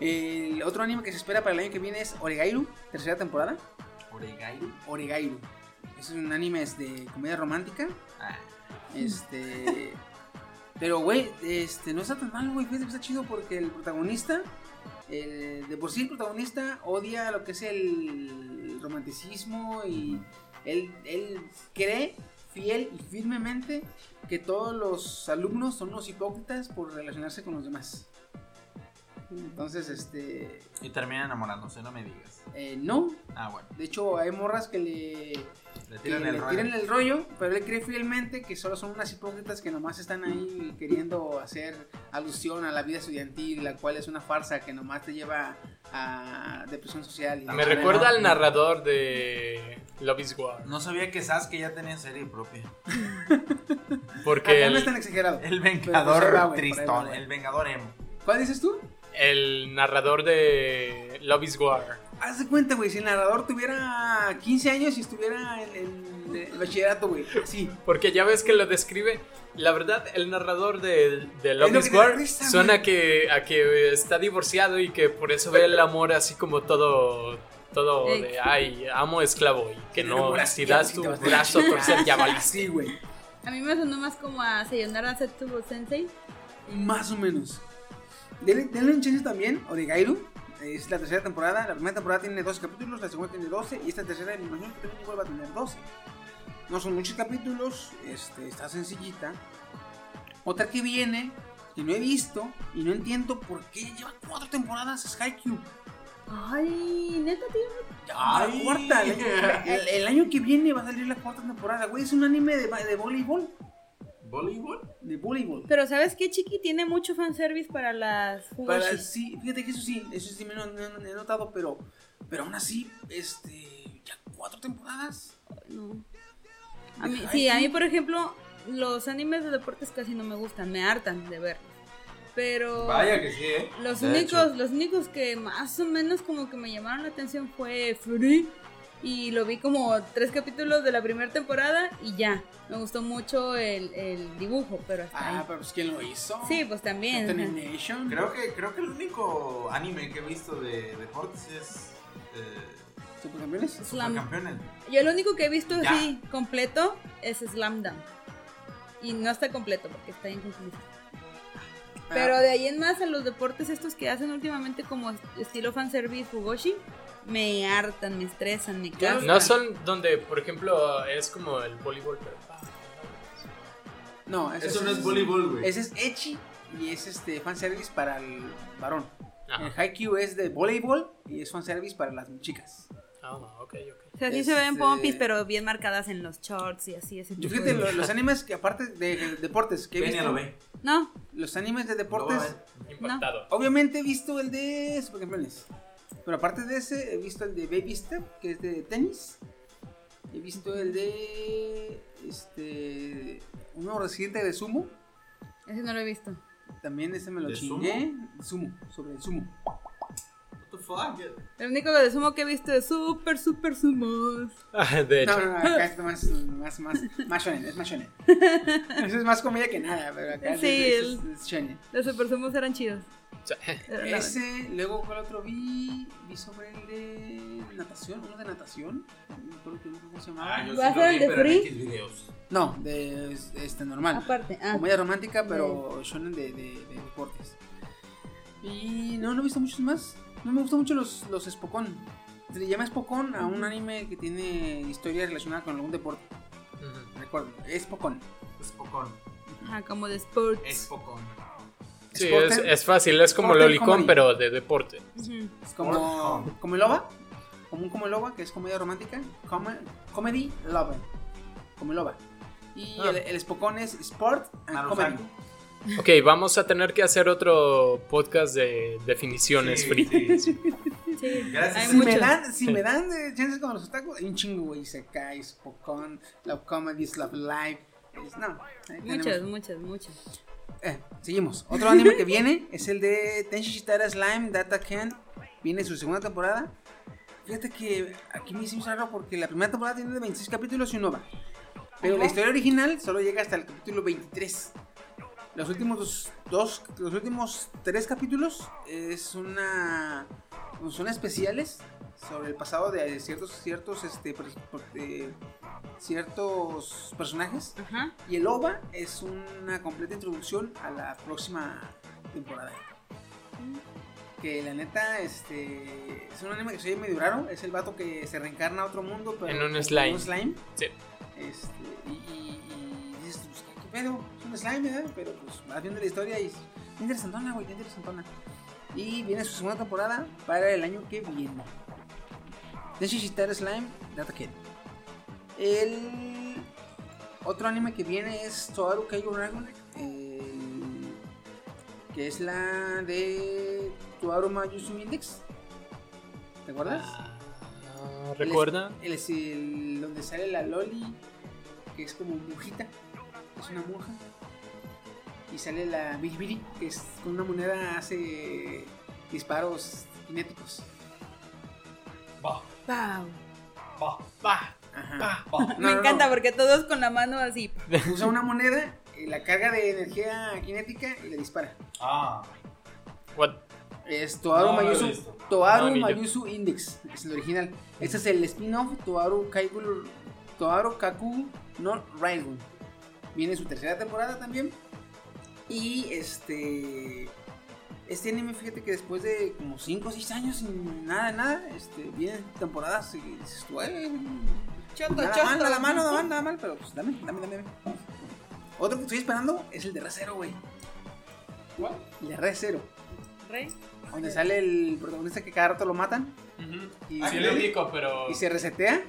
El otro anime que se espera para el año que viene es Oregairu, tercera temporada. Oregairu. Oregairu. Es un anime es de comedia romántica. Ah. Este. Pero, güey, este, no está tan mal, güey. Está chido porque el protagonista, el- de por sí el protagonista odia lo que es el romanticismo y él, él cree fiel y firmemente que todos los alumnos son unos hipócritas por relacionarse con los demás. Entonces, este, Y termina enamorándose, no me digas. eh, no. Ah, bueno. De hecho, hay morras que le, Le que tiran le el rollo. tiran el rollo, pero él cree fielmente que solo son unas hipócritas que nomás están ahí queriendo hacer alusión a la vida estudiantil, la cual es una farsa que nomás te lleva a depresión social. y- Me recuerda al narrador de Love is War. No sabía que Sasuke ya tenía serie propia. Porque Acá no es el, tan exagerado. El pues, vengador ahí tristón, el vengador emo. ¿Cuál dices tú? El narrador de Love is War. Haz de cuenta, güey, si el narrador tuviera 15 años y estuviera en, el bachillerato, güey. Sí. Porque ya ves que lo describe. La verdad, el narrador de, de Love is War risa, suena güey. que, a que está divorciado y que por eso ve el amor así como todo. Todo Ey. de ay, amo esclavo y que no, si das tu a- brazo a torcer ya valiste. Sí, güey. A mí me sonó más como a Sayonara Setsubo Sensei. Más o menos. Denle, denle un chance también, Oregairu. Es la tercera temporada. La primera temporada tiene 12 capítulos, la segunda tiene 12. Y esta tercera, me imagino que también igual va a tener 12. No son muchos capítulos, este, está sencillita. Otra que viene, que no he visto y no entiendo por qué lleva cuatro temporadas, es Haikyuu. Ay, neta, tío. Va la cuarta. El, el- el año que viene va a salir la cuarta temporada, güey. Es un anime de, de voleibol. ¿Voleibol? De voleibol. Pero ¿sabes qué, Chiqui? Tiene mucho fanservice para las Para, Fugoshis. sí, fíjate que eso sí, eso sí me lo he notado, pero, pero aún así, este, ya cuatro temporadas. No. A mí, sí, a mí, por ejemplo, los animes de deportes casi no me gustan, me hartan de verlos. Pero Vaya que sí, ¿eh? los De únicos, hecho. los únicos que más o menos como que me llamaron la atención fue Free y lo vi como tres capítulos de la primera temporada y ya. Me gustó mucho el, el dibujo, pero hasta Ah, ahí. pero pues ¿quién lo hizo? Sí, pues también. Animation. Creo que, creo que el único anime que he visto de deportes es. Eh, ¿Supercampeones? Slam. Supercampeones. Yo lo único que he visto Ya. así completo es Slam Dunk. Y no está completo porque está inconcluso. Pero de ahí en más a los deportes estos que hacen últimamente como est- estilo fanservice Fugoshi, me hartan, me estresan, me cansan. No son donde, por ejemplo, es como el voleibol, pero. No, ese Eso no es voleibol, güey. Ese es Echi y es este fanservice para el varón. Ajá. El Haikyuu es de voleibol y es fanservice para las chicas. Ah, ok, ok. O sea, sí se ven pompis, pero bien marcadas en los shorts y así, ese Yo fíjate, de- lo- los animes que aparte de, de deportes que he visto, lo ve. No, los animes de deportes, ver. Impactado. obviamente he visto el de Supercampeones. Pero aparte de ese, he visto el de Baby Step, que es de tenis. He visto el de. Este. Uno reciente de sumo. ese no lo he visto. También ese me lo ¿De chingué. Sumo, sobre el sumo. What the fuck? El único de sumo que he visto es super, super sumos. Ah, De hecho. No, no, no, acá es más, más, más, más shonen, es más shonen. Eso es más comedia que nada, pero acá Sí, es, es- es shonen. Los super sumos eran chidos. O sea, Eran la- Ese, luego cuál otro vi, vi sobre el de natación, uno de natación, no me acuerdo que- cómo se llamaba. Ah, yo ¿Va a sí vi, el de pero en Free? X videos. No, de este normal. Aparte, ah. Comedia romántica, pero shonen de, de, de deportes. Y no, no he visto muchos más. No me gustan mucho los, los Spokon. Se le llama Spokon a un anime que tiene historia relacionada con algún deporte. Recuerdo, Spokon. Es pocón. Ajá, como de sports. Es pocón. Sí, es, es fácil, es como Sporten comedy. pero de deporte. Ujú. Es como, como el Loba. Como un como el Loba, que es comedia romántica. Come- comedy Lover. Como el Loba. Y Ah. el, el Spokon es Sport and Comedy. Ok, vamos a tener que hacer otro podcast de definiciones Sí, free. sí, sí. Sí, Gracias. Si me dan, si me dan eh, chances con los otakus, hay un chingo, güey. Sekai, Spokon, Love Comedies, Love Live. Es- no, Muchas, muchas, muchas. Eh, seguimos. Otro anime que viene es el de Tenshi Shitara Slime Data Ken. Viene su segunda temporada. Fíjate que aquí me hizo raro porque la primera temporada tiene 26 capítulos y un OVA. Pero la historia original solo llega hasta el capítulo 23. Los últimos dos, dos- los últimos tres capítulos es una son especiales sobre el pasado de ciertos ciertos este per- de ciertos personajes Ajá. y el OVA es una completa introducción a la próxima temporada. Que la neta, este. Es un anime que se oye medio raro. Es el vato que se reencarna a otro mundo, pero. En un slime. un slime. Sí. Este, y, dices, pues, ¿qué, pedo? Es un slime, ¿verdad? Pero pues vas viendo la historia y interesantona, güey, interesantona. Y viene su segunda temporada para el año que viene. Shitara Slime, Data Kid. El otro anime que viene es Toaru Kaigo Dragon, el- que es la de Toaru Mayusu Index. ¿Te acuerdas? Ah, ¿Recuerda? Es el donde sale la Loli, que es como monjita, es una monja. Y sale la Bilibili, que es con una moneda hace disparos cinéticos. No, Me no, encanta no. porque todos con la mano así. Usa una moneda, y la carga de energía cinética y le dispara. Ah. What? Es Toaru Mayusu. Toaru No, ni yo. Mayusu Index, es el original. Este es el spin-off Toaru Kaigu, Toaru Kaku no Railgun. Viene su tercera temporada también. Y este este anime, fíjate que después de como 5 o 6 años sin nada, nada, este, vienen temporadas y dices, tú, "Ay, Choto, nada mal, nada mal, nada mal, nada mal, pero pues dame, dame, dame, dame. Otro que estoy esperando es el de Recero, güey. ¿Cuál? El de Recero. Rey. Donde sale el protagonista que cada rato lo matan Ujú. y, Ah, Sí, lo ubico, pero. y se resetea.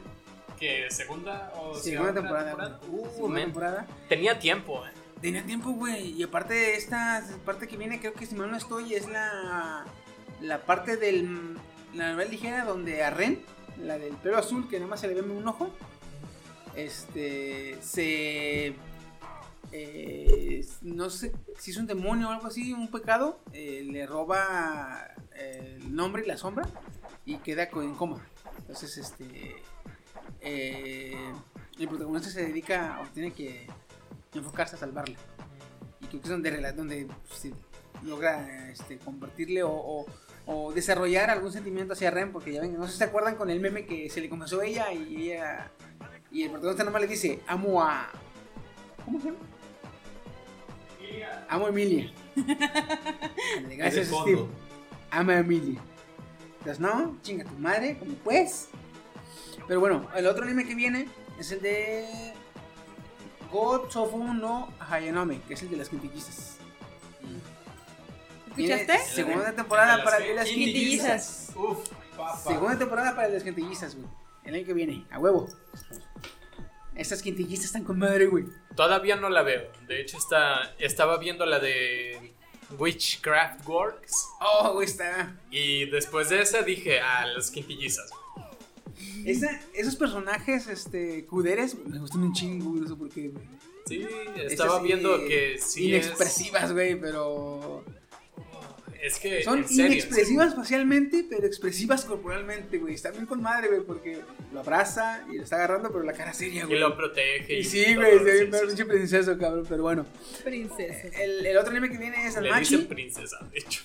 ¿Qué? ¿Segunda o Segunda otra temporada. Uh, Segunda man. temporada. Tenía tiempo, eh. Tenía tiempo, güey. Y aparte, esta parte que viene, creo que si mal no estoy, es la, la parte del. La novela ligera donde a Ren, la del pelo azul, que nada más se le ve un ojo, este. Se. eh, no sé si es un demonio o algo así, un pecado, eh, le roba el nombre y la sombra y queda en coma. Entonces, este. eh, el protagonista se dedica o tiene que enfocarse a salvarla. Y creo que es donde, donde pues, se logra este, convertirle o, o- o desarrollar algún sentimiento hacia Ren, porque ya ven, no sé si se acuerdan con el meme que se le confesó a ella y ella. Y el protagonista nomás le dice: Amo a. ¿Cómo se llama? Amo a Emilia. Gracias, Steve. Amo a Emilia. Entonces, no, chinga tu madre, como pues. Pero bueno, el otro anime que viene es el de God Tofu no Hayanome, que es el de las quintillizas. ¿Escuchaste? Segunda temporada para el de las Quintillizas. Uf, papá. Segunda temporada para el de las quintillizas, güey. El año que viene, a huevo. Estas quintillizas están con madre, güey. Todavía no la veo. De hecho, está, estaba viendo la de Witchcraft Works. Oh, güey, está. Y después de esa dije, ah, las quintillizas. Esa- esos personajes, este, cuderes, me gustan un chingo, güey, no sé por qué, güey. Sí, estaba sí, viendo que sí es- Inexpresivas, güey, pero. Es, que Son en serio, inexpresivas facialmente, pero expresivas corporalmente, güey. Está bien con madre, güey, porque lo abraza y lo está agarrando, pero la cara seria, Y güey. lo protege. Y sí, todo, güey, está sí, bien, sí, sí. pinche princeso, cabrón, pero bueno. Princesa. El, el otro anime que viene es Le Almachi. dicen princesa, de hecho.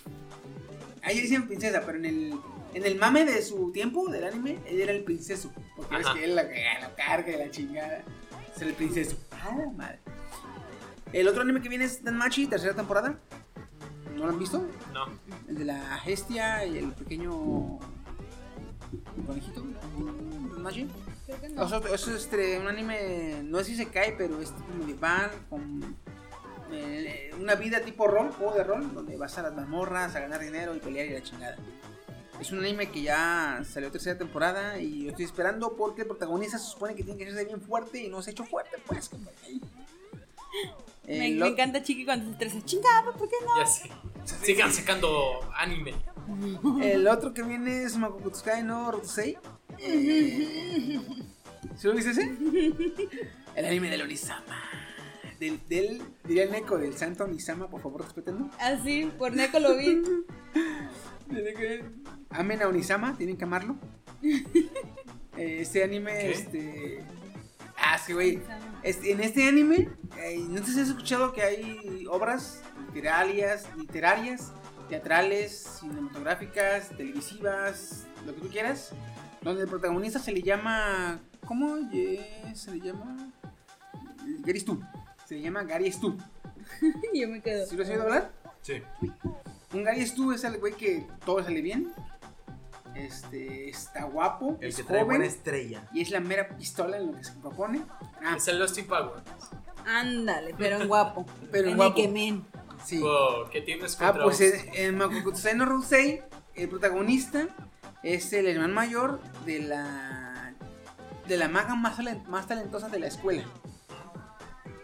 Ahí dicen princesa, pero en el, en el mame de su tiempo del anime, él era el princeso. Porque ves Ajá. que él la, la carga y la chingada. Es el princeso. Ah, la madre. El otro anime que viene es Danmachi, tercera temporada. ¿No lo han visto? No. El de la Gestia y el pequeño conejito. Danmachi. No. O sea, es este, un anime, no sé si se cae, pero es tipo medieval, con eh, una vida tipo rol, juego de rol, donde vas a las mazmorras a ganar dinero y pelear y la chingada. Es un anime que ya salió tercera temporada y yo estoy esperando porque el protagonista se supone que tiene que ser bien fuerte y no se ha hecho fuerte, pues. Me, El me encanta Chiqui cuando se estresa. Chingado, ¿por qué no? Ya sé. Sigan sacando anime. El otro que viene es Makokutsukai no Rotusei. Eh, ¿Sí lo viste ese? El anime del Onisama. Del, del, diría el Neko, del santo Onisama, por favor, respétenlo. Así, por Neko lo vi. Que- Amen a Onisama, tienen que amarlo. Eh, Este anime, ¿Qué? este. Ah, sí, güey. Este, en este anime, eh, no sé si has escuchado que hay obras literarias, literarias, teatrales, cinematográficas, televisivas, lo que tú quieras, donde el protagonista se le llama. ¿Cómo Ye- se le llama? Gary Stu. Se le llama Gary Stu. Yo me quedo. ¿Sí lo has oído hablar? Sí. Un Gary Stu es el güey que todo sale bien. Este, está guapo, El es que trae buena joven estrella. y es la mera pistola en lo que se propone. Ah, Es el Lost in Power. Ándale, pero en guapo. Pero en en guapo. Ikemen. sí. Oh, ¿Qué tienes Ah, contra pues Oz? en, no Rusei, el protagonista es el hermano mayor de la de la maga más, más talentosa de la escuela.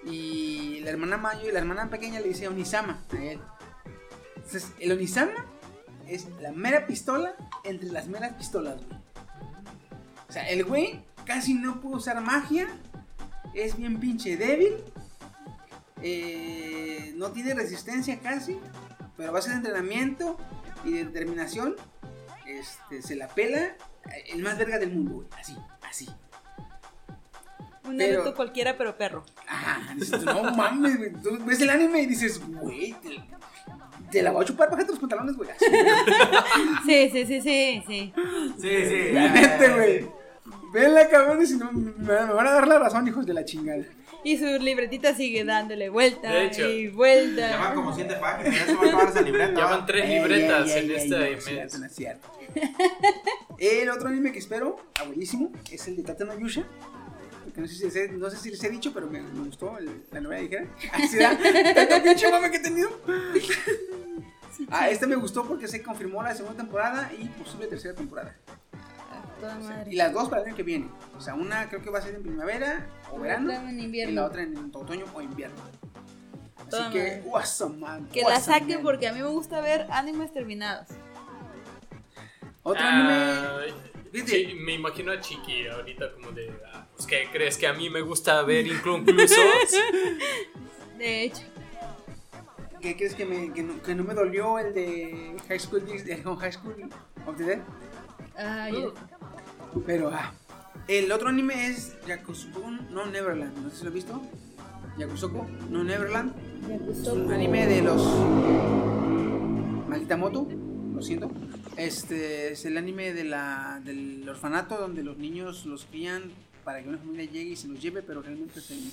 Y la hermana mayor y la hermana pequeña le dice Onisama a él. Entonces, el Onisama es la mera pistola entre las meras pistolas, güey. O sea, el güey casi no puede usar magia, es bien pinche débil, eh, no tiene resistencia casi, pero a base de entrenamiento y de determinación, este, se la pela eh, el más verga del mundo, güey. Así, así. Un Pero- Naruto cualquiera, pero perro. Ajá, dices, tú, no mames, güey. Tú ves el anime y dices, güey, te, te la voy a chupar, bájate los pantalones, güey. Sí, sí, sí, sí, sí. Sí, sí. la neta, güey. Venla, cabrones, y no, me, me van a dar la razón, hijos de la chingada. Y su libretita sigue dándole vuelta De hecho. y vuelta. Ya van como siete páginas, ya se va a acabar esa libreta. Ya van tres Ey, libretas ey, en ey, este no, mes. es cierto, no es cierto. El otro anime que espero, abuelísimo, es el de Tate no Yusha. No sé si les he, no sé si les he dicho, pero me, me gustó el- la novela ligera. Así da, tanto pinche mame que he tenido. Ah, este me gustó porque se confirmó la segunda temporada y posible tercera temporada. A toda madre. Y las dos para el año que viene. O sea, una creo que va a ser en primavera o verano. Y la otra en otoño o invierno. Así Toda que, awesome, man. Que la awesome, saque man. porque a mí me gusta ver animes terminados. Otro Ah, anime. Sí, me imagino a Chiqui ahorita como de, ah, pues ¿qué crees que a mí me gusta ver inconclusos? De hecho, ¿Qué crees que, me, que, no, que no me dolió el de High School, de High School of the Dead? ay, Pero, ah. El otro anime es Yakusoku no Neverland. No sé si lo has visto. Yakusoku no Neverland. Es un anime de los. Maldita Moto. Lo siento. Este es el anime de la, del orfanato donde los niños los crían para que una familia llegue y se los lleve, pero realmente es en,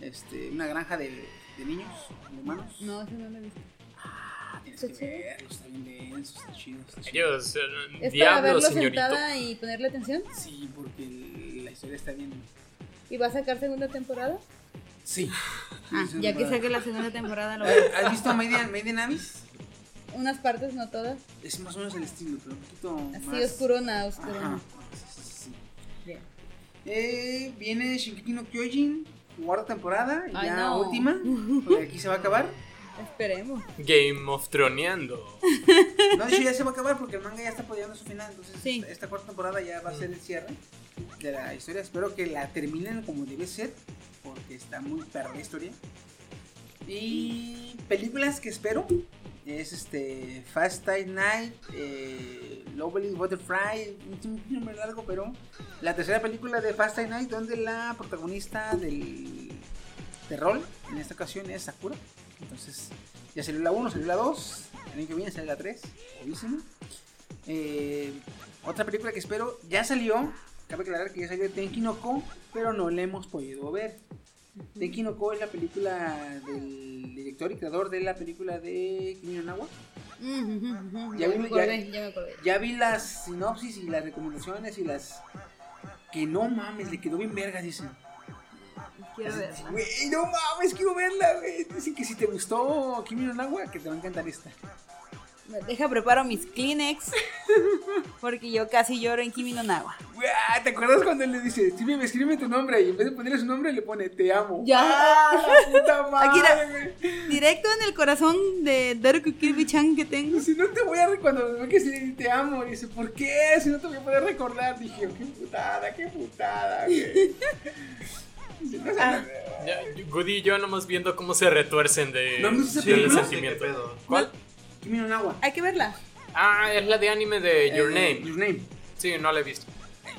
este, una granja de, de niños, de humanos. no, eso no lo he visto. Ah, tienes Está que chido. verlo, está bien denso, está chido, está chido. Ellos, eh, ¿Es para diablo, verlo señorito. sentada y ponerle atención? Sí, porque la historia está bien. ¿Y va a sacar segunda temporada? Sí. Ah, ya que saque la segunda temporada lo veo. ¿Has visto Made in, Made in Abyss? Unas partes, no todas. Es más o menos el estilo, pero un poquito Así más... oscurona, Ajá. oscurona. Sí, sí, sí. Bien. Eh, viene Shinkeki no Kyojin, cuarta temporada, Ay, ya no. última, porque aquí se va a acabar. Esperemos. Game of Troneando. No, de hecho ya se va a acabar porque el manga ya está apoyando su final, entonces Sí. esta, esta cuarta temporada ya va a ser el cierre de la historia. Espero que la terminen como debe ser. porque está muy perra la historia. Y películas que espero es este Fast Night Night, eh, Lovely Butterfly, un largo, pero la tercera película de Fast Night Night donde la protagonista del de rol en esta ocasión es Sakura. Entonces ya salió la 1, salió la 2, el año que viene sale la 3, obvísimo. Eh, otra película que espero ya salió, cabe aclarar que ya salió Tenki no Ko, pero no la hemos podido ver. Tenki no Ko es la película del director y creador de la película de Kimi no. Ya vi- ya- vi las sinopsis y las recomendaciones y las que no mames, le quedó bien verga, dicen. Quiero verla. Güey, no mames, quiero verla, güey. Dicen que si te gustó Kimi no que te va a encantar esta. Deja preparo mis Kleenex. Porque yo casi lloro en Kimi no Nawa. ¿te acuerdas cuando él le dice, escríbeme, escríbeme tu nombre? Y en vez de ponerle su nombre, le pone, te amo. Ya. ¡Ah, la puta madre! Directo en el corazón de Daruku Kirby-chan que tengo. Si no te voy a recordar, cuando me ve que sí, te amo, dice, ¿por qué? Si no te voy a poder recordar, dije, qué putada, qué putada, güey. Si no se- Ah. Goody y yo nomás viendo cómo se retuercen de, ¿No has visto esa del película? sentimiento. ¿Qué pedo? ¿Cuál? Kimi no Nawa. Hay que verla. Ah, es la de anime de Your Eh, Name. Your Name. Sí, no la he visto.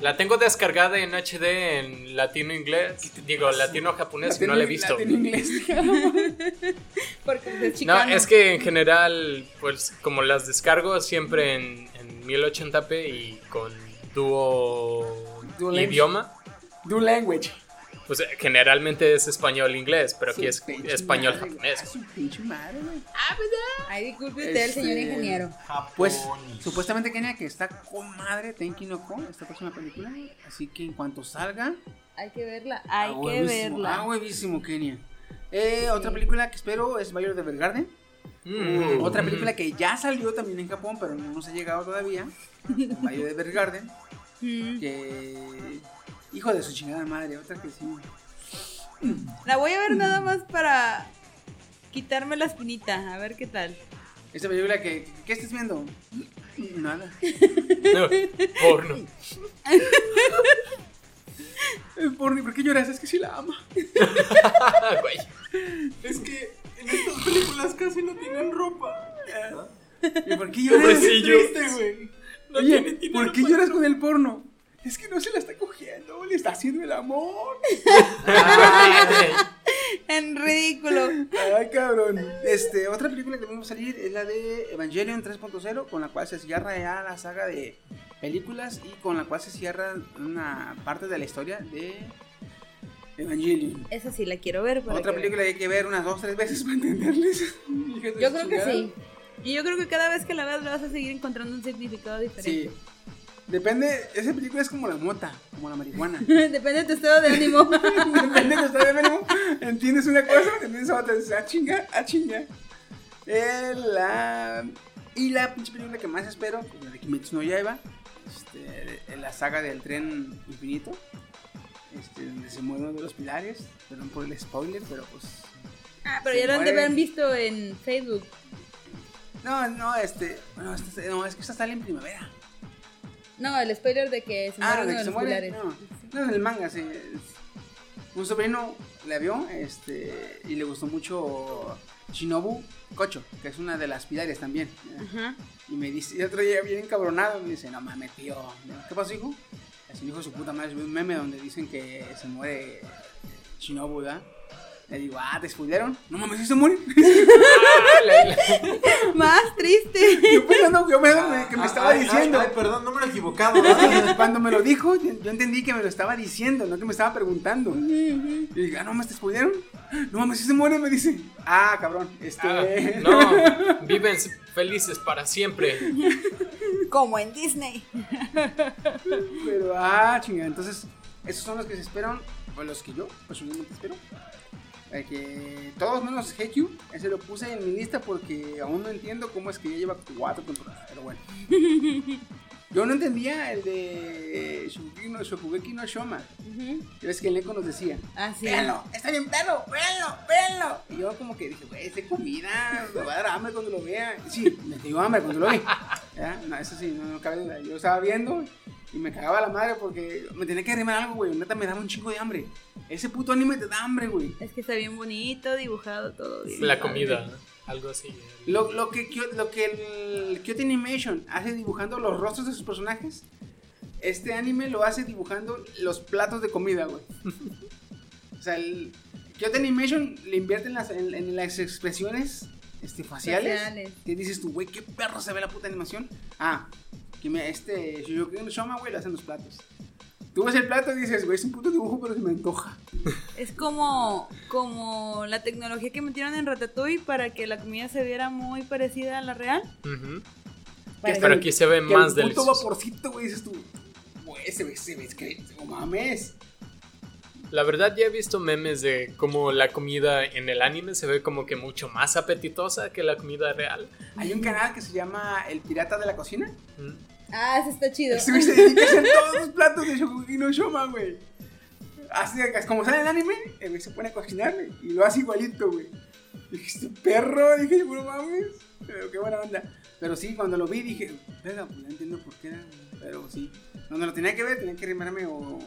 La tengo descargada en HD en latino inglés. Digo, latino japonés y no la he visto. en inglés. Porque es No, chicano. es que en general, pues como las descargo siempre en, en 1080p y con dúo Dual language. idioma, Do language. Pues eh, generalmente es español-inglés, pero aquí es español-japonés. pinche madre, güey. Ay, disculpe usted, Este- señor ingeniero. Pues, supuestamente Kenia que está con madre Tenki no Ko, esta próxima película. Así que en cuanto salga, Hay que verla. Hay que verla. a huevísimo, Kenia. Eh, Otra película que espero es Bayer de Vergarden. Mm. Otra película que ya salió también en Japón, pero no nos ha llegado todavía. Bayer de Vergarden. Mm. Que. Hijo de su chingada madre, otra que sí. La voy a ver nada más para quitarme la espinita. A ver qué tal. Esta película que. ¿Qué estás viendo? Nada. No, porno. Porni, ¿por qué lloras? Es que sí la ama. Güey. Es que en estas películas casi no tienen ropa. ¿Y por qué lloras? Pobrecillo. Triste, güey. No Oye, tiene ¿por qué lloras con el porno? Es que no se la está cogiendo, le está haciendo el amor. Ay, En ridículo. Ay, cabrón. Este, otra película que vamos a salir es la de Evangelion 3.0, con la cual se cierra ya la saga de películas y con la cual se cierra una parte de la historia de Evangelion. Esa sí la quiero ver. para Otra que película que hay que ver unas dos, tres veces para entenderles. Yo creo que sí. Y yo creo que cada vez que la veas le vas a seguir encontrando un significado Sí. Depende, esa película es como la mota, como la marihuana. Depende de tu estado de ánimo. Depende de estado de ánimo. Entiendes una cosa, entiendes otra. Dices, ah, chinga, ah, chinga. Eh, la... Y la pinche película que más espero, la de Kimetsu no Yaiba, este, la saga del tren infinito, este, donde se mueve uno de los pilares. Perdón por el spoiler, pero pues. Ah, pero ya lo han de haber visto en Facebook. No, no, este. Bueno, este- no, es que esta sale en primavera. No, el spoiler de que se Ah, muere de uno que de se los muere. pilares. No, no, en el manga, sí. es- Un sobrino la vio este, y le gustó mucho Shinobu Kocho, que es una de las pilares también. Ajá. Y me dice, y otro día bien encabronado, me dice, no mames, tío. ¿Qué pasó, hijo? Así dijo su puta madre, vi un meme donde dicen que se muere Shinobu, ¿verdad? Le digo, ah, ¿te spoilearon? No mames, ¿sí se muere? Ah, Más triste. yo pensando que, me, que me estaba Ay, ay, diciendo. Ay, perdón, no me lo he equivocado. Cuando me lo dijo, yo yo entendí que me lo estaba diciendo, no que me estaba preguntando. Y dije, ah, no, ¿me te spoilearon? No mames, si se muere, me dice. Ah, cabrón, este. ah, no, viven felices para siempre. Como en Disney. Pero, ah, chingada. Entonces, esos son los que se esperan, o los que yo personalmente espero. Que todos menos GQ, ese lo puse en mi lista porque aún no entiendo cómo es que ya lleva cuatro temporadas, pero bueno. Yo no entendía el de Shokugeki no, Shokugeki no Shoma. Ya ves que el Neko nos decía, Ah, sí. véanlo, está bien perro, véanlo, véanlo. Y yo como que dije, güey, es de comida, me va a dar hambre cuando lo vea. Sí, me dio hambre cuando lo vi. ¿Ya? No, eso sí, no, no cabe duda. Yo estaba viendo Y me cagaba la madre porque me tenía que arrimar algo, güey. Neta me daba un chingo de hambre. Ese puto anime te da hambre, güey. Es que está bien bonito, dibujado todo bien. La padre. comida, algo así. Lo, lo que, lo que el Kyoto Animation hace dibujando los rostros de sus personajes, este anime lo hace dibujando los platos de comida, güey. O sea, el Kyoto Animation le invierte en las, en, en las expresiones este, faciales. Faciales. Que dices tú, güey, qué perro se ve la puta animación. Ah, este Shoujoku no Shoma, güey, lo hacen los platos. Tú ves el plato y dices, güey, es un puto dibujo, pero se me antoja. Es como, como la tecnología que metieron en Ratatouille para que la comida se viera muy parecida a la real. Ujú. Que Pero aquí se ve que más el puto delicioso. vaporcito, güey, dices tú, güey, se ve, se ve, es que, no mames. La verdad ya he visto memes de cómo la comida en el anime se ve como que mucho más apetitosa que la comida real. Hay un canal que se llama El Pirata de la Cocina. Mm. Ah, eso está chido. Este güey se dedica a hacer todos los platos de Shokugeki no Shoma, güey. Así es como sale el anime, el güey se pone a cocinar y lo hace igualito, güey. Dije, este perro, dije, yo, no mames. Pero qué buena onda. Pero sí, cuando lo vi dije, venga, pues ya entiendo por qué era. Pero sí, cuando lo tenía que ver, tenía que rimarme o,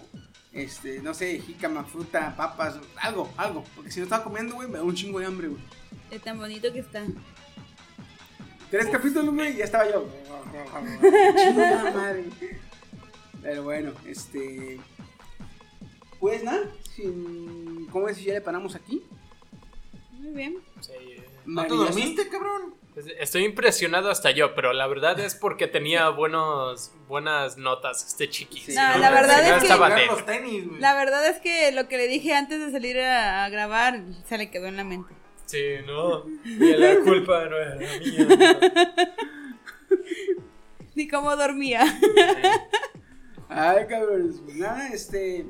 este, no sé, jícama, fruta, papas, algo, algo. Porque si no estaba comiendo, güey, me da un chingo de hambre, güey. Es tan bonito que está. Tres capítulos, güey, y ya estaba yo. Chingada madre. Pero bueno, este. Pues nada, sin- ¿cómo es si ya le paramos aquí? Muy bien. Sí, eh. ¿No te dormiste, cabrón? Estoy impresionado hasta yo, pero la verdad es porque tenía buenos, buenas notas este chiquis. Sí. No, la verdad es que- los tenis, güey. La verdad es que lo que le dije antes de salir a, a grabar se le quedó en la mente. Sí, no. Y la culpa no era mía. Ni cómo dormía. Ay, cabrones, pues nada, este.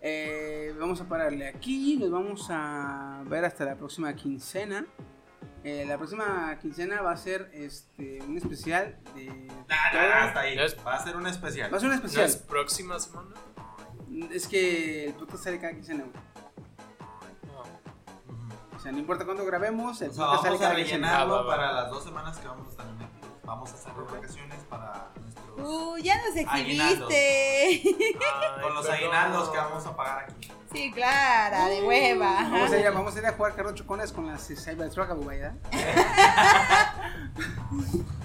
eh, vamos a pararle aquí. Nos vamos a ver hasta la próxima quincena. Eh, la próxima quincena va a ser este un especial de. Nah, nah, nah, hasta ahí. No es- Va a ser un especial. Va a ser un ¿No especial. es próxima semana? Es que el podcast sale cada quincena, güey. O sea, no importa cuándo grabemos, el O sea, podcast sale vamos a cada rellenarlo para las dos semanas que vamos a estar en México. Vamos a hacer vacaciones para nuestros. Uh, ya nos exhibiste. Ay, con los perdón. aguinaldos que vamos a pagar aquí. Sí, clara, de hueva. Vamos a ir a, vamos a, ir a jugar carros chocones con las eh, Cybertruck, ¿verdad?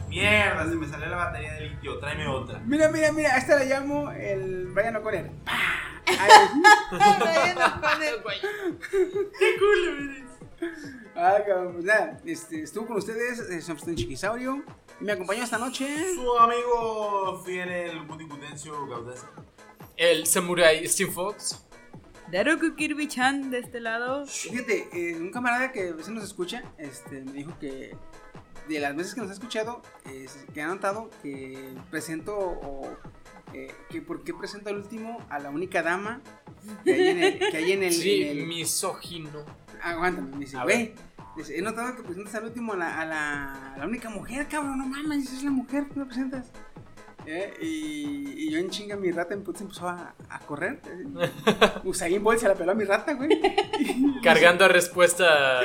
Mierda, se me salió la batería de litio. Tráeme otra. Mira, mira, mira, a esta la llamo el Brian O'Connor. ¡Pah! Ay, Brian O'Connor. Ay, cabrón, pues nada, este, estuvo con ustedes, eh, Austin Chiquisaurio, y me acompañó esta noche. Su amigo fiel, el Budicudencio Gaudesa. El Samurai Steve Fox. Daruku Kirby-chan de este lado. Fíjate, eh, un camarada que a veces nos escucha, este, me dijo que de las veces que nos ha escuchado, eh, que ha notado que presento o eh, que por qué presento al último a la única dama que hay en el, que hay en el, Sí, en el- misógino. Aguántame, me dice, A güey. dice, He notado que presentas al último a la, a la, a la única mujer, cabrón. No mames, es la mujer que me presentas. Eh, Y, y yo en chinga mi rata empezó a, a correr. Usain Bolt se la peló a mi rata, güey. Cargando respuesta.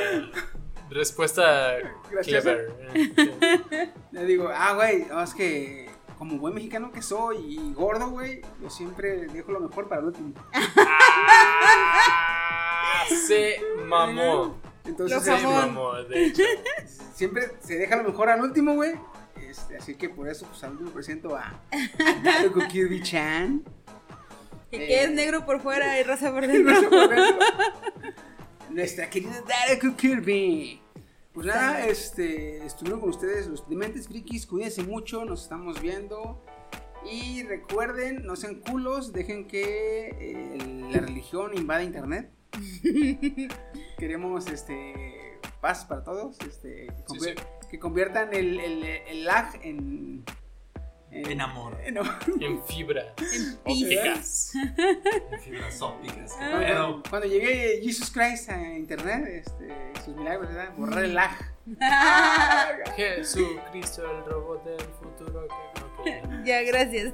Respuesta Graciosa. clever. Eh, Le digo, ah, güey, no, es que como buen mexicano que soy y gordo, güey, yo siempre dejo lo mejor para el último. Ah, se mamó. Entonces, Se mamó, de hecho. siempre se deja lo mejor al último, güey. Este, así que por eso, pues, al último presento a, a Daruko Kirby-chan. Que Eh. quede negro por fuera y rosa por dentro. Nuestra querida Daruko Kirby. Pues nada, este, estuvieron con ustedes los Dementes Frikis. Cuídense mucho, nos estamos viendo. Y recuerden, no sean culos, dejen que eh, la religión invada internet. Queremos este paz para todos, este, que, Sí, convier- que conviertan el, el- el lag en, En amor. en- En fibra. En ópticas. En fibras ópticas. Ah. Cuando, cuando llegue Jesus Christ a internet, este, sus milagros, ¿verdad? Borrar el lag. Jesucristo, el robot del futuro. que- ok. ya, gracias.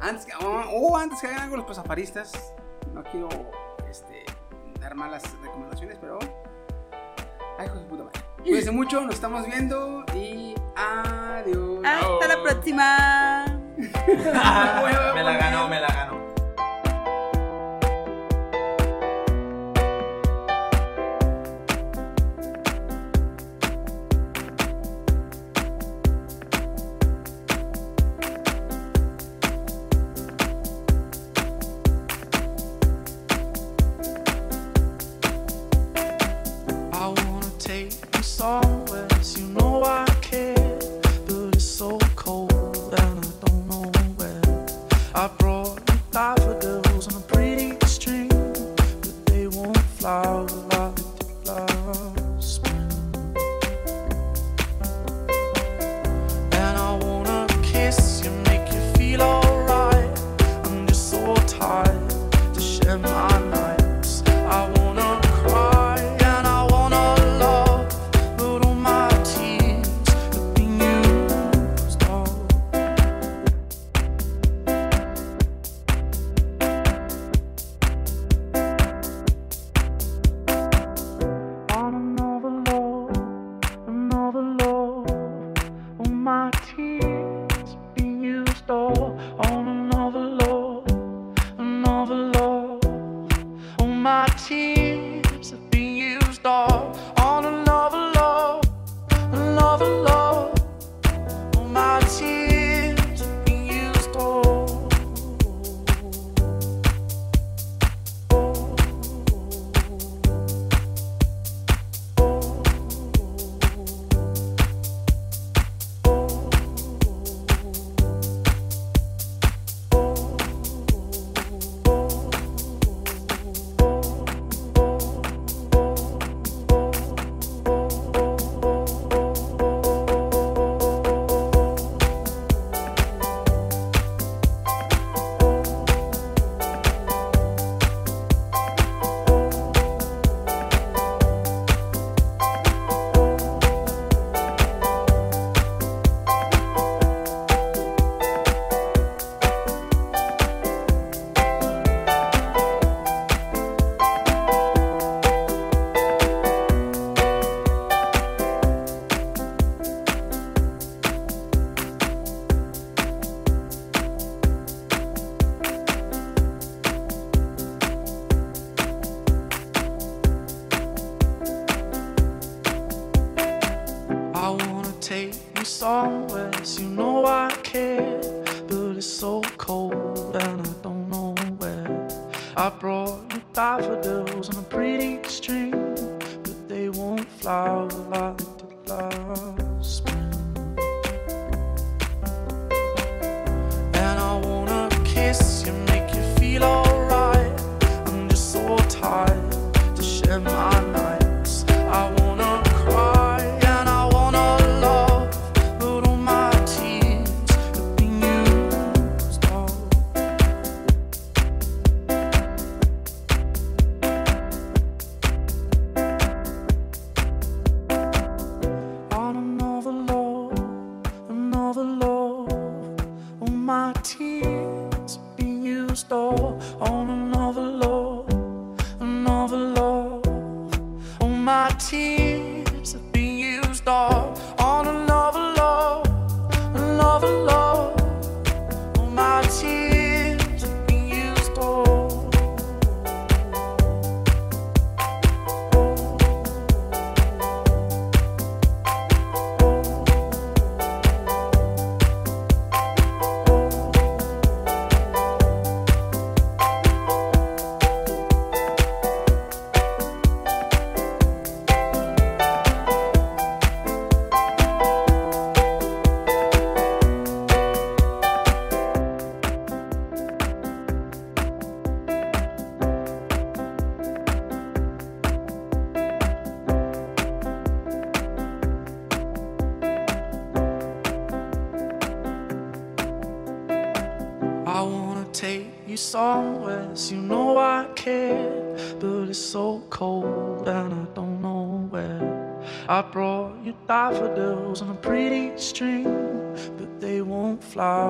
Antes que, o o antes que hagan algo los pasafaristas, no quiero este, dar malas recomendaciones, pero. Ay, hijo de puta madre. Cuídense mucho, nos estamos viendo y adiós. Hasta la próxima. me la ganó, me la ganó.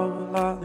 all I